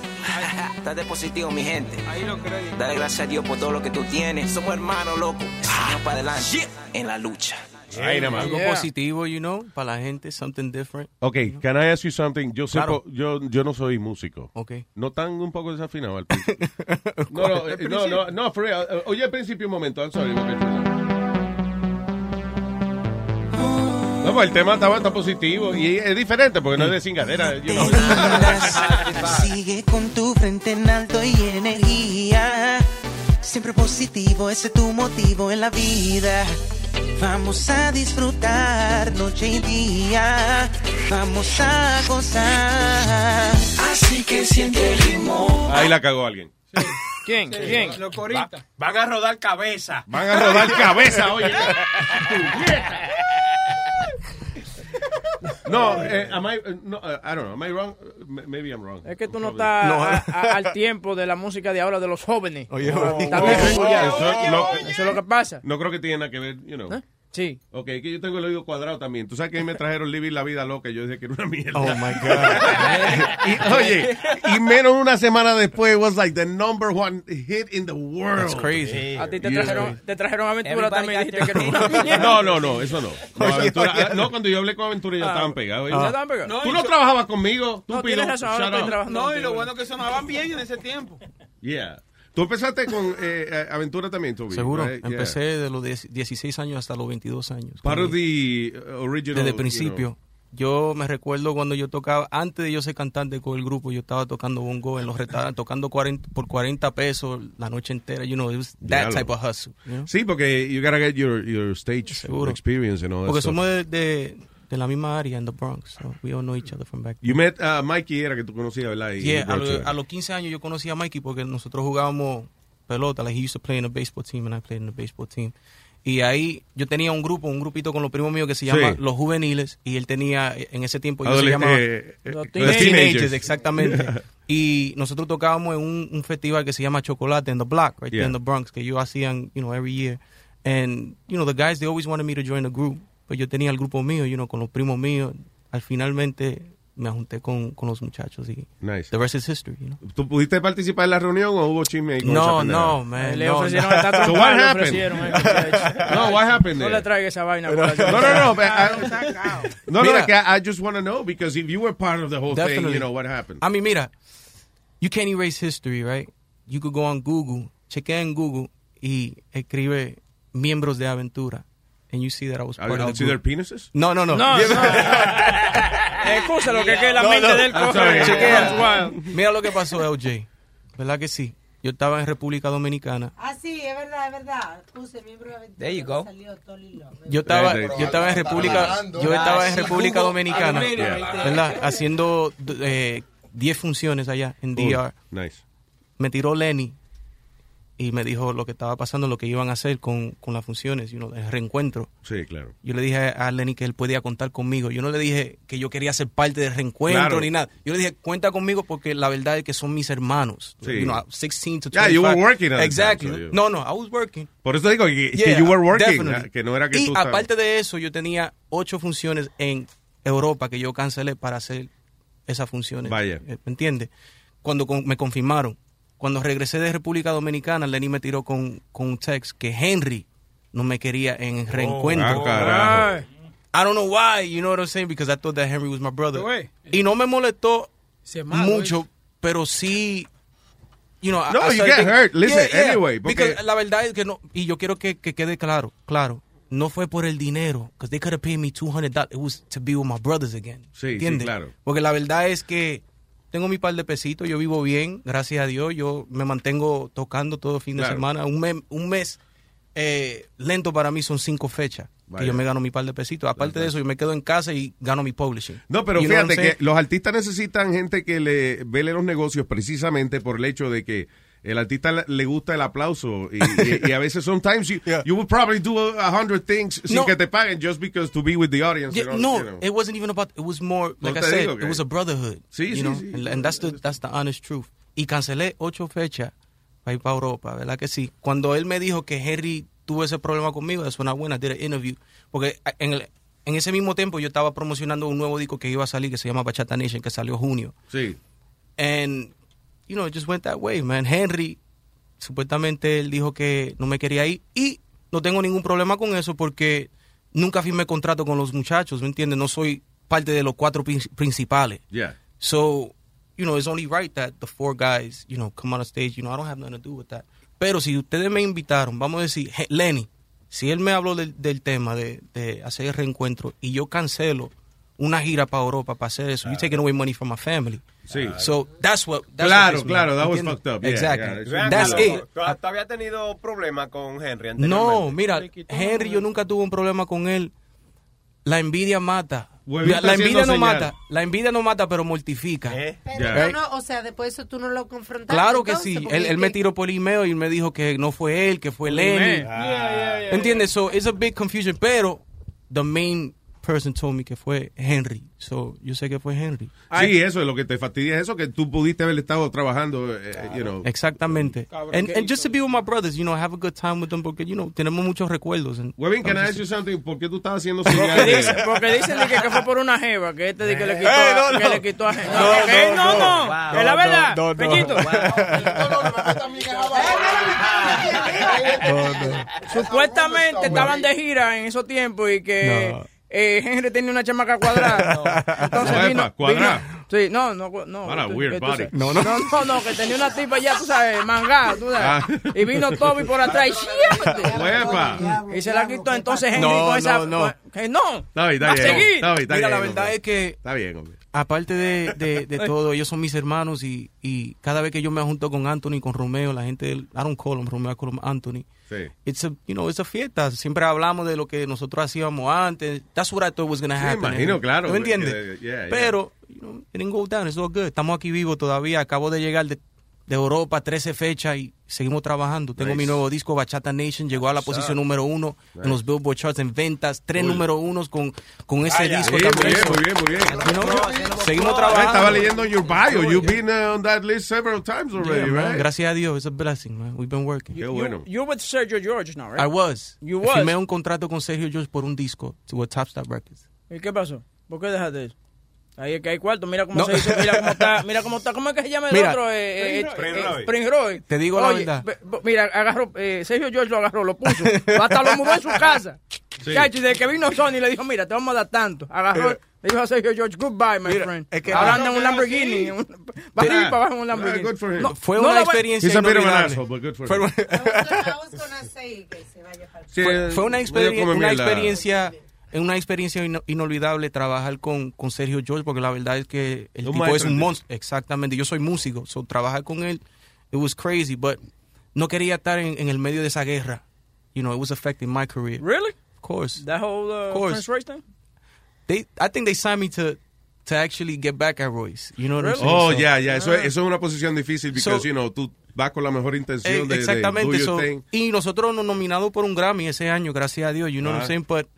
[SPEAKER 37] Estás de positivo, mi gente.
[SPEAKER 16] Ahí lo.
[SPEAKER 37] Dale gracias a Dios por todo lo que tú tienes. Somos hermanos, loco. Vamos para adelante en la lucha.
[SPEAKER 28] Ahí nada más.
[SPEAKER 34] Algo positivo, you know, para la gente, something different.
[SPEAKER 28] Ok, can I ask you something? Yo, sé
[SPEAKER 34] Claro.
[SPEAKER 28] po- yo, yo no soy músico.
[SPEAKER 34] Ok.
[SPEAKER 28] ¿No tan un poco desafinado al principio? no, no, eh, no, no, no, for real. Eh, Oye, al principio un momento, I'm sorry. Chula. No, pues el tema estaba tan positivo y es diferente porque no es de cingadera. you know.
[SPEAKER 35] Sigue con tu frente en alto y energía. Siempre positivo, ese es tu motivo en la vida. Vamos a disfrutar noche y día. Vamos a gozar.
[SPEAKER 37] Así que siente el ritmo.
[SPEAKER 28] Ahí la cagó alguien.
[SPEAKER 3] ¿Quién? ¿Quién?
[SPEAKER 16] Los coristas.
[SPEAKER 10] Van a rodar cabeza.
[SPEAKER 28] Van a rodar cabeza, oye. No, eh, am I, eh, no, eh, I don't know, am I wrong? M- Maybe I'm wrong.
[SPEAKER 3] Es que tú no estás
[SPEAKER 28] No.
[SPEAKER 3] a- a- al tiempo de la música de ahora de los jóvenes.
[SPEAKER 28] Oye,
[SPEAKER 3] No,
[SPEAKER 28] oye, Eso
[SPEAKER 3] es lo que pasa.
[SPEAKER 28] No creo que tiene nada que ver, you know.
[SPEAKER 3] Sí.
[SPEAKER 28] Ok, que yo tengo el oído cuadrado también. Tú sabes que a mí me trajeron Living la Vida Loca y yo dije que era una mierda.
[SPEAKER 34] Oh, my
[SPEAKER 28] y, oye, y menos una semana después, it was like the number one hit in the world.
[SPEAKER 34] That's crazy.
[SPEAKER 3] A ti te
[SPEAKER 28] Yeah.
[SPEAKER 3] trajeron, te trajeron aventura
[SPEAKER 33] Everybody
[SPEAKER 3] también. Dijiste que.
[SPEAKER 28] No, no, no, eso no. No,
[SPEAKER 3] Oye,
[SPEAKER 28] Aventura-
[SPEAKER 3] oye.
[SPEAKER 28] ah, no, cuando yo hablé con Aventura ellos
[SPEAKER 3] Ah,
[SPEAKER 28] estaban pegados.
[SPEAKER 3] ¿ya estaban pegados?
[SPEAKER 28] Tú
[SPEAKER 3] No,
[SPEAKER 28] no trabajabas conmigo,
[SPEAKER 3] No,
[SPEAKER 28] tú
[SPEAKER 3] tienes razón, trabajando.
[SPEAKER 16] No, y lo bueno que sonaban bien en ese tiempo.
[SPEAKER 28] Yeah. Tú empezaste con eh, eh, Aventura también, Toby.
[SPEAKER 34] Seguro.
[SPEAKER 28] right? Yeah.
[SPEAKER 34] Empecé de los 10 16 años hasta los 22 años.
[SPEAKER 28] Part of the uh, original.
[SPEAKER 34] Desde el
[SPEAKER 28] you
[SPEAKER 34] principio.
[SPEAKER 28] know.
[SPEAKER 34] Yo me recuerdo cuando yo tocaba, antes de yo ser cantante con el grupo, yo estaba tocando bongo en los restaurantes, tocando 40, por 40 pesos la noche entera. You know, it was that
[SPEAKER 28] Diablo.
[SPEAKER 34] type of hustle. you know?
[SPEAKER 28] Sí, porque you gotta get your, your stage
[SPEAKER 34] Seguro.
[SPEAKER 28] experience and all that
[SPEAKER 34] Porque
[SPEAKER 28] stuff.
[SPEAKER 34] somos de, de, de la misma área en the Bronx. So we all know each other from back
[SPEAKER 28] You met uh, Mikey, era que tú conocías, ¿verdad? Y-
[SPEAKER 34] Yeah, a, lo-
[SPEAKER 28] Roger.
[SPEAKER 34] a los 15 años yo conocí a Mikey porque nosotros jugábamos pelota. Like he used to play in a baseball team and I played in a baseball team. Y ahí yo tenía un grupo, un grupito con los primos míos que se llama
[SPEAKER 28] Sí.
[SPEAKER 34] Los Juveniles y él tenía en ese tiempo ellos se llamaban
[SPEAKER 28] eh, eh,
[SPEAKER 34] Los
[SPEAKER 28] los
[SPEAKER 34] Teenagers,
[SPEAKER 28] Teenagers.
[SPEAKER 34] exactamente. y nosotros tocábamos en un, un festival que se llama Chocolate in the Block, right there
[SPEAKER 28] Yeah.
[SPEAKER 34] in the Bronx, que ellos hacían, you know, every year. And, you know, the guys, they always wanted me to join the group. Pues yo tenía el grupo mío, you know, con los primos míos. Al finalmente me junté con, con los muchachos y
[SPEAKER 28] Nice.
[SPEAKER 34] the rest is history, you know.
[SPEAKER 28] ¿Tú pudiste participar en la reunión o hubo chisme ahí con
[SPEAKER 34] No, no, man,
[SPEAKER 3] Le
[SPEAKER 34] no,
[SPEAKER 3] ofrecieron
[SPEAKER 34] no.
[SPEAKER 28] So what
[SPEAKER 3] le
[SPEAKER 28] happened?
[SPEAKER 3] ofrecieron, eh.
[SPEAKER 28] No, what happened
[SPEAKER 3] No le traiga esa vaina.
[SPEAKER 28] No, no, no, but I- no, no, like, I, I just want to know because if you were part of the whole thing,
[SPEAKER 34] Definitely.
[SPEAKER 28] you know what happened.
[SPEAKER 34] I mean, mira, you can't erase history, right? You could go on Google, chequea en Google y escribe miembros de aventura. And you see that I was part
[SPEAKER 28] I'll
[SPEAKER 34] of the
[SPEAKER 28] see their penises?
[SPEAKER 34] No, no, no.
[SPEAKER 3] No, no. Excusa lo que es que la mente del. Chequea.
[SPEAKER 34] Mira lo que pasó, LJ. ¿Verdad que sí? Yo estaba en República Dominicana.
[SPEAKER 38] Ah, sí, es verdad, es verdad. Puse miembro de.
[SPEAKER 33] There you go.
[SPEAKER 34] Yo estaba,
[SPEAKER 28] Eh,
[SPEAKER 34] yo estaba en República, yo estaba en República Dominicana, ¿verdad? Haciendo eh, 10 funciones allá en. DR.
[SPEAKER 28] Nice.
[SPEAKER 34] Me tiró Lenny y me dijo lo que estaba pasando, lo que iban a hacer con, con las funciones, you know, el reencuentro.
[SPEAKER 28] Sí, claro.
[SPEAKER 34] Yo le dije a Lenny que él podía contar conmigo. Yo no le dije que yo quería ser parte del reencuentro
[SPEAKER 28] Claro.
[SPEAKER 34] ni nada. Yo le dije, cuenta conmigo porque la verdad es que son mis hermanos.
[SPEAKER 28] Sí.
[SPEAKER 34] You know, 16 to 25.
[SPEAKER 28] Yeah, you were working at the
[SPEAKER 34] Exactly.
[SPEAKER 28] time, so you-
[SPEAKER 34] No, no, I was working.
[SPEAKER 28] Por eso digo que, que
[SPEAKER 34] Yeah,
[SPEAKER 28] you were working,
[SPEAKER 34] definitely.
[SPEAKER 28] que no era que
[SPEAKER 34] y
[SPEAKER 28] tú
[SPEAKER 34] aparte de eso, yo tenía ocho funciones en Europa que yo cancelé para hacer esas funciones.
[SPEAKER 28] Vaya.
[SPEAKER 34] ¿Me entiendes? Cuando me confirmaron. Cuando regresé de República Dominicana, Lenny me tiró con, con un text que Henry no me quería en el reencuentro.
[SPEAKER 28] ah, carajo.
[SPEAKER 34] I don't know why, you know what I'm saying, because I thought that Henry was my brother. Y no me molestó
[SPEAKER 3] malo,
[SPEAKER 34] mucho, pero sí, you know,
[SPEAKER 28] No,
[SPEAKER 34] I
[SPEAKER 28] you get hurt. Listen,
[SPEAKER 34] Yeah, yeah,
[SPEAKER 28] anyway, porque-
[SPEAKER 34] because la verdad es que no, y yo quiero que, que quede claro, claro, no fue por el dinero, because they could have paid me $200, it was to be with my brothers again.
[SPEAKER 28] Sí, sí, claro.
[SPEAKER 34] Porque la verdad es que tengo mi par de pesitos, yo vivo bien, gracias a Dios, yo me mantengo tocando todo fin de
[SPEAKER 28] Claro.
[SPEAKER 34] semana, un mes, un mes eh, lento para mí son cinco fechas.
[SPEAKER 28] Vaya.
[SPEAKER 34] Que yo me gano mi par de pesitos. Aparte de eso, yo me quedo en casa y gano mi publishing.
[SPEAKER 28] No, pero
[SPEAKER 34] You
[SPEAKER 28] fíjate que los artistas necesitan gente que le vele los negocios precisamente por el hecho de que el artista le- gusta el aplauso y, y- y a veces sometimes you, you would probably do a hundred things sin
[SPEAKER 34] No.
[SPEAKER 28] que te paguen just because to be with the audience.
[SPEAKER 34] Yeah, no,
[SPEAKER 28] you know.
[SPEAKER 34] it wasn't even about. It was more
[SPEAKER 28] No
[SPEAKER 34] like I said.
[SPEAKER 28] digo
[SPEAKER 34] it was a brotherhood.
[SPEAKER 28] Sí,
[SPEAKER 34] you
[SPEAKER 28] sí,
[SPEAKER 34] know?
[SPEAKER 28] sí.
[SPEAKER 34] And, and that's the that's the honest truth. Y cancelé ocho fechas para ir para Europa, ¿verdad que sí? Cuando él me dijo que Henry tuvo ese problema conmigo, I went, I did an interview. Porque en, el, en ese mismo tiempo yo estaba promocionando un nuevo disco que iba a salir que se llama Bachata Nation, que salió junio.
[SPEAKER 28] Sí.
[SPEAKER 34] And, you know, it just went that way, man. Henry, supuestamente él dijo que no me quería ir y no tengo ningún problema con eso porque nunca firmé contrato con los muchachos, ¿me entiendes? No soy parte de los cuatro prin- principales.
[SPEAKER 28] Yeah.
[SPEAKER 34] So, you know, it's only right that the four guys, you know, come on stage. You know, I don't have nothing to do with that. Pero si ustedes me invitaron, vamos a decir, "Je- Lenny, si él me habló del, del tema de, de hacer el reencuentro y yo cancelo una gira para Europa para hacer eso, you're taking away money from my family.
[SPEAKER 28] Sí.
[SPEAKER 34] So that's what. That's
[SPEAKER 28] Claro,
[SPEAKER 34] what
[SPEAKER 28] claro, that was fucked up. Yeah,
[SPEAKER 34] exactly.
[SPEAKER 28] yeah,
[SPEAKER 34] That's it.
[SPEAKER 10] ¿Tú habías tenido problemas con Henry?
[SPEAKER 34] No, mira, Henry, yo nunca tuve un problema con él. La envidia mata. La, la envidia no
[SPEAKER 28] señal.
[SPEAKER 34] mata. La envidia no mata, pero mortifica.
[SPEAKER 38] Pero
[SPEAKER 34] Right?
[SPEAKER 38] no, o sea, después de eso tú no lo confrontaste.
[SPEAKER 34] Claro que
[SPEAKER 38] entonces,
[SPEAKER 34] sí. Él, él me tiró por email y me dijo que no fue él, que fue Lenny.
[SPEAKER 3] Yeah, yeah, yeah,
[SPEAKER 34] ¿Entiendes? So, it's a big confusion. Pero, the main person told me que fue Henry. So, yo sé que fue Henry.
[SPEAKER 28] Sí, eso es lo que te fastidia, es eso que tú pudiste haber estado trabajando, eh, you know.
[SPEAKER 34] Exactamente. And, and just to be with my brothers, you know, have a good time with them porque, you know, tenemos muchos recuerdos. and-
[SPEAKER 28] Webin, can I ask you something? ¿Por qué tú estás haciendo
[SPEAKER 3] Porque
[SPEAKER 28] señales?
[SPEAKER 3] dicen, porque dicen que, que fue por una jeva, que este de que le quitó,
[SPEAKER 28] Eh, no, no.
[SPEAKER 3] que le quitó a Henry.
[SPEAKER 28] No,
[SPEAKER 3] No, que-
[SPEAKER 28] no,
[SPEAKER 3] no,
[SPEAKER 28] no. Wow.
[SPEAKER 3] que la
[SPEAKER 28] No,
[SPEAKER 3] verdad,
[SPEAKER 28] no, no.
[SPEAKER 3] Pechito. Supuestamente estaban de gira en esos tiempos y que
[SPEAKER 28] No.
[SPEAKER 3] Eh, Henry tenía una chamaca cuadrada. Entonces vino,
[SPEAKER 28] cuadrada.
[SPEAKER 3] vino- Sí, no, no, no.
[SPEAKER 28] What a
[SPEAKER 3] tú-
[SPEAKER 28] weird body. No,
[SPEAKER 3] No,
[SPEAKER 28] no.
[SPEAKER 3] no, no, que tenía una tipa ya, tú sabes, mangá, tú sabes.
[SPEAKER 28] Ah.
[SPEAKER 3] Y vino Toby por atrás y siéntate.
[SPEAKER 28] Epa.
[SPEAKER 3] Y se la quitó. Entonces Henry
[SPEAKER 34] No,
[SPEAKER 3] con esa.
[SPEAKER 34] no, no.
[SPEAKER 3] Que no.
[SPEAKER 28] Está bien, está bien.
[SPEAKER 3] seguir.
[SPEAKER 28] Está bien, está
[SPEAKER 34] Mira,
[SPEAKER 28] bien,
[SPEAKER 34] la
[SPEAKER 28] hombre.
[SPEAKER 34] verdad es que
[SPEAKER 28] Está bien, hombre.
[SPEAKER 34] aparte de, de, de todo, ellos son mis hermanos y, y cada vez que yo me junto con Anthony, con Romeo, la gente, I don't call him Romeo, I call him Anthony.
[SPEAKER 28] Sí.
[SPEAKER 34] It's a, you know, it's a fiesta. Siempre hablamos de lo que nosotros hacíamos antes. That's what I thought was going to
[SPEAKER 28] Sí,
[SPEAKER 34] happen.
[SPEAKER 28] imagino, claro,
[SPEAKER 34] ¿Tú me entiendes?
[SPEAKER 28] yeah, yeah.
[SPEAKER 34] Pero, you know, it didn't go down. It's all good. Estamos aquí vivos todavía. Acabo de llegar de, de Europa, 13 fechas y seguimos trabajando. Tengo
[SPEAKER 28] Nice.
[SPEAKER 34] mi nuevo disco, Bachata Nation. Llegó a la posición número uno
[SPEAKER 28] Nice.
[SPEAKER 34] en los Billboard Charts en ventas. Tres
[SPEAKER 28] Cool.
[SPEAKER 34] número unos con, con ese
[SPEAKER 28] Vaya.
[SPEAKER 34] disco
[SPEAKER 28] Sí, muy bien, muy bien, muy bien.
[SPEAKER 34] you know, seguimos
[SPEAKER 28] Ah,
[SPEAKER 34] trabajando.
[SPEAKER 28] Estaba leyendo your bio. You've been uh, on that list several times already,
[SPEAKER 34] Yeah,
[SPEAKER 28] right?
[SPEAKER 34] Gracias a Dios. It's a blessing, man. We've been working.
[SPEAKER 28] Qué bueno.
[SPEAKER 3] You're with Sergio George now, right?
[SPEAKER 34] I was.
[SPEAKER 3] You was.
[SPEAKER 34] Firmé un contrato con Sergio George por un disco to a Top Stop Records.
[SPEAKER 3] ¿Y qué pasó? ¿Por qué dejaste eso? Ahí es que hay cuarto, mira cómo
[SPEAKER 34] No.
[SPEAKER 3] se hizo, mira cómo está, mira cómo está, ¿cómo es que se llama el
[SPEAKER 34] Mira.
[SPEAKER 3] otro? Eh, eh,
[SPEAKER 34] Spring
[SPEAKER 3] eh,
[SPEAKER 34] Roy.
[SPEAKER 3] Spring Roy.
[SPEAKER 34] Te digo la verdad.
[SPEAKER 3] ve- ve- Mira, agarró, eh, Sergio George lo agarró, lo puso, hasta lo mudó en su casa.
[SPEAKER 34] Sí.
[SPEAKER 3] Chacho, desde que vino Sony le dijo, mira, te vamos a dar tanto. Agarró,
[SPEAKER 34] Mira.
[SPEAKER 3] le dijo a Sergio George, goodbye, my friend.
[SPEAKER 34] es que-
[SPEAKER 3] Ahora anda en un Lamborghini, un- para arriba y para abajo en un Lamborghini.
[SPEAKER 28] good for him.
[SPEAKER 3] No,
[SPEAKER 34] Fue
[SPEAKER 3] no
[SPEAKER 34] una
[SPEAKER 3] va-
[SPEAKER 34] experiencia inolvidable. Fue una-
[SPEAKER 28] Sí,
[SPEAKER 34] fue una, experiencia ino- inolvidable trabajar con, con Sergio George porque la verdad es que el
[SPEAKER 28] Un
[SPEAKER 34] tipo es un
[SPEAKER 28] de-
[SPEAKER 34] monstruo exactamente yo soy músico so trabajar con él it was crazy but no quería estar en, en el medio de esa guerra you know it was affecting my career
[SPEAKER 3] Really?
[SPEAKER 34] of course
[SPEAKER 3] That whole uh,
[SPEAKER 34] course.
[SPEAKER 3] Prince Royce thing?
[SPEAKER 34] they I think they signed me to to actually get back at Royce you know what I'm saying
[SPEAKER 28] Oh,
[SPEAKER 34] So-
[SPEAKER 28] ya, ya. Eso,
[SPEAKER 3] Ah.
[SPEAKER 28] es- eso es una posición difícil porque,
[SPEAKER 34] So-
[SPEAKER 28] you know, tú vas con la mejor
[SPEAKER 34] Eh,
[SPEAKER 28] intención de, de
[SPEAKER 34] exactamente.
[SPEAKER 28] do your
[SPEAKER 34] so-
[SPEAKER 28] thing.
[SPEAKER 34] y nosotros nos nominamos por un Grammy ese año, gracias a Dios, you know what
[SPEAKER 28] Ah.
[SPEAKER 34] I'm saying? But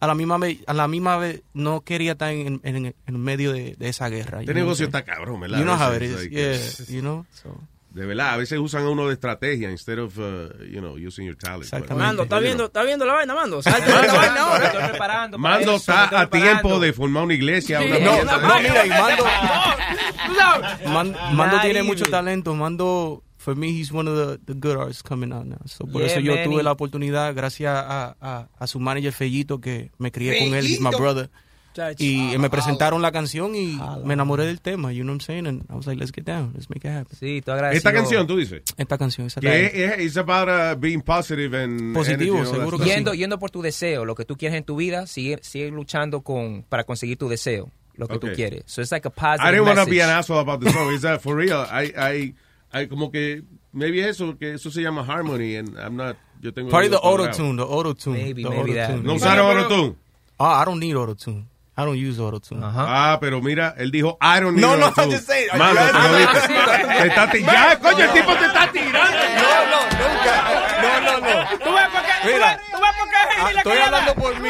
[SPEAKER 34] a la misma vez, a la misma vez no quería estar en, en, en medio de, de esa guerra.
[SPEAKER 28] Este negocio está cabrón, ¿verdad?
[SPEAKER 34] You know
[SPEAKER 28] A
[SPEAKER 34] how it
[SPEAKER 28] veces,
[SPEAKER 34] is,
[SPEAKER 28] like,
[SPEAKER 34] yeah, you know. So.
[SPEAKER 28] De verdad, a veces usan a uno de estrategia instead of, uh, you know, using your talent. But,
[SPEAKER 3] Mando, ¿está
[SPEAKER 28] you
[SPEAKER 3] viendo. ¿está viendo la vaina, Mando? Salte la vaina ahora.
[SPEAKER 33] Estoy preparando. para
[SPEAKER 28] Mando está a
[SPEAKER 33] preparando.
[SPEAKER 28] tiempo de formar una iglesia.
[SPEAKER 3] Sí,
[SPEAKER 28] una
[SPEAKER 3] no,
[SPEAKER 28] mierda.
[SPEAKER 34] No, mira, y Mando, Mando
[SPEAKER 33] Naive.
[SPEAKER 34] tiene mucho talento. Mando, for me, he's one of the, the good artists coming out now. So, por
[SPEAKER 33] Yeah,
[SPEAKER 34] eso yo
[SPEAKER 33] man,
[SPEAKER 34] tuve
[SPEAKER 33] y-
[SPEAKER 34] la oportunidad, gracias a, a, a su manager Fellito, que me crié con él, he's my
[SPEAKER 3] Fellito.
[SPEAKER 34] brother. Y me presentaron la canción y me enamoré del tema, you know what I'm saying? And I was like, let's get down, let's make it happen.
[SPEAKER 33] Sí, tú agradecido.
[SPEAKER 28] Esta canción, tú dices.
[SPEAKER 34] Esta canción, esa
[SPEAKER 28] Que es, es about uh, being positive and
[SPEAKER 34] Positivo,
[SPEAKER 28] energy
[SPEAKER 34] seguro que.
[SPEAKER 33] Yendo, yendo por tu deseo, lo que tú quieres en tu vida, sigue, sigue luchando con, para conseguir tu deseo, lo que
[SPEAKER 28] Okay.
[SPEAKER 33] tú quieres. So it's like a positive
[SPEAKER 28] I didn't want to be an asshole about the song. Is that for real? I, I, I, como que, maybe eso, que eso se llama harmony and I'm not, yo tengo...
[SPEAKER 34] Probably the
[SPEAKER 28] algo
[SPEAKER 34] auto
[SPEAKER 28] cuadrado.
[SPEAKER 34] tune, the auto tune.
[SPEAKER 33] Maybe,
[SPEAKER 34] the
[SPEAKER 33] maybe that.
[SPEAKER 34] auto-tune.
[SPEAKER 28] ¿No usaron autotune?
[SPEAKER 34] Ah, I don't need auto tune. I don't use auto tune.
[SPEAKER 28] Ah, pero mira, él dijo, I don't need
[SPEAKER 34] No, no,
[SPEAKER 28] autotune.
[SPEAKER 34] I'm just saying,
[SPEAKER 28] Mano, te lo.
[SPEAKER 34] I-
[SPEAKER 28] Te está ti- Ya, coño, el tipo te está tirando.
[SPEAKER 34] Mira.
[SPEAKER 3] tú ves por
[SPEAKER 34] Ah, estoy hablando por mí.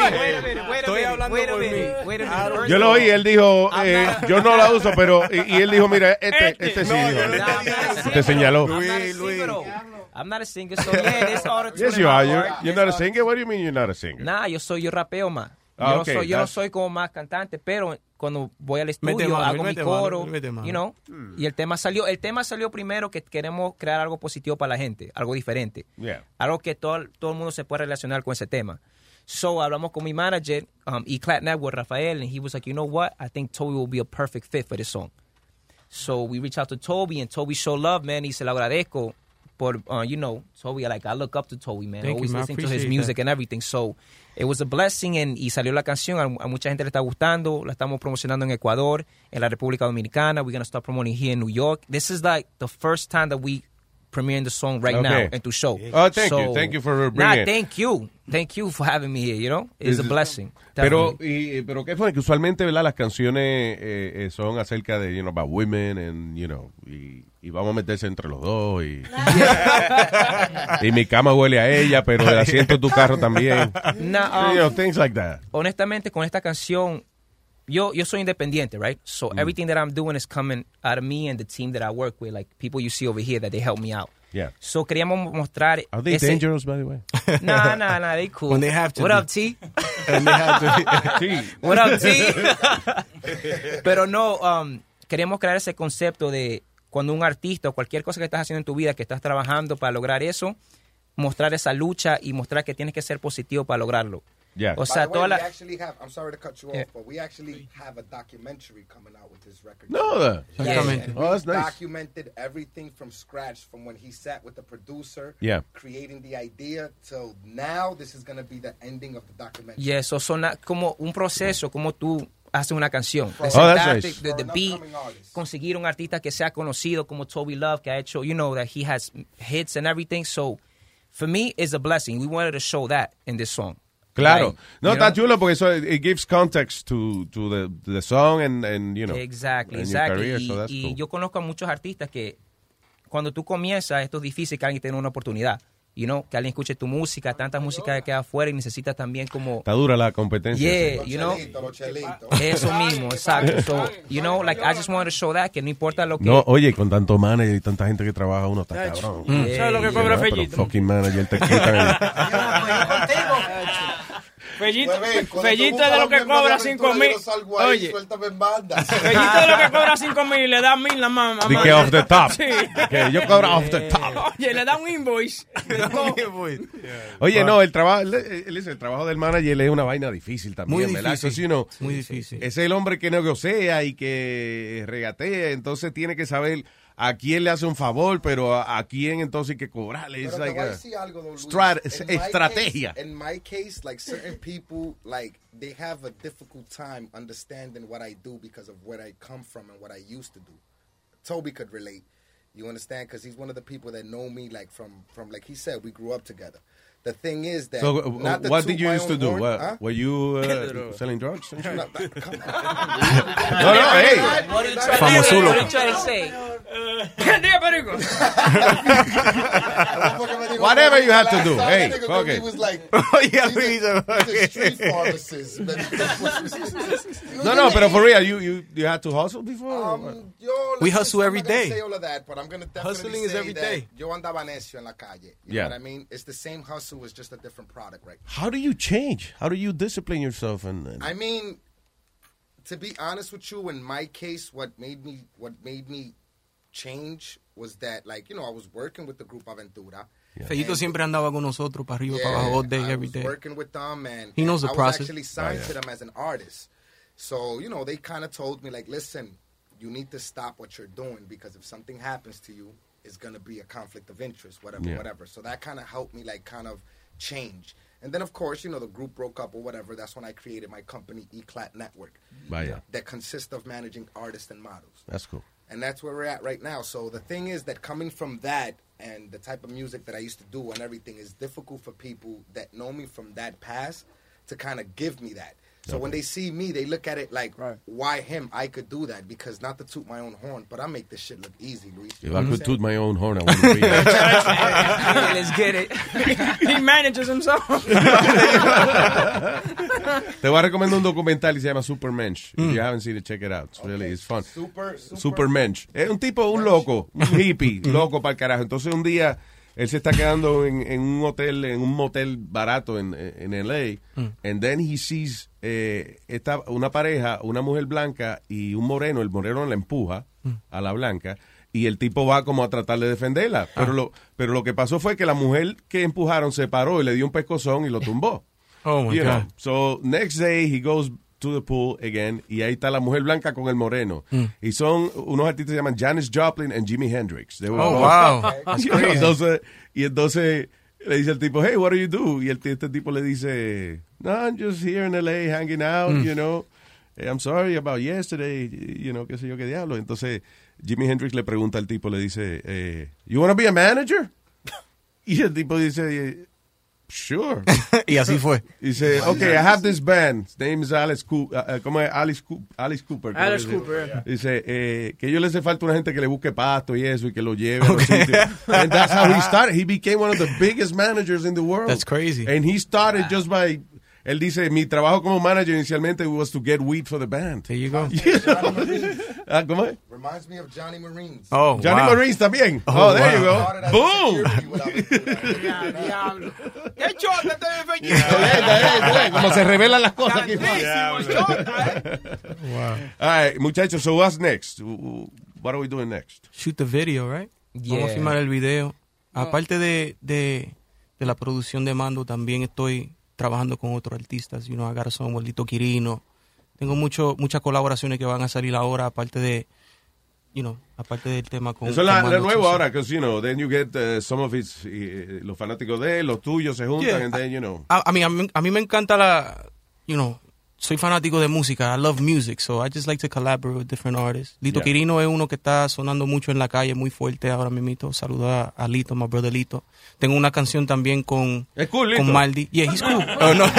[SPEAKER 34] Estoy hablando por mí.
[SPEAKER 28] Yo lo oí, él dijo, eh, yo no la uso, pero, y, y él dijo, mira, este, este sí,
[SPEAKER 33] No,
[SPEAKER 28] dijo.
[SPEAKER 33] no, no, I'm not a
[SPEAKER 28] Te señaló.
[SPEAKER 33] I'm not a singer, though. I'm not a singer, so yeah, auto-tune
[SPEAKER 28] Yes, you are. You're, you're not a singer? What do you mean you're not a singer?
[SPEAKER 33] Nah, yo soy, yo rapeo más. Yo,
[SPEAKER 28] Ah,
[SPEAKER 33] no
[SPEAKER 28] okay,
[SPEAKER 33] soy, yo no soy como más cantante, pero cuando voy al
[SPEAKER 34] Mete
[SPEAKER 33] estudio
[SPEAKER 34] mano,
[SPEAKER 33] hago mi
[SPEAKER 34] mete mano,
[SPEAKER 33] coro,
[SPEAKER 34] mete mano.
[SPEAKER 33] you know, y el tema salió, el tema salió primero que queremos crear algo positivo para la gente, algo diferente,
[SPEAKER 28] Yeah.
[SPEAKER 33] algo que todo, todo el mundo se puede relacionar con ese tema. So hablamos con mi manager, um, E-Clat Network, Rafael, and he was like, you know what, I think Toby will be a perfect fit for this song. So we reached out to Toby, and Toby showed love, man. Y se lo agradezco uh, you know, Toby, like, I look up to Toby, man.
[SPEAKER 34] Thank you,
[SPEAKER 33] Always
[SPEAKER 34] man. I
[SPEAKER 33] listening to his music
[SPEAKER 34] that.
[SPEAKER 33] and everything. So it was a blessing, and, y salió la canción. A, a mucha gente le está gustando. La estamos promocionando en Ecuador, en la República Dominicana. We're going to start promoting here in New York. This is like the first time that we premiering the song right now
[SPEAKER 28] Okay.
[SPEAKER 33] en tu show.
[SPEAKER 28] Oh, thank you. Thank you for bringing
[SPEAKER 33] Nah, thank you. Thank you for having me here, you know? It's a blessing.
[SPEAKER 28] Pero,
[SPEAKER 33] Definitely.
[SPEAKER 28] y, pero ¿qué fue? Que usualmente, ¿verdad? Las canciones eh, eh, son acerca de, you know, about women and, you know, y, y vamos a meterse entre los dos y... y mi cama huele a ella, pero el asiento de tu carro también.
[SPEAKER 33] Nah, um,
[SPEAKER 28] you know, things like that.
[SPEAKER 33] honestamente con esta canción yo yo soy independiente right so
[SPEAKER 28] Mm.
[SPEAKER 33] everything that i'm doing is coming out of me and the team that i work with like people you see over here that they help me out
[SPEAKER 28] Yeah.
[SPEAKER 33] so queríamos mostrar
[SPEAKER 28] Are they
[SPEAKER 33] ese-
[SPEAKER 28] dangerous, by the way?
[SPEAKER 33] nah nah nah they cool
[SPEAKER 34] When they have to
[SPEAKER 33] what
[SPEAKER 34] be.
[SPEAKER 33] up T
[SPEAKER 34] And they have to-
[SPEAKER 33] what up T pero no um, queremos crear ese concepto de cuando un artista o cualquier cosa que estás haciendo en tu vida que estás trabajando para lograr eso mostrar esa lucha y mostrar que tienes que ser positivo para lograrlo
[SPEAKER 28] Yeah.
[SPEAKER 33] o sea
[SPEAKER 36] By the way,
[SPEAKER 33] toda la
[SPEAKER 36] we actually have. I'm sorry to cut you off,
[SPEAKER 33] Yeah.
[SPEAKER 36] but we actually have a documentary coming out with this record.
[SPEAKER 28] No, that-
[SPEAKER 36] Yes,
[SPEAKER 28] Exactamente.
[SPEAKER 36] and
[SPEAKER 28] Oh,
[SPEAKER 36] we
[SPEAKER 28] that's nice.
[SPEAKER 36] Documented everything from scratch, from when he sat with the producer,
[SPEAKER 28] Yeah.
[SPEAKER 36] creating the idea till now. This is going to be the ending of the documentary.
[SPEAKER 33] Y eso son la- como un proceso, como tú haces una canción. De
[SPEAKER 28] Oh, that's
[SPEAKER 33] sentarte,
[SPEAKER 28] nice.
[SPEAKER 33] de the beat, conseguir un artista que sea conocido como Toby Love, que ha hecho, you know, that he has hits and everything. So, for me, it's a blessing. We wanted to show that in this song.
[SPEAKER 28] Claro.
[SPEAKER 33] Like,
[SPEAKER 28] no, está chulo porque eso it gives context to, to the, the song and, and, you know.
[SPEAKER 33] Exactly, exactly.
[SPEAKER 28] career,
[SPEAKER 33] y
[SPEAKER 28] so
[SPEAKER 33] y
[SPEAKER 28] cool.
[SPEAKER 33] yo conozco a muchos artistas que cuando tú comienzas, esto es difícil que alguien tenga una oportunidad. You know, que alguien escuche tu música, tanta música que queda afuera y necesitas también como...
[SPEAKER 28] Está dura la competencia.
[SPEAKER 33] Yeah,
[SPEAKER 28] sí.
[SPEAKER 33] you know. Eso mismo, exacto. So, you know, like I just wanted to show that que no importa lo que
[SPEAKER 28] No, oye, con tanto manager y tanta gente que trabaja, uno está cabrón.
[SPEAKER 3] Mm. ¿Sabes lo que cobra Fellito?
[SPEAKER 28] fucking manager te quitan el-
[SPEAKER 3] Fellito,
[SPEAKER 36] Bebé,
[SPEAKER 3] Fellito es de lo que cobra
[SPEAKER 36] aventura,
[SPEAKER 3] 5
[SPEAKER 36] yo
[SPEAKER 3] mil. Oye,
[SPEAKER 36] suéltame en banda.
[SPEAKER 3] Fellito es de lo que cobra 5 mil y le da mil la mamá.
[SPEAKER 28] Di que off the top.
[SPEAKER 3] Sí.
[SPEAKER 28] Que yo cobro off the top.
[SPEAKER 3] Oye, le da un invoice.
[SPEAKER 28] Oye, no, el trabajo, él- él dice, el trabajo del manager es una vaina difícil también,
[SPEAKER 34] Muy
[SPEAKER 28] ¿verdad?
[SPEAKER 34] difícil.
[SPEAKER 28] You know,
[SPEAKER 34] Muy difícil.
[SPEAKER 28] Es el hombre que negocia y que regatea, entonces tiene que saber a quién le hace un favor, pero a, a quién entonces hay que cobrarle. Es like estrategia.
[SPEAKER 36] in my case, like certain people, like they have a difficult time understanding what I do because of where I come from and what I used to do. Toby could relate. You understand? Because he's one of the people that know me, like from from like he said, we grew up together. The thing is that
[SPEAKER 28] So, uh,
[SPEAKER 36] not to
[SPEAKER 28] what did you used to do?
[SPEAKER 36] horn,
[SPEAKER 28] What,
[SPEAKER 36] huh?
[SPEAKER 28] Were you uh, selling drugs?
[SPEAKER 36] No,
[SPEAKER 28] No, no, hey.
[SPEAKER 33] What are you trying
[SPEAKER 28] Famosulo.
[SPEAKER 33] What are you trying to say?
[SPEAKER 28] Whatever you have to do. Hey,
[SPEAKER 36] nigga
[SPEAKER 28] fuck
[SPEAKER 36] he was like,
[SPEAKER 28] Yeah,
[SPEAKER 36] he's a, he's a street pharmacist.
[SPEAKER 28] No, no, pero for real, you, you, you had to hustle before?
[SPEAKER 36] Um, yo,
[SPEAKER 34] We
[SPEAKER 36] listen,
[SPEAKER 34] hustle
[SPEAKER 36] I'm
[SPEAKER 34] every
[SPEAKER 36] not gonna
[SPEAKER 34] day.
[SPEAKER 36] Say all of that, but I'm gonna definitely
[SPEAKER 34] Hustling is
[SPEAKER 36] say
[SPEAKER 34] every
[SPEAKER 36] that. Yo andaba necio en la calle. You
[SPEAKER 28] Yeah.
[SPEAKER 36] know what I mean? It's the same hustle, it's just a different product, right?
[SPEAKER 28] How do you change? How do you discipline yourself? And, and
[SPEAKER 36] I mean, to be honest with you, in my case, what made me what made me change was that, like, you know, I was working with the group Aventura.
[SPEAKER 34] Fellito siempre andaba con nosotros para arriba,
[SPEAKER 36] Yeah,
[SPEAKER 34] para abajo, all day,
[SPEAKER 36] I
[SPEAKER 34] every
[SPEAKER 36] was working with them, and
[SPEAKER 34] He knows the
[SPEAKER 36] I was actually signed
[SPEAKER 34] Oh, yeah.
[SPEAKER 36] to them as an artist. So you know, they kind of told me like, listen, you need to stop what you're doing because if something happens to you, it's gonna be a conflict of interest, whatever,
[SPEAKER 28] Yeah.
[SPEAKER 36] whatever. So that kind of helped me like kind of change. And then of course, you know, the group broke up or whatever. That's when I created my company, Eclat Network,
[SPEAKER 28] Vaya.
[SPEAKER 36] that consists of managing artists and models
[SPEAKER 28] That's cool.
[SPEAKER 36] and that's where we're at right now. So the thing is that coming from that and the type of music that I used to do and everything is difficult for people that know me from that past to kind of give me that. So when they see me, they look at it like, why him? I could do that because not to toot my own horn, but I make this shit look easy, Luis. You
[SPEAKER 28] If
[SPEAKER 36] know
[SPEAKER 28] I could
[SPEAKER 36] saying?
[SPEAKER 28] toot my own horn, I wouldn't be here.
[SPEAKER 33] Let's get it.
[SPEAKER 3] He manages himself.
[SPEAKER 28] Te voy a recomendar un documental y se llama Supermensch.
[SPEAKER 36] Mm.
[SPEAKER 28] If you haven't seen it, check it out. It's really, it's fun.
[SPEAKER 36] Super, super-
[SPEAKER 28] Supermensch. Es un tipo, un loco, un hippie, loco para el carajo. Entonces un día él se está quedando en, en un hotel, en un motel barato en, en LA.
[SPEAKER 34] Mm.
[SPEAKER 28] And then he sees eh, esta, una pareja, una mujer blanca y un moreno. El moreno la empuja
[SPEAKER 34] Mm.
[SPEAKER 28] a la blanca. Y el tipo va como a tratar de defenderla.
[SPEAKER 34] Ah.
[SPEAKER 28] Pero, lo, pero lo que pasó fue que la mujer que empujaron se paró y le dio un pescozón y lo tumbó.
[SPEAKER 34] Oh, my
[SPEAKER 28] You know,
[SPEAKER 34] God.
[SPEAKER 28] So next day he goes to the pool again y ahí está la mujer blanca con el moreno.
[SPEAKER 34] Mm.
[SPEAKER 28] Y son unos artistas que se llaman Janis Joplin and Jimi Hendrix. They were
[SPEAKER 34] Oh, wow. That's
[SPEAKER 28] You know,
[SPEAKER 34] crazy.
[SPEAKER 28] entonces, y entonces le dice el tipo, hey, what do you do? Y el, este tipo le dice, no, I'm just here in LA hanging out,
[SPEAKER 34] Mm.
[SPEAKER 28] you know. Eh, I'm sorry about yesterday, you know, qué sé yo, qué diablo. Entonces Jimi Hendrix le pregunta al tipo, le dice, eh, you want to be a manager? Y el tipo dice, sure.
[SPEAKER 34] y así fue.
[SPEAKER 28] Dice, okay, I have this band. His name is Alice Cooper. Uh, uh, ¿Cómo es? Alice, Coo- Alice Cooper.
[SPEAKER 3] Alice
[SPEAKER 28] dice.
[SPEAKER 3] Cooper, yeah.
[SPEAKER 28] Dice eh, que a ellos les hace falta una gente que le busque pasto y eso y que lo lleve a los sitios. And that's how he started. He became one of the biggest managers in the world.
[SPEAKER 34] That's crazy.
[SPEAKER 28] And he started ah. just by... Él dice, mi trabajo como manager inicialmente was to get weed for the band.
[SPEAKER 34] There you go.
[SPEAKER 28] Ah, ¿Cómo es?
[SPEAKER 36] Reminds me of Johnny Marines.
[SPEAKER 34] Oh,
[SPEAKER 28] Johnny
[SPEAKER 34] wow.
[SPEAKER 28] Marines también.
[SPEAKER 34] Oh,
[SPEAKER 28] Oh, there you
[SPEAKER 34] wow.
[SPEAKER 28] go. Boom.
[SPEAKER 16] Diablo. ¡Qué chota te!
[SPEAKER 28] Como se revelan las cosas aquí.
[SPEAKER 16] Chota, eh.
[SPEAKER 28] All right, muchachos, so what's next? What are we doing next?
[SPEAKER 34] Shoot the video, right? Vamos a
[SPEAKER 33] Yeah.
[SPEAKER 34] filmar el video. Aparte de, de, de la producción de mando, también estoy trabajando con otros artistas. You know, I got with Lito Quirino. Tengo mucho, muchas colaboraciones que van a salir ahora, aparte de, you know, aparte del tema con.
[SPEAKER 28] Eso es la, nuevo ahora, because, you know, then you get uh, some of his, eh, los fanáticos de él, los tuyos se juntan,
[SPEAKER 34] Yeah.
[SPEAKER 28] and then, you know.
[SPEAKER 34] A, a mí, a, mí, a mí me encanta la, you know, soy fanático de música. I love music, so I just like to collaborate with different artists. Lito
[SPEAKER 28] Yeah.
[SPEAKER 34] Quirino es uno que está sonando mucho en la calle, muy fuerte ahora mismo. Saluda a Lito, my brother Lito. Tengo una canción también con,
[SPEAKER 28] cool,
[SPEAKER 34] con Maldi. Yeah, he's cool. Oh, no.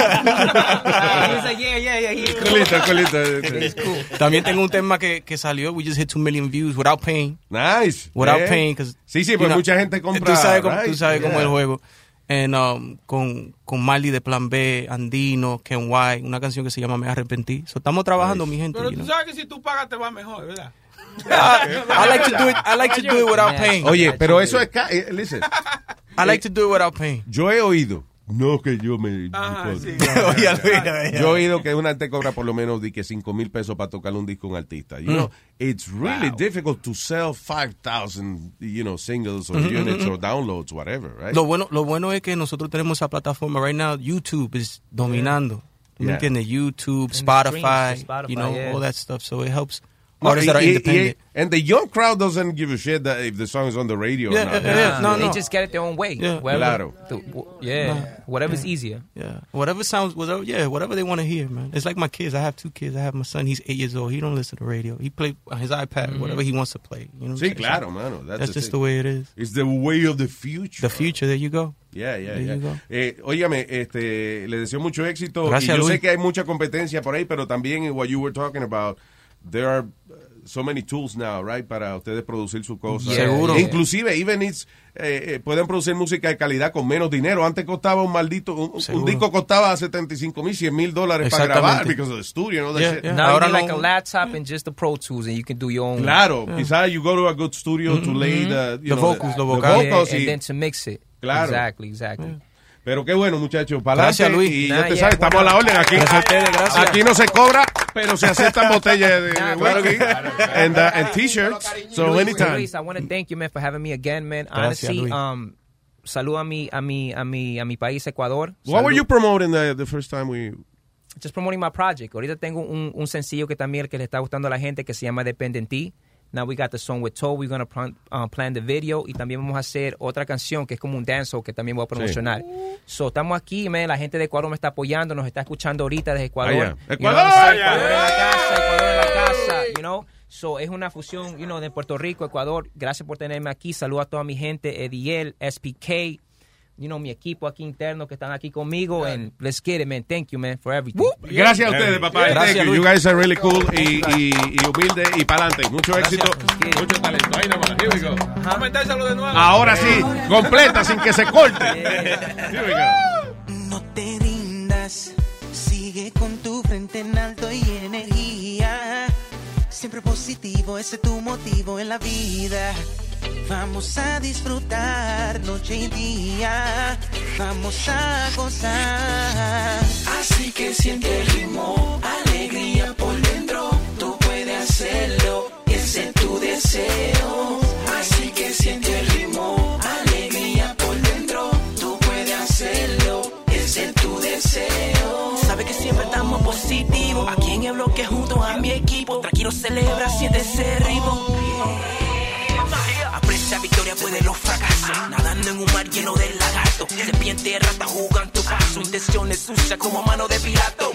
[SPEAKER 33] Yeah, yeah, yeah.
[SPEAKER 34] También tengo un tema que, que salió, we just hit 2 million views without paying.
[SPEAKER 28] Nice.
[SPEAKER 34] Without
[SPEAKER 28] Yeah.
[SPEAKER 34] paying. 'cause,
[SPEAKER 28] Sí, sí, pues
[SPEAKER 34] know,
[SPEAKER 28] mucha gente compra.
[SPEAKER 34] Tú sabes cómo, tú
[SPEAKER 28] right?
[SPEAKER 34] sabes cómo es el
[SPEAKER 28] Yeah.
[SPEAKER 34] juego. And, um, con, con Marley de Plan B, Andino, Ken White, una canción que se llama Me Arrepentí. So, estamos trabajando, mi gente.
[SPEAKER 16] Pero tú
[SPEAKER 34] know.
[SPEAKER 16] sabes que si tú pagas te va mejor, ¿verdad?
[SPEAKER 34] I like to do it. I like to do it without paying.
[SPEAKER 28] Oye, pero eso es. ca- eh, Listen,
[SPEAKER 34] I like to do it without paying.
[SPEAKER 28] yo he oído No que yo me...
[SPEAKER 10] Ajá, sí.
[SPEAKER 28] Oye, yo he oído que una te cobra por lo menos de que 5 mil pesos para tocar un disco a un artista. You
[SPEAKER 34] Mm.
[SPEAKER 28] know, it's really difficult to sell 5,000, you know, singles or
[SPEAKER 34] Ujú,
[SPEAKER 28] units
[SPEAKER 34] ujú.
[SPEAKER 28] or downloads, whatever, right?
[SPEAKER 34] Lo bueno, lo bueno es que nosotros tenemos esa plataforma right now. YouTube is dominando. ¿Me
[SPEAKER 28] Yeah.
[SPEAKER 34] entiendes? YouTube, Spotify, you know,
[SPEAKER 28] yeah.
[SPEAKER 34] all that stuff. So it helps artists that are independent.
[SPEAKER 28] y- and the young crowd doesn't give a shit that if the song is on the radio
[SPEAKER 34] Yeah,
[SPEAKER 28] or not.
[SPEAKER 34] yeah, yeah. No,
[SPEAKER 33] they
[SPEAKER 34] no.
[SPEAKER 33] just get it their own way.
[SPEAKER 34] Yeah.
[SPEAKER 33] Wherever-
[SPEAKER 28] Claro.
[SPEAKER 33] the- yeah, whatever's easier.
[SPEAKER 34] Yeah, whatever sounds, whatever, yeah, whatever they want to hear, man. It's like my kids. I have two kids. I have my son. He's eight years old. He don't listen to radio. He play on his iPad,
[SPEAKER 28] Mhm.
[SPEAKER 34] whatever he wants to play. You know
[SPEAKER 28] Sí,
[SPEAKER 34] saying?
[SPEAKER 28] claro, mano. That's
[SPEAKER 34] That's,
[SPEAKER 28] the
[SPEAKER 34] just
[SPEAKER 28] thing.
[SPEAKER 34] the way it is.
[SPEAKER 28] It's the way of the future.
[SPEAKER 34] The future. There you go.
[SPEAKER 28] Yeah, yeah,
[SPEAKER 34] There
[SPEAKER 28] yeah.
[SPEAKER 34] you go.
[SPEAKER 28] Eh, óigame, este, le deseo mucho éxito.
[SPEAKER 34] Gracias,
[SPEAKER 28] y yo sé
[SPEAKER 34] Luis.
[SPEAKER 28] que hay mucha competencia por ahí, pero también en what you were talking about, there are so many tools now, right, para ustedes producir su cosa.
[SPEAKER 34] Yeah. Seguro.
[SPEAKER 28] Inclusive, even it's, eh, eh, pueden producir música de calidad con menos dinero. Antes costaba un maldito, un, un disco costaba 75 mil, 100 mil dólares para grabar because of the studio, and that
[SPEAKER 34] Yeah, yeah.
[SPEAKER 33] Now
[SPEAKER 34] Ahora
[SPEAKER 33] you like
[SPEAKER 34] no-
[SPEAKER 33] a laptop and just the Pro Tools, and you can do your own.
[SPEAKER 28] Claro, quizás you go to a good studio to lay the, you
[SPEAKER 33] The
[SPEAKER 28] know,
[SPEAKER 33] vocals,
[SPEAKER 28] the,
[SPEAKER 33] the
[SPEAKER 28] the
[SPEAKER 33] vocals.
[SPEAKER 28] vocals
[SPEAKER 33] Yeah,
[SPEAKER 28] y-
[SPEAKER 33] and then to mix it.
[SPEAKER 28] Claro.
[SPEAKER 33] Exactly, exactly.
[SPEAKER 28] Pero qué bueno, muchachos.
[SPEAKER 33] Gracias. Luis.
[SPEAKER 28] Y
[SPEAKER 33] Nah,
[SPEAKER 28] ya te
[SPEAKER 33] yeah,
[SPEAKER 28] sabes, estamos a la
[SPEAKER 33] bueno.
[SPEAKER 28] orden aquí.
[SPEAKER 33] Gracias a ustedes, gracias.
[SPEAKER 28] Aquí no se cobra, pero se aceptan botellas de,
[SPEAKER 33] Claro
[SPEAKER 28] whisky and, uh, and t-shirts. So
[SPEAKER 33] Luis,
[SPEAKER 28] anytime.
[SPEAKER 33] Luis, I want to thank you, man, for having me again, man.
[SPEAKER 28] Gracias,
[SPEAKER 33] Honestly,
[SPEAKER 28] Luis.
[SPEAKER 33] um, saludo a mi, a mi, a mi, a mi país, Ecuador.
[SPEAKER 28] What were
[SPEAKER 33] Salud.
[SPEAKER 28] you promoting the, the first time we...
[SPEAKER 33] Just promoting my project. Ahorita tengo un, un sencillo que también que le está gustando a la gente que se llama Depende en ti. Now we got the song with Toe. We're gonna plan, uh, plan the video y también vamos a hacer otra canción que es como un dancehall que también voy a promocionar. So estamos aquí, man. La gente de Ecuador me está apoyando, nos está escuchando ahorita desde Ecuador. You know
[SPEAKER 28] ¡Ecuador!
[SPEAKER 33] saying? Ecuador en la casa, Ecuador en la casa, you know. So es una fusión, you know, de Puerto Rico, Ecuador. Gracias por tenerme aquí. Saludo a toda mi gente, Ediel, SPK. You know, mi equipo aquí interno que están aquí conmigo. And let's get it, man. Thank you, man, for everything.
[SPEAKER 28] Gracias a ustedes, papá.
[SPEAKER 33] Gracias,
[SPEAKER 28] Thank you. Guys are really cool y, y, y humilde y pa'lante. Mucho éxito, mucho talento. Ahí nomás. Here we go.
[SPEAKER 16] De nuevo.
[SPEAKER 28] Ahora sí, completa, sin que se corte. Here we go.
[SPEAKER 35] No te rindas, sigue con tu frente en alto y energía. Siempre positivo, ese es tu motivo en la vida. Vamos a disfrutar noche y día. Vamos a gozar.
[SPEAKER 37] Así que siente el ritmo, alegría por dentro. Tú puedes hacerlo, ese es tu deseo. Así que siente el ritmo, alegría por dentro. Tú puedes hacerlo, ese es tu deseo. Sabe que siempre estamos positivos. Aquí en el bloque junto a mi equipo. Tranquilo, celebra, siente ese ritmo. Victoria puede los fracasos. Nadando en un mar lleno de lagartos. Serpiente, rata, jugan tu paso. Intenciones sucias como mano de pirato.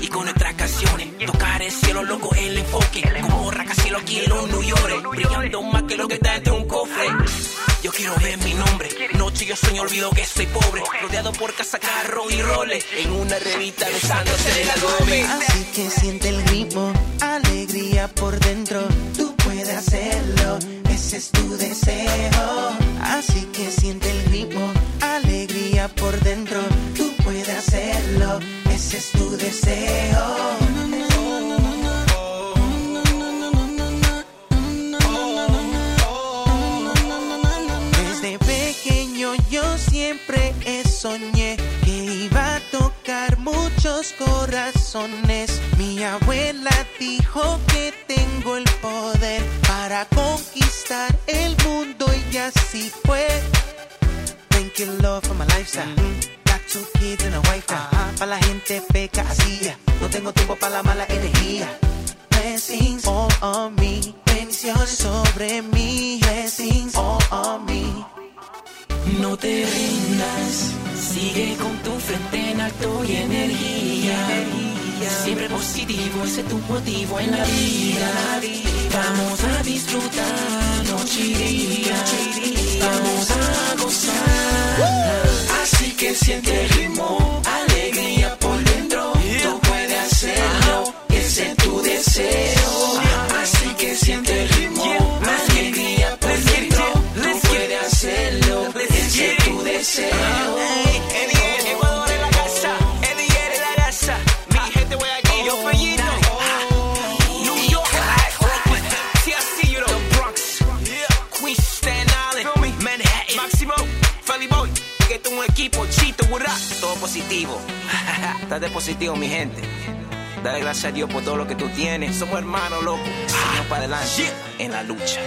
[SPEAKER 37] Y con nuestras canciones, tocar el cielo loco, el enfoque. Como rascacielos aquí en los New York. Brillando más que lo que está entre un cofre. Yo quiero ver mi nombre. Noche yo sueño, olvido que soy pobre. Rodeado por casa, carro y roles. En una revista besándose de la gome.
[SPEAKER 35] Así que siente el ritmo, alegría por dentro. Tú puedes hacerlo, ese es tu deseo. Así que siente el ritmo, alegría por dentro. Tú puedes hacerlo, ese es tu deseo. Desde pequeño yo siempre soñé muchos corazones. Mi abuela dijo que tengo el poder para conquistar el mundo y así fue. Thank you Lord for my lifestyle. Got two kids and a wife now. Para la gente peca así. No tengo tiempo para la mala energía. Blessings all on me. Bendiciones sobre mí. Blessings all on me.
[SPEAKER 37] No te rindas, sigue con tu frente en alto y energía. Siempre positivo, ese es tu motivo en la vida. Vamos a disfrutar noche y. Vamos a gozar. Así que siente el ritmo, alegría por dentro. Tú puedes hacerlo, ese es tu deseo. Deseo. Ecuador en la casa, Ediel en la casa. Mi gente voy aquí, yo fellito. New York, you know, Bronx, Queens, Staten Island, Manhattan, Philly Boy, que esto es un equipo chito, burra. Todo positivo. Estás de positivo, mi gente. Dale gracias a Dios por todo lo que tú tienes. Somos hermanos, loco. Seguimos para adelante en la lucha.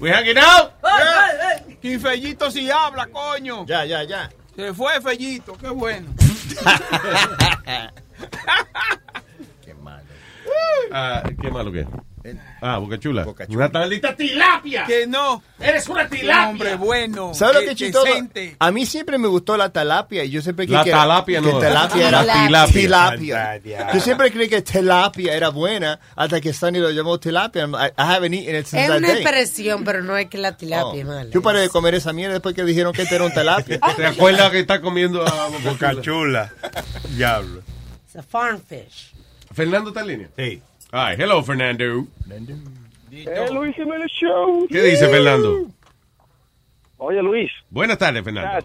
[SPEAKER 39] We
[SPEAKER 28] hanging out. Yeah.
[SPEAKER 16] Y Fellito sí habla, coño.
[SPEAKER 14] Ya, ya, ya.
[SPEAKER 16] Se fue Fellito, qué bueno. qué malo.
[SPEAKER 28] Ah, qué malo que. Ah, Boca Chula. Boca Chula. Una tablita tilapia.
[SPEAKER 16] Que no.
[SPEAKER 28] Eres una tilapia.
[SPEAKER 16] Hombre bueno.
[SPEAKER 14] ¿Sabes lo que chistoso? A mí siempre me gustó la tilapia yo siempre creí
[SPEAKER 28] la
[SPEAKER 14] que,
[SPEAKER 28] talapia,
[SPEAKER 14] que
[SPEAKER 28] no.
[SPEAKER 14] talapia
[SPEAKER 28] tilapia. tilapia.
[SPEAKER 14] tilapia. Yo siempre creí que tilapia era buena hasta que Sunny lo llamó tilapia. I, haven't eaten it since
[SPEAKER 15] Es una that
[SPEAKER 14] day.
[SPEAKER 15] expresión, pero no es que la tilapia
[SPEAKER 14] oh.
[SPEAKER 15] mala.
[SPEAKER 14] Yo paré de comer esa mierda después que dijeron que este era un tilapia.
[SPEAKER 28] ¿Te acuerdas que está comiendo a
[SPEAKER 10] bocachula? Diablo.
[SPEAKER 15] It's a farm fish.
[SPEAKER 28] Fernando está línea.
[SPEAKER 10] Sí.
[SPEAKER 28] Hey. All right,
[SPEAKER 40] hello Fernando. Fernando. Eh,
[SPEAKER 28] ¿Qué dice Fernando?
[SPEAKER 40] Oye, Luis.
[SPEAKER 28] Buenas tardes, Fernando.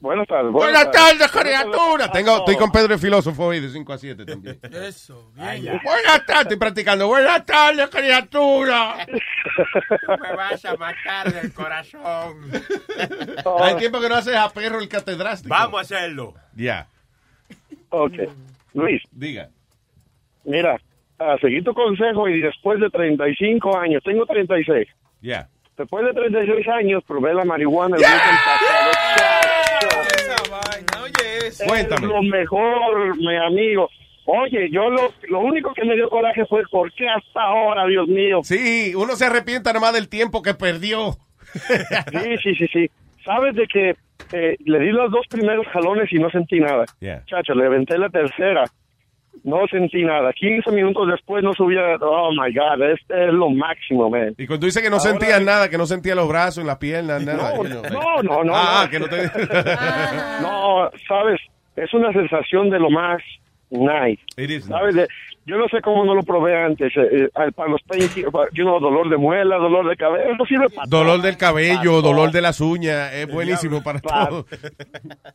[SPEAKER 40] Buenas tardes.
[SPEAKER 28] Buenas, tardes, criatura. Tengo, estoy con Pedro el filósofo hoy de 5 a 7 también.
[SPEAKER 16] Eso, bien.
[SPEAKER 28] Buenas tardes, estoy practicando. Buenas tardes, criatura.
[SPEAKER 14] Tú me vas a matar del corazón.
[SPEAKER 28] Hay tiempo que no haces a perro el catedrástico.
[SPEAKER 14] Vamos a hacerlo.
[SPEAKER 28] Ya.
[SPEAKER 40] Yeah. Luis.
[SPEAKER 28] Diga.
[SPEAKER 40] Mira, a seguir tu consejo y después de 35 años, tengo 36.
[SPEAKER 28] Ya. Yeah.
[SPEAKER 40] Después de 36 años probé la marihuana el yeah. pasado. Oye, eso. Es
[SPEAKER 28] Cuéntame.
[SPEAKER 40] lo mejor, mi amigo. Oye, yo lo, lo único que me dio coraje fue por qué hasta ahora, Dios mío.
[SPEAKER 28] Sí, uno se arrepienta nomás del tiempo que perdió.
[SPEAKER 40] sí, sí, sí, sí. Sabes de que eh, le di los dos primeros jalones y no sentí nada. Chacho, le aventé la tercera no sentí nada. 15 minutos después no subía. Oh my God, es, es lo máximo, man.
[SPEAKER 28] Y cuando dice que no
[SPEAKER 40] Ahora-
[SPEAKER 28] sentías nada, que no sentía los brazos, las piernas, nada.
[SPEAKER 40] No, no, no, no,
[SPEAKER 28] Ah,
[SPEAKER 40] no.
[SPEAKER 28] que no te...
[SPEAKER 40] No, sabes, es una sensación de lo más nice. ¿Sabes? De- yo no sé cómo no lo probé antes. eh, eh, para los pain, para- you know, dolor de muela, dolor de sirve para
[SPEAKER 28] Dolor del cabello, dolor de las uñas, es buenísimo para
[SPEAKER 40] Pa-
[SPEAKER 28] todo.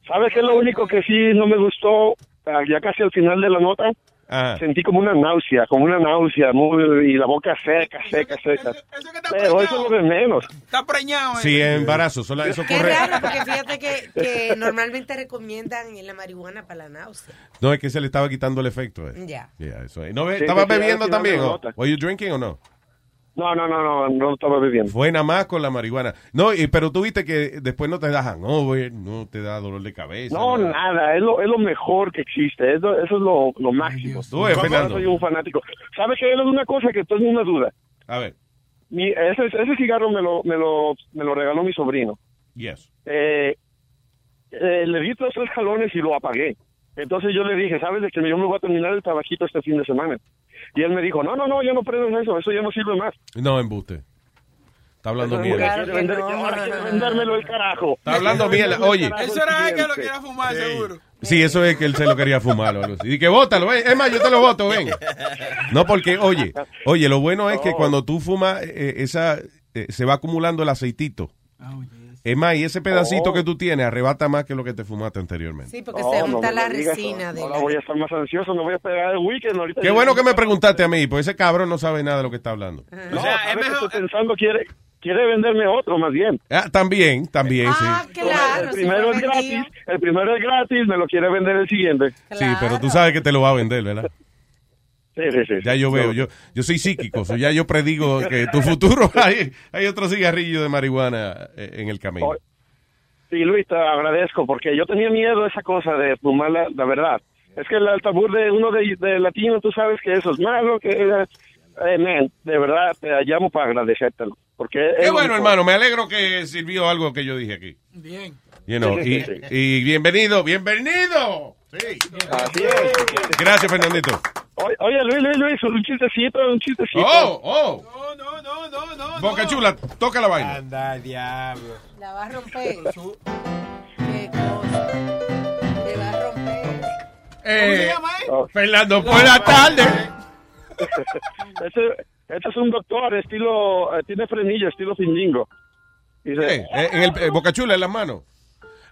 [SPEAKER 40] ¿Sabes qué es lo único que sí no me gustó? Ah, Ya casi al final de la nota,
[SPEAKER 28] Ah.
[SPEAKER 40] sentí como una náusea, como una náusea, muy, y la boca seca, seca, seca. Pero eso es lo de menos.
[SPEAKER 16] Está preñado.
[SPEAKER 28] Sí, embarazo, solo eso
[SPEAKER 38] Qué
[SPEAKER 28] ocurre.
[SPEAKER 38] raro, porque fíjate que, que normalmente recomiendan la marihuana para la náusea.
[SPEAKER 28] No, es que se le estaba quitando el efecto. eh.
[SPEAKER 38] Ya.
[SPEAKER 28] Yeah, eso es. ¿No,
[SPEAKER 40] Sí,
[SPEAKER 28] ¿Estabas bebiendo también? ¿O you drinking o no?
[SPEAKER 40] No, no, no, no, no estaba bebiendo.
[SPEAKER 28] Fue nada más con la marihuana. No, y, pero tú viste que después no te da hangover, no te da dolor de cabeza.
[SPEAKER 40] No, nada, es lo, es lo mejor que existe, es lo- eso es lo, lo máximo.
[SPEAKER 28] Tú,
[SPEAKER 40] soy un fanático. ¿Sabes qué? Es una cosa que tengo una duda.
[SPEAKER 28] A ver,
[SPEAKER 40] Mi, ese, ese cigarro me lo, me, lo, me lo regaló mi sobrino.
[SPEAKER 28] yes.
[SPEAKER 40] Eh, eh, le di tres jalones y lo apagué. Entonces yo le dije, ¿sabes de que yo me voy a terminar el tabajito este fin de semana? Y él me dijo, no, no, no, ya no prendes eso, eso ya no sirve más.
[SPEAKER 28] No, embuste. Está hablando mierda.
[SPEAKER 40] vender- vendérmelo el carajo.
[SPEAKER 28] Está hablando mierda. Oye.
[SPEAKER 16] Eso era él que lo quería fumar, seguro.
[SPEAKER 28] Sí, eso es que él se lo quería fumar o algo así. Y que bótalo, ven. Es más, yo te lo voto, ven. No, porque, oye, oye, lo bueno es que cuando tú fumas, eh, esa, eh, se va acumulando el aceitito. Es más, y ese pedacito
[SPEAKER 40] Oh.
[SPEAKER 28] que tú tienes arrebata más que lo que te fumaste anteriormente.
[SPEAKER 38] Sí, porque
[SPEAKER 40] No,
[SPEAKER 38] se
[SPEAKER 40] no
[SPEAKER 38] junta la resina de
[SPEAKER 40] Ahora
[SPEAKER 38] la...
[SPEAKER 40] voy a estar más ansioso, no voy a esperar el weekend. Ahorita
[SPEAKER 28] Qué bueno que me preguntaste a mí, pues ese cabrón no sabe nada de lo que está hablando.
[SPEAKER 40] No, ¿sabes qué estoy pensando, quiere, quiere venderme otro más bien.
[SPEAKER 28] Ah, también, también,
[SPEAKER 38] Ah,
[SPEAKER 28] sí.
[SPEAKER 40] el primero es gratis, el primero es gratis, me lo quiere vender el siguiente.
[SPEAKER 28] Sí, pero tú sabes que te lo va a vender, ¿verdad?
[SPEAKER 40] Sí, sí, sí.
[SPEAKER 28] Ya yo veo, yo, yo soy psíquico, so ya yo predigo que tu futuro hay, hay otro cigarrillo de marihuana eh, en el camino.
[SPEAKER 40] Sí, Luis, te agradezco, porque yo tenía miedo a esa cosa de fumar la, la verdad. Es que el altabur de uno de, de latino, tú sabes que eso es malo, que... Eh, man, de verdad, te llamo para agradecértelo. Porque
[SPEAKER 28] Qué
[SPEAKER 40] es
[SPEAKER 28] bueno,
[SPEAKER 40] un-
[SPEAKER 28] hermano, me alegro que sirvió algo que yo dije aquí.
[SPEAKER 16] Bien.
[SPEAKER 28] You know,
[SPEAKER 40] Sí,
[SPEAKER 28] y,
[SPEAKER 40] sí, sí.
[SPEAKER 28] y bienvenido, bienvenido. Sí.
[SPEAKER 40] Así es.
[SPEAKER 28] Gracias, Fernandito.
[SPEAKER 40] Oye, Luis, Luis, Luis, un chistecito, un chistecito.
[SPEAKER 28] Oh, oh.
[SPEAKER 16] No, no, no, no, no.
[SPEAKER 28] Boca Chula, toca la vaina.
[SPEAKER 10] Anda, diablo.
[SPEAKER 38] La va a romper. Qué cosa. Le va a romper.
[SPEAKER 28] Eh,
[SPEAKER 40] Oh.
[SPEAKER 28] Fernando, buenas tardes.
[SPEAKER 40] Este, este es un doctor, estilo, eh, tiene frenillo, estilo findingo. Dice,
[SPEAKER 28] Eh, eh, en el eh, Boca Chula en las manos.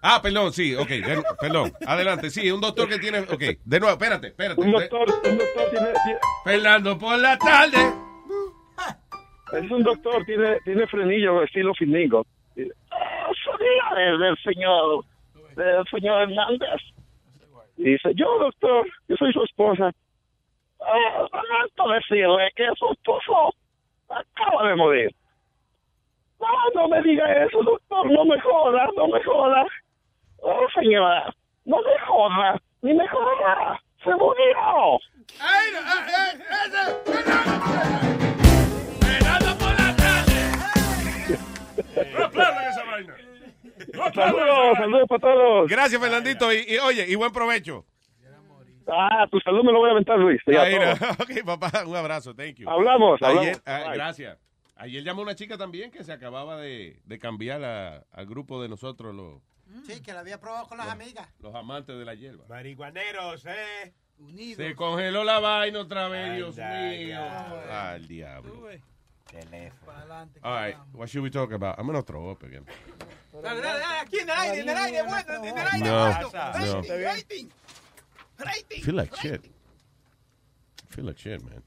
[SPEAKER 28] Ah, perdón, sí, ok, de- perdón. Adelante, sí, un doctor que tiene, ok, de nuevo, espérate, espérate.
[SPEAKER 40] un doctor, un doctor tiene, tiene-
[SPEAKER 28] Fernando, por la tarde.
[SPEAKER 40] es un doctor, tiene, tiene frenillo, estilo findingo. Dice, "Ah, soy del, del señor, del señor Hernández. Y dice, yo doctor, yo soy su esposa. Ah, lamento decirle que su esposo acaba de morir. No, no me diga eso, doctor, no me joda, no me joda. Oh, señora, no me joda, ni me joda, se murió.
[SPEAKER 28] Por la tarde. No aplaudan esa vaina. No aplaudan esa
[SPEAKER 40] Saludos, saludos para todos.
[SPEAKER 28] Gracias, Fernandito. Y, y, oye, y buen provecho.
[SPEAKER 40] Ah, tu salud me lo voy a aventar, Luis. Todo.
[SPEAKER 28] no. Ok, papá, un abrazo. Thank you.
[SPEAKER 40] Hablamos, hablamos.
[SPEAKER 28] Ayer, ah, gracias. Ayer llamó una chica también que se acababa de, de cambiar a- al grupo de nosotros, los,
[SPEAKER 8] Sí, que la había probado con las amigas.
[SPEAKER 28] los amantes de la hierba.
[SPEAKER 10] Marihuaneros, eh.
[SPEAKER 28] Se congeló la vaina otra vez,
[SPEAKER 10] Ay,
[SPEAKER 28] Dios mío. Al diablo.
[SPEAKER 10] Teléfono.
[SPEAKER 28] All right, what should we talk about? I'm gonna throw up again.
[SPEAKER 16] Dale, dale, dale, aquí en el aire, en el aire, bueno, en el aire.
[SPEAKER 28] No,
[SPEAKER 16] bueno.
[SPEAKER 28] no.
[SPEAKER 16] Rating, rating. Rating.
[SPEAKER 28] feel like shit. I feel like shit, man.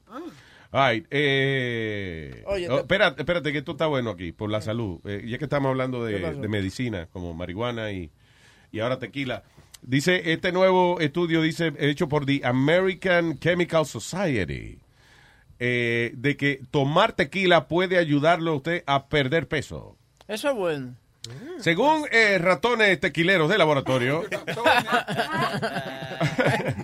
[SPEAKER 28] All right, eh,
[SPEAKER 3] Oye,
[SPEAKER 28] oh,
[SPEAKER 3] te-
[SPEAKER 28] espérate, espérate, que esto está bueno aquí, por la salud. Eh, ya que estamos hablando de medicina, como marihuana y, y ahora tequila. Dice, este nuevo estudio dice, hecho por the American Chemical Society. eh, de que tomar tequila puede ayudarlo a usted a perder peso.
[SPEAKER 3] Eso es bueno.
[SPEAKER 28] Según eh, ratones tequileros de laboratorio,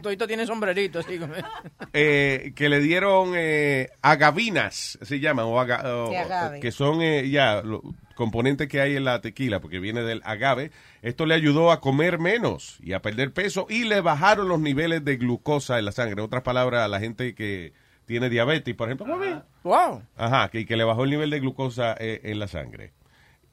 [SPEAKER 3] Todito tiene sombrerito, así como.
[SPEAKER 28] eh, que le dieron eh, agavinas, se llaman, o aga- o-
[SPEAKER 3] Sí, agave.
[SPEAKER 28] que son eh, ya los componentes que hay en la tequila, porque viene del agave. Esto le ayudó a comer menos y a perder peso y le bajaron los niveles de glucosa en la sangre. En otras palabras, a la gente que tiene diabetes, por ejemplo,
[SPEAKER 3] Wow.
[SPEAKER 28] Ajá, que, que le bajó el nivel de glucosa eh, en la sangre.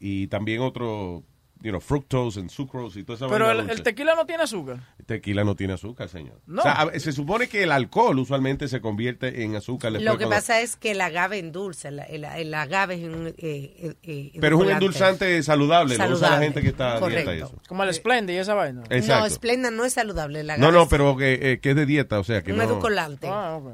[SPEAKER 28] Y también otro, you know, fructose and sucrose y toda esa
[SPEAKER 3] Pero
[SPEAKER 28] vaina
[SPEAKER 3] el, el tequila no tiene azúcar.
[SPEAKER 28] Tequila no tiene azúcar, señor.
[SPEAKER 38] No.
[SPEAKER 28] O sea, a- se supone que el alcohol usualmente se convierte en azúcar.
[SPEAKER 38] Lo que
[SPEAKER 28] cuando-
[SPEAKER 38] pasa es que el agave endulza. El, el- el agave es un. eh, eh, eh,
[SPEAKER 28] Pero es un endulzante saludable, lo usa la gente que está a dieta y eso.
[SPEAKER 3] Como el Splenda y esa vaina.
[SPEAKER 28] Exacto.
[SPEAKER 38] No, Splenda no es saludable. El agave
[SPEAKER 28] No, no,
[SPEAKER 38] es
[SPEAKER 28] pero que, eh, que es de dieta, o sea, que
[SPEAKER 38] un
[SPEAKER 28] no...
[SPEAKER 38] educolante.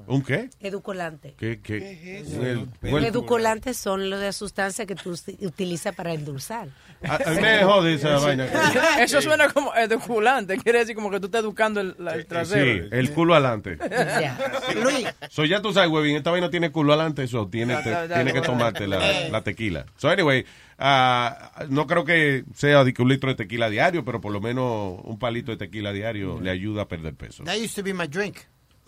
[SPEAKER 28] ¿Un qué?
[SPEAKER 38] Educolante.
[SPEAKER 28] ¿Qué, qué?
[SPEAKER 38] Los
[SPEAKER 28] El- el-
[SPEAKER 38] educolantes son las sustancias que tú utilizas para endulzar.
[SPEAKER 28] A, a mí me jode esa vaina.
[SPEAKER 3] Eso suena como educulante. Quiere decir como que tú estás educando el, la- el
[SPEAKER 28] Sí,
[SPEAKER 3] trasero.
[SPEAKER 28] el culo adelante.
[SPEAKER 38] Luis.
[SPEAKER 28] So ya tú sabes, Webin, esta vaina tiene culo adelante, eso tiene,
[SPEAKER 3] Ya,
[SPEAKER 28] te-
[SPEAKER 3] ya, ya,
[SPEAKER 28] tiene que tomarte la,
[SPEAKER 3] Eh.
[SPEAKER 28] la tequila. So anyway, ah, no creo que sea de que un litro de tequila diario, pero por lo menos un palito de tequila diario le ayuda a perder peso.
[SPEAKER 8] That used to be my drink.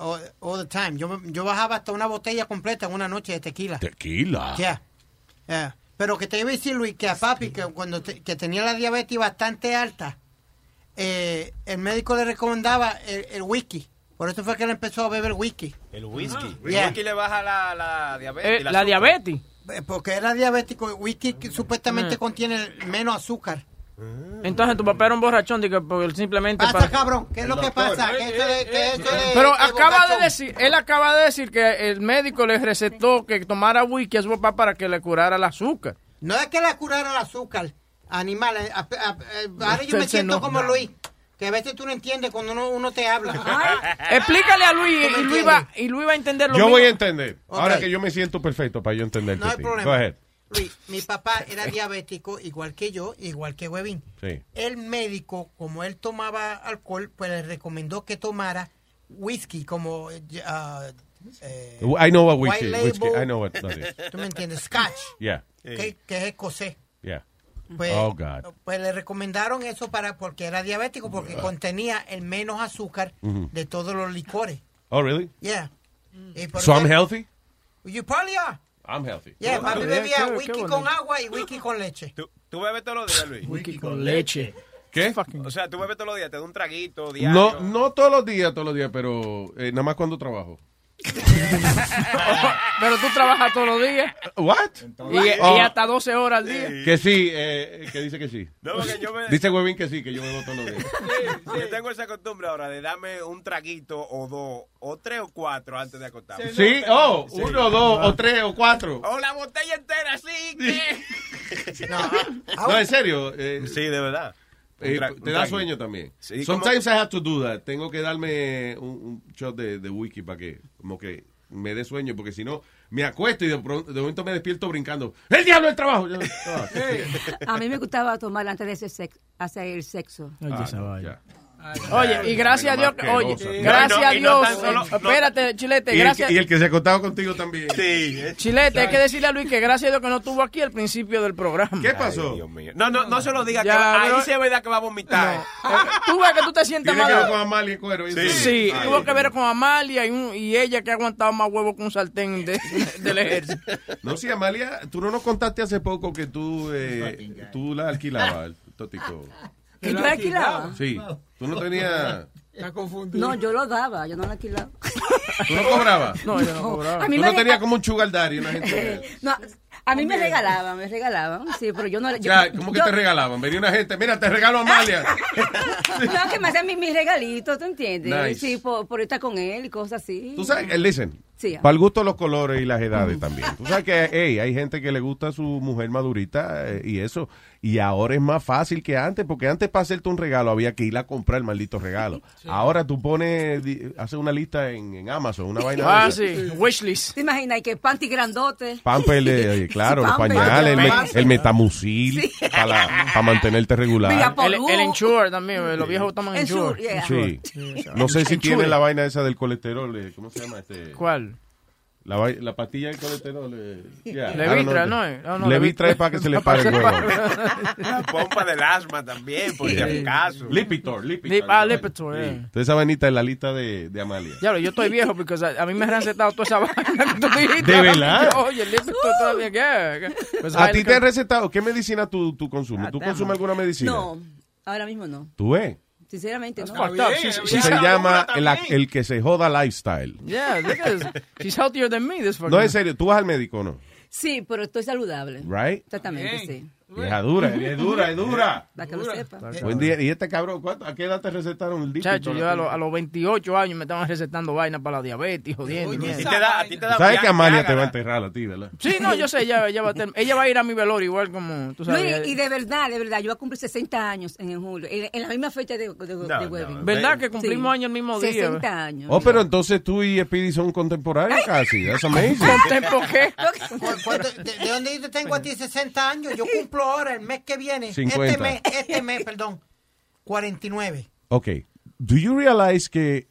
[SPEAKER 8] All, all the time. Yo, yo bajaba hasta una botella completa en una noche de tequila.
[SPEAKER 28] Tequila.
[SPEAKER 8] Yeah. Yeah. Pero que te iba a decir, Luis, que a papi, que cuando te- que tenía la diabetes bastante alta, eh, el médico le recomendaba el, el whisky. Por eso fue que él empezó a beber whisky.
[SPEAKER 10] El whisky. El
[SPEAKER 8] Yeah.
[SPEAKER 10] whisky le baja la, la diabetes.
[SPEAKER 3] Eh, la diabetes.
[SPEAKER 8] Eh, Porque era diabético. El whisky que supuestamente
[SPEAKER 3] Mm.
[SPEAKER 8] contiene menos azúcar.
[SPEAKER 3] Entonces tu papá era un borrachón digo, simplemente
[SPEAKER 8] Pasa,
[SPEAKER 3] para-
[SPEAKER 8] cabrón. ¿Qué es lo que pasa? Que eso de- que eso de-
[SPEAKER 3] Pero acaba de decir, él acaba de decir que el médico le recetó que tomara whisky a su papá para que le curara el azúcar.
[SPEAKER 8] No es que le curara el azúcar, animales. a- a- a- Ahora yo me siento
[SPEAKER 3] no.
[SPEAKER 8] como Luis, que a veces tú no entiendes cuando uno, uno te habla.
[SPEAKER 3] Explícale a Luis
[SPEAKER 8] ¿Tú me
[SPEAKER 3] y Luis, va, y Luis va a entender lo
[SPEAKER 28] Yo
[SPEAKER 3] mismo.
[SPEAKER 28] voy a entender. Ahora que yo me siento perfecto para yo entenderte.
[SPEAKER 8] No hay problema.
[SPEAKER 28] Go ahead.
[SPEAKER 8] Luis, mi papá era diabético igual que yo, igual que Webin.
[SPEAKER 28] Sí.
[SPEAKER 8] El médico, como él tomaba alcohol, pues le recomendó que tomara whisky como... eh,
[SPEAKER 28] I know what whisky,
[SPEAKER 8] Label.
[SPEAKER 28] whisky. I know what that is.
[SPEAKER 8] ¿Tú me entiendes? Scotch.
[SPEAKER 28] Yeah.
[SPEAKER 8] Que, que es escocés.
[SPEAKER 28] Yeah.
[SPEAKER 8] Pues,
[SPEAKER 28] oh, God.
[SPEAKER 8] pues le recomendaron eso para porque era diabético, porque contenía el menos azúcar
[SPEAKER 28] Ujú.
[SPEAKER 8] de todos los licores.
[SPEAKER 28] Oh, really?
[SPEAKER 8] Yeah. Y por
[SPEAKER 28] So I'm healthy?
[SPEAKER 8] You probably are.
[SPEAKER 28] I'm healthy.
[SPEAKER 8] Yeah, papi bebía whisky
[SPEAKER 10] qué
[SPEAKER 8] con agua y whisky con leche.
[SPEAKER 10] ¿Tú, tú bebes todos los días, Luis?
[SPEAKER 3] Whisky con leche.
[SPEAKER 28] ¿Qué?
[SPEAKER 10] O sea, tú bebes todos los días, te da un traguito diario.
[SPEAKER 28] No, no todos los días, todos los días, pero eh, nada más cuando trabajo.
[SPEAKER 3] Pero tú trabajas todos los días.
[SPEAKER 28] What?
[SPEAKER 3] Y, y
[SPEAKER 28] Oh.
[SPEAKER 3] hasta 12 horas al día.
[SPEAKER 28] Que sí, eh, que dice que sí.
[SPEAKER 10] No, yo me-
[SPEAKER 28] Dice Webin que sí, que yo bebo todos los días.
[SPEAKER 10] Yo tengo esa costumbre ahora de darme un traguito o dos, o tres o cuatro antes de acostarme.
[SPEAKER 28] Sí, oh, uno, dos, o tres, o cuatro.
[SPEAKER 10] O la botella entera, sí, que...
[SPEAKER 28] No, en serio. eh,
[SPEAKER 10] Sí, de verdad.
[SPEAKER 28] Eh, te
[SPEAKER 10] un
[SPEAKER 28] da sueño también.
[SPEAKER 10] Sí,
[SPEAKER 28] Sometimes I have to do that. Tengo que darme un, un shot de, de whisky para que, como que me dé sueño, porque si no, me acuesto y de, pronto, de momento me despierto brincando. ¡El diablo del trabajo! Yo- ah,
[SPEAKER 13] A mí me gustaba tomar antes de ese sex- hacer el sexo.
[SPEAKER 28] ah, ya.
[SPEAKER 3] Oye, y gracias a Dios, que- oye, gracias
[SPEAKER 10] No,
[SPEAKER 3] a
[SPEAKER 10] no
[SPEAKER 3] Dios.
[SPEAKER 10] solo-
[SPEAKER 3] eh, espérate, Chilete,
[SPEAKER 28] Y el,
[SPEAKER 3] gracias.
[SPEAKER 28] que- y el que se acostaba contigo también.
[SPEAKER 10] Sí.
[SPEAKER 3] Chilete, hay que decirle a Luis que gracias a Dios que no estuvo aquí al principio del programa.
[SPEAKER 28] ¿Qué pasó?
[SPEAKER 10] Dios mío. No, no, no se lo diga,
[SPEAKER 3] Ya,
[SPEAKER 10] que ahí es verdad que va a vomitar.
[SPEAKER 3] Tú ves que tú te sientes
[SPEAKER 28] Tiene que ver con
[SPEAKER 3] mal.
[SPEAKER 28] Amalia y cuero.
[SPEAKER 3] Sí, tuvo que ver con Amalia y, un- y ella que ha aguantado más huevo que un sartén de- del ejército.
[SPEAKER 28] No, sí, Amalia, tú no nos contaste hace poco que tú, eh, tú la alquilabas, el tótico.
[SPEAKER 13] ¿Que yo la alquilaba?
[SPEAKER 28] Sí, tú no tenías...
[SPEAKER 16] Está confundido.
[SPEAKER 13] No, yo lo daba, yo no la alquilaba.
[SPEAKER 28] ¿Tú no cobrabas?
[SPEAKER 3] No, yo no cobraba.
[SPEAKER 13] A mí
[SPEAKER 28] Tú
[SPEAKER 13] me
[SPEAKER 28] no tenías como un sugar daddy, una gente...
[SPEAKER 13] No, a mí me regalaban, me regalaban, sí, pero yo no le... yo-
[SPEAKER 28] Ya, ¿cómo que
[SPEAKER 13] yo-
[SPEAKER 28] te regalaban? Venía una gente, mira, te regalo a Amalia.
[SPEAKER 13] No, que me hacían mis, mis regalitos, ¿tú entiendes?
[SPEAKER 28] Nice.
[SPEAKER 13] Sí, por, por estar con él y cosas así.
[SPEAKER 28] Tú sabes, listen,
[SPEAKER 13] Sí.
[SPEAKER 28] para el gusto los colores y las edades también. Tú sabes que hey, hay gente que le gusta a su mujer madurita eh, y eso. Y ahora es más fácil que antes, porque antes para hacerte un regalo había que ir a comprar el maldito regalo. Ahora tú pones, haces una lista en, en Amazon, una vaina de
[SPEAKER 3] Ah, sí, wishlist.
[SPEAKER 13] ¿Te imaginas? Y que panty grandote.
[SPEAKER 28] Pamper, eh, oye, claro, los
[SPEAKER 13] Pampers.
[SPEAKER 28] pañales, el, el metamucil para, mantenerte regular.
[SPEAKER 3] El, el Ensure también, los viejos toman
[SPEAKER 13] Ensure, yeah.
[SPEAKER 28] Sí.
[SPEAKER 3] Sí.
[SPEAKER 28] No sé si tiene la vaina esa del colesterol. eh, ¿Cómo se llama este?
[SPEAKER 3] ¿Cuál?
[SPEAKER 28] La, la pastilla de colesterol. yeah,
[SPEAKER 3] Levitra. ¿no? No, no,
[SPEAKER 28] Levitra es para que se le pare el huevo.
[SPEAKER 10] La pompa del asma también, por si acaso.
[SPEAKER 28] Lipitor, Lipitor.
[SPEAKER 3] Lip- ah, Lipitor, eh.
[SPEAKER 28] Entonces esa vainita es la lista de, de Amalia.
[SPEAKER 3] Ya, yo estoy viejo porque a, a mí me han recetado toda esa vaina que tú dijiste.
[SPEAKER 28] ¿De verdad?
[SPEAKER 3] Oye, el Lipitor todavía qué. Pues,
[SPEAKER 28] ¿A ti te han recetado? ¿Qué medicina tú, tú consumes? ¿Tú consumes alguna medicina?
[SPEAKER 13] No, ahora mismo no.
[SPEAKER 28] ¿Tú ves?
[SPEAKER 13] Sinceramente, no.
[SPEAKER 3] fucked up. She's-
[SPEAKER 28] Sí
[SPEAKER 3] she's-
[SPEAKER 28] se llama el, el que se joda lifestyle.
[SPEAKER 3] Yeah, this. She's healthier than me, this.
[SPEAKER 28] No, en serio, tú vas al médico o no?
[SPEAKER 13] Sí, pero estoy saludable.
[SPEAKER 28] Right?
[SPEAKER 13] Exactamente, sí.
[SPEAKER 28] Vieja dura, es dura, es dura.
[SPEAKER 13] Para que lo sepa.
[SPEAKER 28] Buen día. ¿Y este cabrón, ¿cuánto- a qué edad te recetaron el Lipitor?
[SPEAKER 3] Chacho, yo a, los- a los 28 años me estaban recetando vainas para la diabetes, jodiendo. y mierda.
[SPEAKER 28] ¿Sabes que Amalia te va a enterrar a ti, verdad?
[SPEAKER 3] Sí, no, yo sé, ella, ella, va a ter- ella va a ir a mi velorio igual como, tú sabes.
[SPEAKER 13] Luis, y de verdad, de verdad, yo voy a cumplir 60 años en julio, en, en la misma fecha de, de.
[SPEAKER 3] ¿Verdad que cumplimos años el mismo día?
[SPEAKER 13] 60 años.
[SPEAKER 28] Oh, pero entonces tú y Speedy son contemporáneos casi. That's amazing.
[SPEAKER 3] ¿Contempo qué?
[SPEAKER 8] ¿Cu- cuánto- de, de dónde yo te tengo a ti 60 años? Yo cumplo ahora, el mes que viene.
[SPEAKER 28] 50.
[SPEAKER 8] Este mes, este mes, perdón. 49.
[SPEAKER 28] Ok. Do you realize que,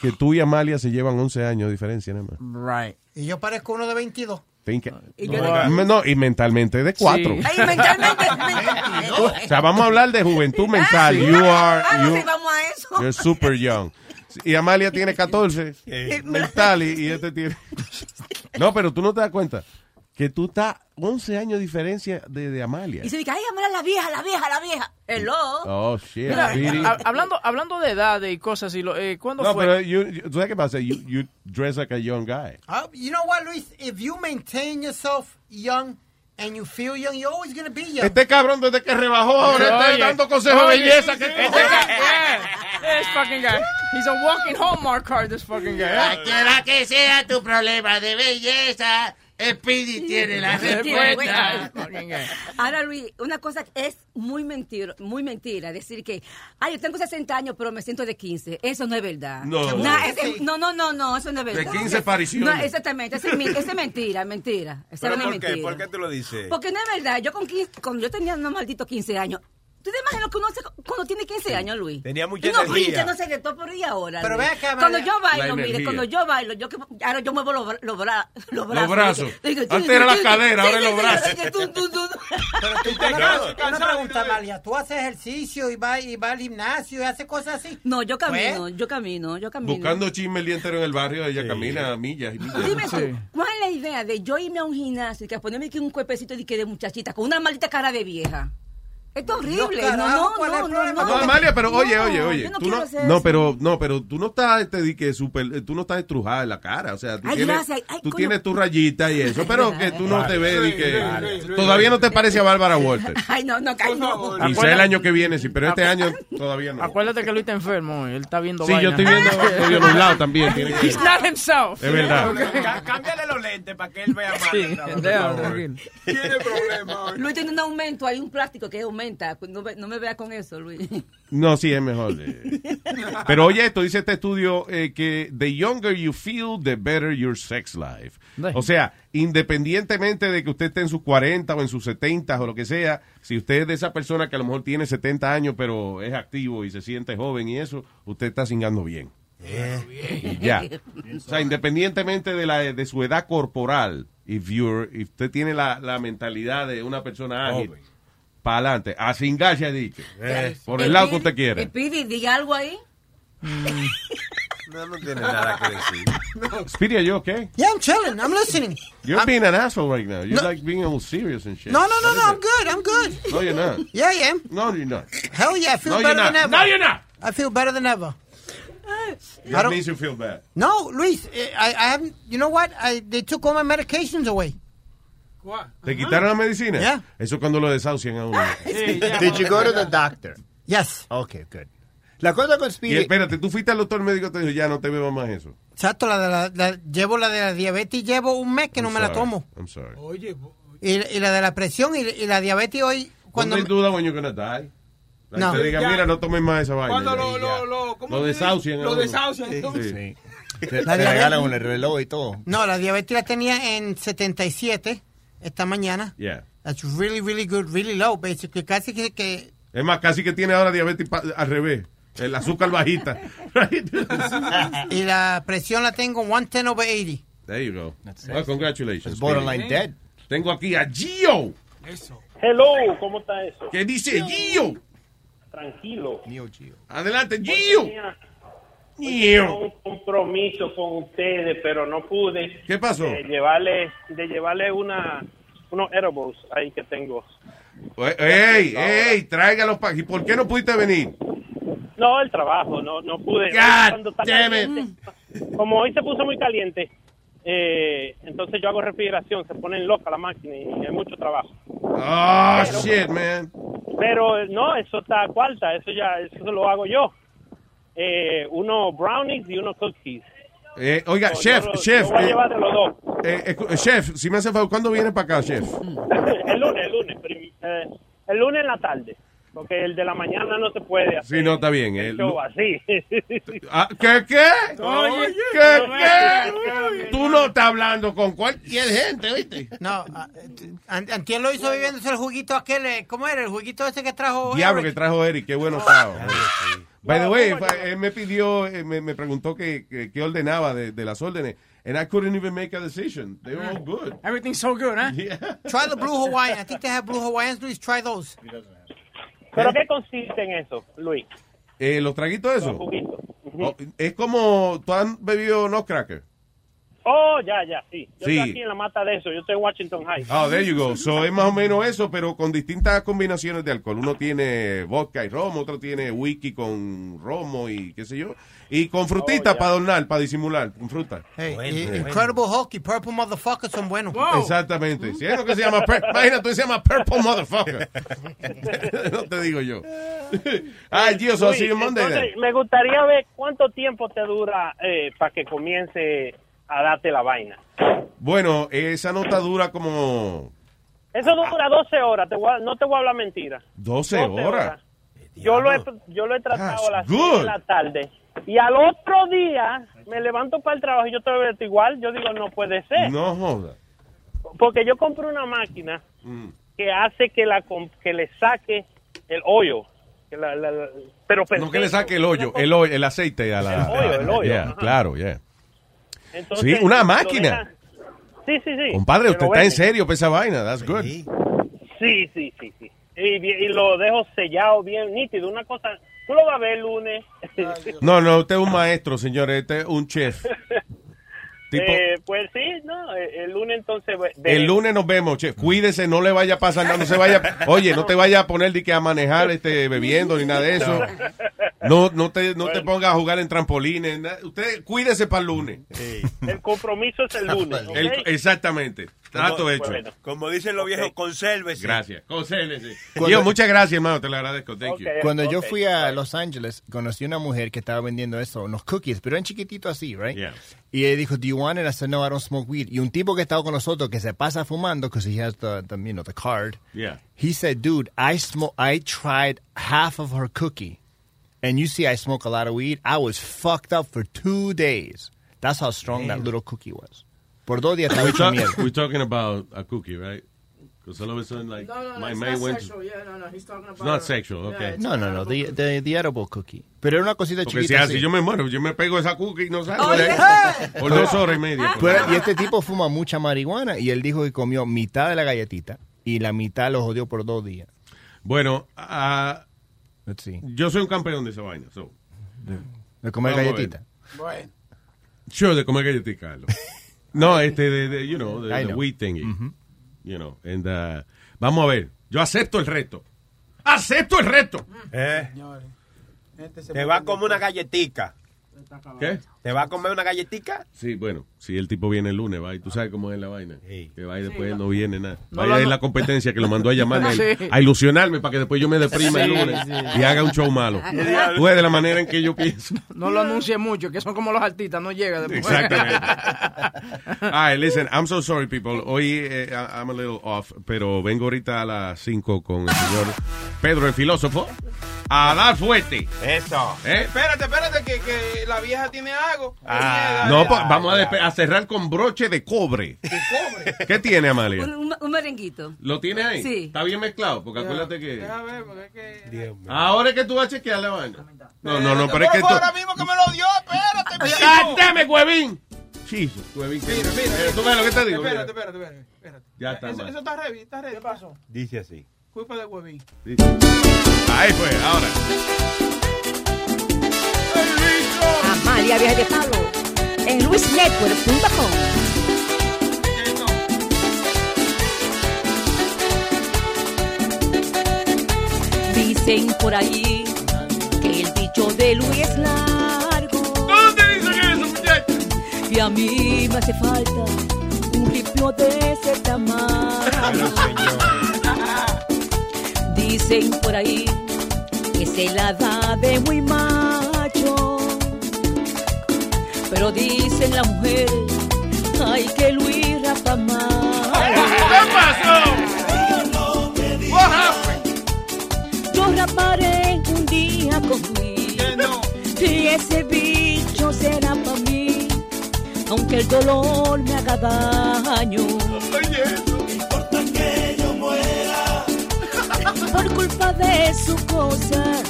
[SPEAKER 28] que tú y Amalia se llevan 11 años de diferencia, nada más?
[SPEAKER 3] Right.
[SPEAKER 8] Y yo parezco uno de 22.
[SPEAKER 28] Think-
[SPEAKER 8] Y yo
[SPEAKER 28] no, no, y mentalmente de 4.
[SPEAKER 8] Sí.
[SPEAKER 13] Ay, mentalmente.
[SPEAKER 28] O sea, vamos a hablar de juventud mental.
[SPEAKER 13] Sí.
[SPEAKER 28] You are,
[SPEAKER 13] Ah, no,
[SPEAKER 28] you-
[SPEAKER 13] sí, vamos a eso.
[SPEAKER 28] you're super young. Y Amalia tiene 14 mental y, y este tiene... No, pero tú no te das cuenta que tú estás 11 años de diferencia de, de Amalia.
[SPEAKER 13] Y se dice, ay, amar la vieja, la vieja, la vieja. Hello.
[SPEAKER 28] Oh, shit.
[SPEAKER 3] Mira, ha- hablando, hablando de edades y cosas así, lo- eh, ¿cuándo
[SPEAKER 28] No,
[SPEAKER 3] fue?
[SPEAKER 28] pero you, you- ¿tú sabes qué pasa? You, you dress like a young guy.
[SPEAKER 8] Uh, you know what, Luis? If you maintain yourself young and you feel young, you're always going to be young.
[SPEAKER 28] Este cabrón desde que rebajó ahora está dando consejos de belleza. Que
[SPEAKER 3] este yeah, this fucking guy. He's a walking Hallmark card, this fucking guy.
[SPEAKER 41] Cualquiera que sea tu problema de belleza, Speedy tiene la respuesta.
[SPEAKER 13] Ahora, Luis, una cosa es muy mentira, muy mentira, decir que, ay, yo tengo 60 años, pero me siento de 15. Eso no es verdad.
[SPEAKER 28] No.
[SPEAKER 13] Ese- no, no, no, no, eso no es
[SPEAKER 28] De
[SPEAKER 13] verdad.
[SPEAKER 28] 15 apariciones.
[SPEAKER 13] No, exactamente, esa es, mentira, mentira. Esa
[SPEAKER 10] ¿Pero
[SPEAKER 13] no es
[SPEAKER 10] por qué?
[SPEAKER 13] mentira.
[SPEAKER 10] ¿Por qué tú lo dices?
[SPEAKER 13] Porque no es verdad. Yo con 15, cuando yo tenía unos malditos 15 años, ¿tú te imaginas lo que uno hace cuando tiene 15 años, Luis?
[SPEAKER 10] Tenía mucha
[SPEAKER 13] Uno
[SPEAKER 10] energía.
[SPEAKER 13] brinca, no sé qué, todo por ahí ahora.
[SPEAKER 8] Pero
[SPEAKER 13] Luis.
[SPEAKER 8] ve acá,
[SPEAKER 13] Cuando yo bailo, mire, cuando yo bailo, yo que ahora yo muevo los, bra- los, bra- los brazos.
[SPEAKER 28] brazos.
[SPEAKER 13] Digo,
[SPEAKER 28] Antes era la cadera, ahora es los brazos.
[SPEAKER 13] Tú, tú, tú.
[SPEAKER 8] Una, pregunta, Amalia. ¿Tú haces ejercicio y vas y vas al gimnasio y haces cosas así?
[SPEAKER 13] No, yo camino,
[SPEAKER 8] Pues,
[SPEAKER 13] yo camino, yo camino.
[SPEAKER 28] Buscando chisme el día entero en el barrio, ella camina millas y millas.
[SPEAKER 13] Dime tú, ¿cuál es la idea de yo irme a un gimnasio y que ponerme aquí un cuerpecito de, que de muchachita con una maldita cara de vieja? Esto es horrible. No,
[SPEAKER 8] carajo,
[SPEAKER 13] no, no, no, no,
[SPEAKER 28] no, Amalia, pero oye, oye, oye.
[SPEAKER 13] No,
[SPEAKER 28] tú no, no, pero no, pero tú no estás te di que super, tú no estás estrujada en la cara, o sea, tú
[SPEAKER 13] ay,
[SPEAKER 28] tienes
[SPEAKER 13] ay,
[SPEAKER 28] tú tienes tu rayita y eso, pero que tú no te ves
[SPEAKER 3] y
[SPEAKER 28] que todavía no te parece a Bárbara Walters.
[SPEAKER 13] Ay, no, no, no.
[SPEAKER 28] Quizá el año que viene sí, pero este año todavía no.
[SPEAKER 3] Acuérdate que Luis está enfermo, él está viendo
[SPEAKER 28] Sí,
[SPEAKER 3] vaina.
[SPEAKER 28] yo estoy viendo estoy viendo un lado también.
[SPEAKER 3] He's not himself.
[SPEAKER 28] Es verdad.
[SPEAKER 10] Cámbiale los lentes para que él vea más.
[SPEAKER 3] Sí,
[SPEAKER 10] Tiene problema.
[SPEAKER 13] Luis tiene un aumento, hay un plástico que es aumento pues, no, me vea con eso, Luis.
[SPEAKER 28] No, sí, es mejor. Pero oye, esto dice este estudio eh, que the younger you feel, the better your sex life. O sea, independientemente de que usted esté en sus 40 o en sus 70 o lo que sea, si usted es de esa persona que a lo mejor tiene 70 años pero es activo y se siente joven y eso, usted está cingando bien. Eh. Ya. O sea, independientemente de, la, de su edad corporal, if, you're, if usted tiene la, la mentalidad de una persona ágil. Joven para adelante, a cingar se ha dicho. Por el lado que usted quiera.
[SPEAKER 13] Speedy, diga algo ahí.
[SPEAKER 10] No, no tiene nada que decir.
[SPEAKER 28] Speedy, are you okay?
[SPEAKER 8] Yeah, I'm chilling. I'm listening.
[SPEAKER 28] You're
[SPEAKER 8] I'm-
[SPEAKER 28] being an asshole right now. You're
[SPEAKER 8] No.
[SPEAKER 28] like being all serious and shit.
[SPEAKER 8] No, no, no, no. I'm good. I'm good.
[SPEAKER 28] No, you're not.
[SPEAKER 8] Yeah, I am.
[SPEAKER 28] No, you're not.
[SPEAKER 8] Hell yeah, I feel
[SPEAKER 28] No,
[SPEAKER 8] better than ever.
[SPEAKER 28] No, you're not.
[SPEAKER 8] I feel better than ever. I
[SPEAKER 28] That
[SPEAKER 8] don't-
[SPEAKER 28] means you feel bad.
[SPEAKER 8] No, Luis, eh, I, I haven't. You know what? I, they took all my medications away.
[SPEAKER 28] ¿Te quitaron la medicina?
[SPEAKER 8] Yeah.
[SPEAKER 28] Eso cuando lo desahucian a uno.
[SPEAKER 14] Did you go to the doctor?
[SPEAKER 8] Yes.
[SPEAKER 14] Okay, good. La cosa con
[SPEAKER 28] Y
[SPEAKER 14] Speedy.
[SPEAKER 28] espérate, tú fuiste al doctor médico y te dijo, ya no te bebo más eso.
[SPEAKER 8] Exacto, la de la, la- llevo la de la diabetes, llevo un mes que no
[SPEAKER 28] I'm
[SPEAKER 8] me la
[SPEAKER 28] sorry.
[SPEAKER 8] tomo.
[SPEAKER 28] I'm sorry.
[SPEAKER 8] Oye, y, y la de la presión y, y la diabetes hoy
[SPEAKER 28] Cuando hay duda when you're gonna die. Like,
[SPEAKER 8] No.
[SPEAKER 28] Te digan,
[SPEAKER 8] Ya.
[SPEAKER 28] mira, no tomes más esa vaina.
[SPEAKER 16] Cuando lo,
[SPEAKER 28] y
[SPEAKER 16] lo, lo, ¿cómo
[SPEAKER 28] Lo desahucian
[SPEAKER 16] Lo desahucian.
[SPEAKER 28] Sí.
[SPEAKER 16] ¿no?
[SPEAKER 28] Sí.
[SPEAKER 14] Te,
[SPEAKER 8] La
[SPEAKER 14] te regalan un reloj y todo.
[SPEAKER 8] No, la diabetes la tenía en 77 esta mañana.
[SPEAKER 28] Yeah.
[SPEAKER 8] That's really, really good, really low, basically. Casi que, que
[SPEAKER 28] Es más, casi que tiene ahora diabetes al revés. El azúcar bajita. Right?
[SPEAKER 8] y la presión la tengo 110 over 80.
[SPEAKER 28] There you go.
[SPEAKER 14] That's
[SPEAKER 28] Well, congratulations.
[SPEAKER 14] It's borderline dead.
[SPEAKER 28] Tengo aquí a Gio.
[SPEAKER 42] Eso.
[SPEAKER 43] Hello, ¿cómo está eso?
[SPEAKER 28] ¿Qué dice Gio?
[SPEAKER 43] Tranquilo.
[SPEAKER 14] Neo Geo.
[SPEAKER 28] Adelante, Gio.
[SPEAKER 43] Tenía
[SPEAKER 28] Gio.
[SPEAKER 43] un compromiso con ustedes, pero no pude.
[SPEAKER 28] ¿Qué pasó?
[SPEAKER 43] De llevarle, de llevarle una, unos edibles ahí que tengo.
[SPEAKER 28] Ey, ey, tráigalos para aquí. ¿Por qué no pudiste venir?
[SPEAKER 43] No, el trabajo, no, no pude.
[SPEAKER 28] God
[SPEAKER 43] caliente, como hoy se puso muy caliente, eh, entonces yo hago refrigeración, se pone loca la máquina y hay mucho trabajo.
[SPEAKER 28] Oh, shit, man.
[SPEAKER 43] Pero no, eso está cuarta, eso ya, eso lo hago yo. Eh, uno brownies y uno cookies.
[SPEAKER 28] Eh, oiga,
[SPEAKER 43] No,
[SPEAKER 28] chef,
[SPEAKER 43] yo
[SPEAKER 28] chef.
[SPEAKER 43] yo voy a
[SPEAKER 28] eh,
[SPEAKER 43] llevar de los dos.
[SPEAKER 28] eh, eh, chef, si me hace favor, ¿cuándo viene para acá, chef?
[SPEAKER 43] el lunes, el lunes, eh, el lunes en la tarde, porque el de la mañana no se puede hacer.
[SPEAKER 28] Sí, no, está bien.
[SPEAKER 43] el
[SPEAKER 28] el-
[SPEAKER 43] show así.
[SPEAKER 28] Ah, ¿Qué, qué?
[SPEAKER 43] Oye,
[SPEAKER 28] ¿Qué,
[SPEAKER 43] no
[SPEAKER 28] qué? Tú no estás hablando con cualquier gente, ¿viste?
[SPEAKER 8] No, ah, eh, an- Antier lo hizo bebiéndose el juguito aquel, eh, ¿cómo era? El juguito ese que trajo
[SPEAKER 28] Diablo
[SPEAKER 8] Eric.
[SPEAKER 28] que trajo Eric, qué bueno estaba. By the way, él me pidió, eh, me, me preguntó que, que, qué ordenaba de, de las órdenes. And I couldn't even make a decision. They were all good.
[SPEAKER 3] Everything's so good, huh?
[SPEAKER 8] Try the blue Hawaiian. I think they have blue Hawaiians, Luis. Try those.
[SPEAKER 43] ¿Pero qué consiste en eso, Luis?
[SPEAKER 28] Eh, ¿Los traguitos
[SPEAKER 43] Los
[SPEAKER 28] esos?
[SPEAKER 43] juguitos.
[SPEAKER 28] Oh, es como, ¿tú has bebido no cracker?
[SPEAKER 43] Oh, ya, ya, sí. Yo
[SPEAKER 28] Sí.
[SPEAKER 43] estoy aquí en la mata de eso. Yo estoy en Washington High.
[SPEAKER 28] Oh, there you go. So es más o menos eso, pero con distintas combinaciones de alcohol. Uno tiene vodka y romo, otro tiene whisky con romo y qué sé yo. Y con frutita para adornar, para disimular, con fruta.
[SPEAKER 8] Hey,
[SPEAKER 28] Bueno,
[SPEAKER 8] i-
[SPEAKER 28] bueno.
[SPEAKER 8] Incredible Hulk y Purple Motherfuckers son buenos.
[SPEAKER 28] Exactamente. Si es lo que se llama, imagínate, se llama Purple Motherfucker. no te digo yo. Ay,
[SPEAKER 43] Luis,
[SPEAKER 28] see you Monday
[SPEAKER 43] entonces, me gustaría ver cuánto tiempo te dura eh, para que comience a darte la vaina.
[SPEAKER 28] Bueno, esa nota dura como
[SPEAKER 43] Eso dura 12 horas, te voy a- no te voy a hablar mentira.
[SPEAKER 28] 12
[SPEAKER 43] 12
[SPEAKER 28] horas.
[SPEAKER 43] Yo lo he, yo lo he tratado a las
[SPEAKER 28] good.
[SPEAKER 43] 6 de la tarde. Y al otro día me levanto para el trabajo y yo estoy vestido igual. Yo digo, no puede ser.
[SPEAKER 28] No joda.
[SPEAKER 43] Porque yo compré una máquina
[SPEAKER 28] Mm.
[SPEAKER 43] que hace que la que le saque el hoyo. Que la- la- la- pero
[SPEAKER 28] No que le saque el hoyo, el, hoyo, el aceite a la...
[SPEAKER 43] El hoyo, el hoyo,
[SPEAKER 28] Yeah, claro, yeah.
[SPEAKER 43] Entonces,
[SPEAKER 28] Sí, una máquina.
[SPEAKER 43] deja- Sí, sí, sí.
[SPEAKER 28] Compadre, usted está en serio para esa vaina. That's good.
[SPEAKER 43] Sí, sí, sí, sí. Y, bien- y lo dejo sellado bien nítido. Una cosa, tú lo vas a ver el lunes.
[SPEAKER 28] No, no, usted es un maestro, señores. Este es un chef. Tipo,
[SPEAKER 43] Eh, pues sí, no, eh, el lunes entonces...
[SPEAKER 28] el lunes nos vemos, chef. Cuídese, no le vaya a pasar nada. No se vaya. Oye, no te vaya a poner de que a manejar este, bebiendo ni nada de eso. No, no te, no te pongas a jugar en trampolines. Usted cuídese para el lunes.
[SPEAKER 43] El compromiso es el lunes. ¿ok?
[SPEAKER 28] El- exactamente. Trato
[SPEAKER 10] Como-
[SPEAKER 28] hecho.
[SPEAKER 10] bueno, Como dicen los viejos, consérvese.
[SPEAKER 28] Gracias. Consérvese.
[SPEAKER 14] Cuando-
[SPEAKER 28] Yo, muchas gracias, hermano. Te lo agradezco. Thank you.
[SPEAKER 14] Cuando yo fui a Los Ángeles, conocí una mujer que estaba vendiendo eso, unos cookies, pero eran chiquititos así, right?
[SPEAKER 28] Yeah.
[SPEAKER 14] Y ella dijo, do you want it? I said, no, I don't smoke weed. Y un tipo que estaba con nosotros que se pasa fumando, because he has the, the, you know, the card.
[SPEAKER 28] Yeah.
[SPEAKER 14] He said, dude, I smoke, I tried half of her cookie. And you see I smoke a lot of weed. I was fucked up for two days. That's how strong that little cookie was. Por dos días estaba
[SPEAKER 28] We're,
[SPEAKER 14] hecho
[SPEAKER 28] talk-
[SPEAKER 14] mierda.
[SPEAKER 28] we're talking about a cookie, right? Because all of a sudden, like,
[SPEAKER 3] No, no, no,
[SPEAKER 28] my
[SPEAKER 3] it's
[SPEAKER 28] man
[SPEAKER 3] not
[SPEAKER 28] went.
[SPEAKER 3] sexual. Yeah, no, no, he's talking about...
[SPEAKER 28] It's not sexual,
[SPEAKER 3] Yeah,
[SPEAKER 28] okay.
[SPEAKER 3] it's
[SPEAKER 14] No, no, no, the, the, the edible cookie. Pero era una cosita
[SPEAKER 28] Porque
[SPEAKER 14] chiquita
[SPEAKER 28] si
[SPEAKER 14] así.
[SPEAKER 28] así yo me muero, yo me pego esa cookie y no salgo
[SPEAKER 14] Oye.
[SPEAKER 28] de ahí. Por dos horas y media.
[SPEAKER 14] Pero- y este tipo fuma mucha marihuana y él dijo que comió mitad de la galletita y la mitad lo jodió por dos días.
[SPEAKER 28] Bueno, ah,
[SPEAKER 14] Let's see.
[SPEAKER 28] yo soy un campeón de esa vaina. So.
[SPEAKER 14] De comer
[SPEAKER 28] Vamos
[SPEAKER 14] galletita.
[SPEAKER 3] Bueno.
[SPEAKER 28] Sure, de comer galletica, Carlos. No, este, de, de, you know, de, wheat thingy. You know, and, uh, vamos a ver. Yo acepto el reto. ¡Acepto el reto!
[SPEAKER 10] Eh,
[SPEAKER 3] Este
[SPEAKER 10] Te va a comer una galletica.
[SPEAKER 28] ¿Qué?
[SPEAKER 10] ¿Te va a comer una galletica?
[SPEAKER 28] Sí, bueno, si el tipo viene el lunes, va, y tú sabes cómo es la vaina. Que va y después
[SPEAKER 10] Sí,
[SPEAKER 28] no viene nada.
[SPEAKER 10] No
[SPEAKER 28] Vaya ir
[SPEAKER 10] ano-
[SPEAKER 28] la competencia que lo mandó a llamarme
[SPEAKER 3] Sí.
[SPEAKER 28] a ilusionarme para que después yo me deprima el
[SPEAKER 3] Sí,
[SPEAKER 28] lunes
[SPEAKER 3] sí.
[SPEAKER 28] y haga un show malo. Tú ves de la manera en que yo pienso.
[SPEAKER 3] No lo anuncie mucho, que son como los artistas, no llega después.
[SPEAKER 28] Exactamente. All right, listen, I'm so sorry, people. Hoy eh, I'm a little off, pero vengo ahorita a las 5 con el señor Pedro, el filósofo, a dar fuerte.
[SPEAKER 10] Eso.
[SPEAKER 28] ¿Eh?
[SPEAKER 16] Espérate, espérate, que, que la vieja tiene algo.
[SPEAKER 28] Ah, no, pues, vamos a, a cerrar con broche de cobre. ¿Qué tiene, Amalia?
[SPEAKER 13] Un, un- un merenguito.
[SPEAKER 28] ¿Lo tiene ahí?
[SPEAKER 13] Sí.
[SPEAKER 28] Está bien mezclado, porque acuérdate que...
[SPEAKER 16] Deja ver, porque es que...
[SPEAKER 28] Ahora es que tú vas a chequear la vaina. No, no, no, pero es que tú...
[SPEAKER 16] ahora mismo que me lo dio, espérate,
[SPEAKER 28] ¡God damn it, huevín! Jesus, Huevín. que-
[SPEAKER 16] Mira, mira.
[SPEAKER 28] Eh, ¿Tú ves lo que te digo?
[SPEAKER 16] Espérate,
[SPEAKER 28] Mira.
[SPEAKER 16] espérate, espérate. espérate.
[SPEAKER 28] Ya está
[SPEAKER 16] Eso,
[SPEAKER 28] mal.
[SPEAKER 16] eso está heavy, está heavy. ¿Qué pasó?
[SPEAKER 44] Dice así.
[SPEAKER 16] Culpa de huevín.
[SPEAKER 28] Ahí fue, ahora.
[SPEAKER 13] Amalia Viaje de Palo en luisnetwork.com. Dicen por ahí que el dicho de Luis es largo.
[SPEAKER 28] ¿Dónde dicen eso, muchachos?
[SPEAKER 13] Y a mí me hace falta un ripio de ese tamaño. Dicen por ahí que se la da de muy macho. Pero dicen las mujeres, ay que Luis rapa mal.
[SPEAKER 28] ¿Qué pasó? What happened?
[SPEAKER 13] Yo raparé un día con Luis. Y ese bicho será para mí. Aunque el dolor me haga daño.
[SPEAKER 45] No importa
[SPEAKER 13] Por culpa de su cosa.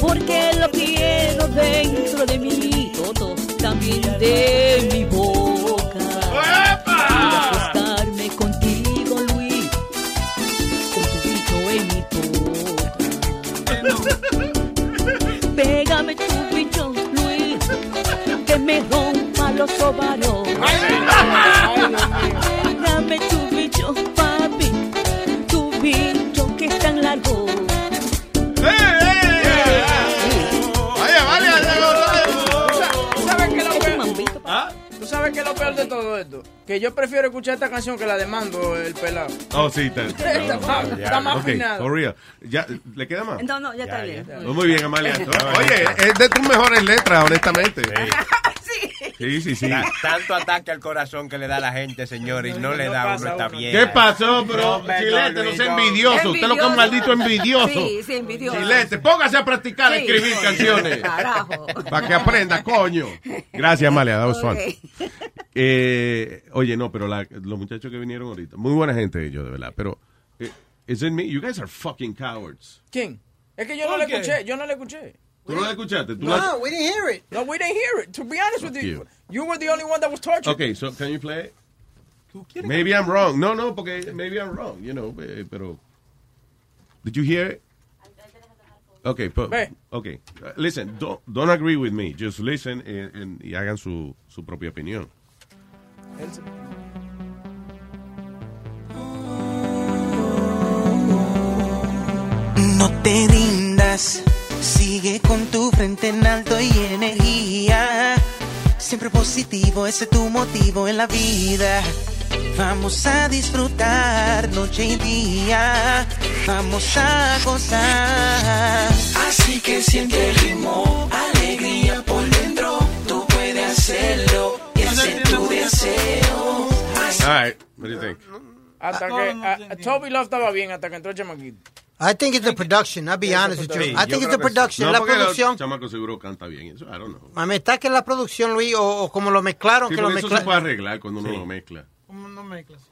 [SPEAKER 13] Porque lo quiero dentro de mí. Todo también de mi boca. Quiero acostarme contigo, Luis. Con tu bicho en mi boca. Pégame tu bicho, Luis. Que me rompa los ovarios. Pégame tu bicho,
[SPEAKER 3] sabes qué es lo peor?
[SPEAKER 28] ¿Ah?
[SPEAKER 3] ¿Tú sabes qué es lo peor de todo esto? Que yo prefiero escuchar esta canción que la de Mando, el pelado.
[SPEAKER 28] Oh, sí, está.
[SPEAKER 3] Está más- está más
[SPEAKER 28] Ok,
[SPEAKER 3] afinado.
[SPEAKER 28] for real. Ya, ¿Le queda más?
[SPEAKER 13] No, no, ya, está bien.
[SPEAKER 28] Oh, Muy bien, Amalia. Oye, es de tus mejores letras, honestamente. Sí, sí, sí.
[SPEAKER 10] Ta- Tanto ataque al corazón que le da a la gente, señor, y no, le da a uno está bien.
[SPEAKER 28] ¿Qué pasó, bro?
[SPEAKER 10] hombre,
[SPEAKER 28] Chilete, no sea envidioso. Usted lo que es un maldito envidioso.
[SPEAKER 13] Sí, sí, envidioso.
[SPEAKER 28] Chilete, póngase a practicar a
[SPEAKER 13] Sí.
[SPEAKER 28] escribir canciones.
[SPEAKER 13] Carajo.
[SPEAKER 28] Para que aprenda, coño. Gracias, Amalia. That was fun.
[SPEAKER 13] Ok.
[SPEAKER 28] Eh, oye, no, pero la- los muchachos que vinieron ahorita, muy buena gente ellos, de verdad. Pero, eh, is it me? You guys are fucking cowards.
[SPEAKER 3] ¿Quién? Es que yo no
[SPEAKER 28] ¿Por
[SPEAKER 3] le
[SPEAKER 28] qué?
[SPEAKER 3] escuché, yo no le escuché.
[SPEAKER 28] ¿Tú no escuchaste? ¿Tú la-
[SPEAKER 3] we didn't hear it. No, we didn't hear it. To be honest with you, you were the only one that was tortured.
[SPEAKER 28] Okay, so can you play? it? Maybe I'm wrong. No, no, porque maybe I'm wrong, you know, eh, pero Did you hear it? Okay, but, okay. Uh, listen, don't, don't agree with me. Just listen and, and- y hagan su, su propia opinión.
[SPEAKER 35] No te rindas, sigue con tu frente en alto y energía. Siempre positivo, ese es tu motivo en la vida. Vamos a disfrutar noche y día. Vamos a gozar.
[SPEAKER 37] Así que siente el ritmo, alegría por dentro. Tú puedes hacerlo, y es tu deseo.
[SPEAKER 28] All right, what do you think?
[SPEAKER 3] Hasta que a- Toby Love estaba bien hasta que entró el chamaquito.
[SPEAKER 8] I think it's the production. I'll be honest with you.
[SPEAKER 28] Sí,
[SPEAKER 8] I think it's
[SPEAKER 28] creo
[SPEAKER 8] the
[SPEAKER 28] que sí.
[SPEAKER 8] production.
[SPEAKER 28] No,
[SPEAKER 8] la
[SPEAKER 28] porque el
[SPEAKER 8] producción.
[SPEAKER 28] chamaco seguro canta bien. Eso, I don't know.
[SPEAKER 8] A mí está que la producción, Luis, o, o como lo mezclaron,
[SPEAKER 28] Sí,
[SPEAKER 8] que lo
[SPEAKER 28] eso se puede arreglar cuando uno lo mezcla.
[SPEAKER 16] No mezclas.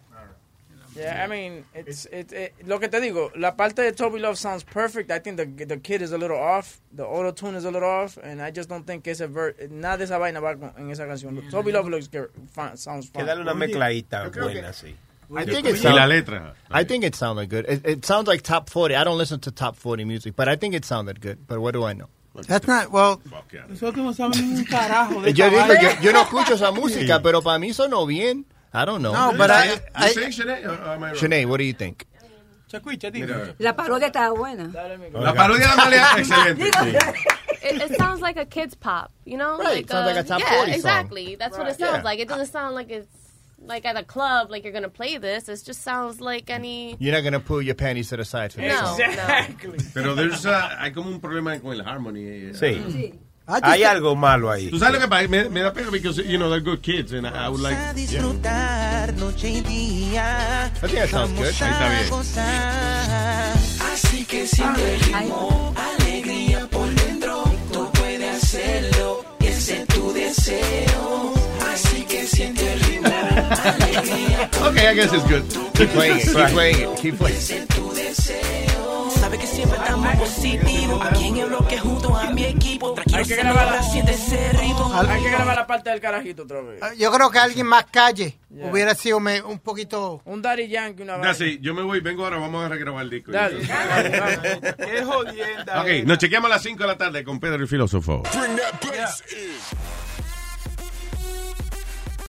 [SPEAKER 3] Yeah, I mean, it's, it's, eh, lo que te digo, la parte de Toby Love sounds perfect. I think the, the kid is a little off. The auto tune is a little off. And I just don't think ese ver nada de esa vaina va con- en esa canción. Toby Love looks fine, sounds fine.
[SPEAKER 10] Que darle una mezcladita buena, sí.
[SPEAKER 14] I think
[SPEAKER 28] Y
[SPEAKER 14] it
[SPEAKER 28] la letra.
[SPEAKER 14] I think it sounded good. It, it sounds like top 40. I don't listen to top 40 music, but I think it sounded good. But what do I know?
[SPEAKER 8] That's not, well.
[SPEAKER 16] Nosotros no sabemos ni un carajo de
[SPEAKER 14] Yo
[SPEAKER 16] esta
[SPEAKER 14] digo,
[SPEAKER 16] vaina.
[SPEAKER 14] yo, yo no escucho esa música, pero para mí sonó bien. I don't know.
[SPEAKER 8] No, but I-
[SPEAKER 28] You think, Sinead, I?
[SPEAKER 14] Sinead, what do you think?
[SPEAKER 13] La parodia está buena.
[SPEAKER 28] La parodia de Amalia, excelente.
[SPEAKER 42] It, it sounds like a kid's pop, you know?
[SPEAKER 14] Right, sounds like a um, top
[SPEAKER 42] yeah,
[SPEAKER 14] 40 song.
[SPEAKER 42] exactly. That's what it sounds
[SPEAKER 14] Yeah.
[SPEAKER 42] like. It doesn't sound like it's like at a club, like you're gonna play this. It just sounds like any.
[SPEAKER 14] You're not to pull your panties to the side for this
[SPEAKER 42] No,
[SPEAKER 14] song.
[SPEAKER 28] Pero there's, uh, hay como un problema con el harmony. eh,
[SPEAKER 10] Sí.
[SPEAKER 28] uh,
[SPEAKER 10] Hay algo malo ahí.
[SPEAKER 28] Tú sabes lo que pasa, me, me da pena because, you know, they're good kids and I would like...
[SPEAKER 35] Vamos a disfrutar noche y día.
[SPEAKER 28] I think that sounds good. Ahí está bien.
[SPEAKER 37] Así que siente el ritmo, alegría por dentro. Tú puedes hacerlo, ese es tu deseo. Así que siente el
[SPEAKER 28] Okay, I guess it's good.
[SPEAKER 14] Keep playing it. Keep playing it. Keep playing it.
[SPEAKER 3] Hay que grabar la-
[SPEAKER 37] siente ese ritmo.
[SPEAKER 3] Hay que grabar la parte del carajito otra vez.
[SPEAKER 8] Yo creo que alguien más calle hubiera sido me- un poquito...
[SPEAKER 3] Un Daddy Yankee, una
[SPEAKER 28] Ya, sí, yo me voy, vengo ahora, vamos a regrabar el disco.
[SPEAKER 3] Dale.
[SPEAKER 16] Qué jodienda.
[SPEAKER 28] Ok, nos chequeamos a las 5 de la tarde con Pedro el Filósofo.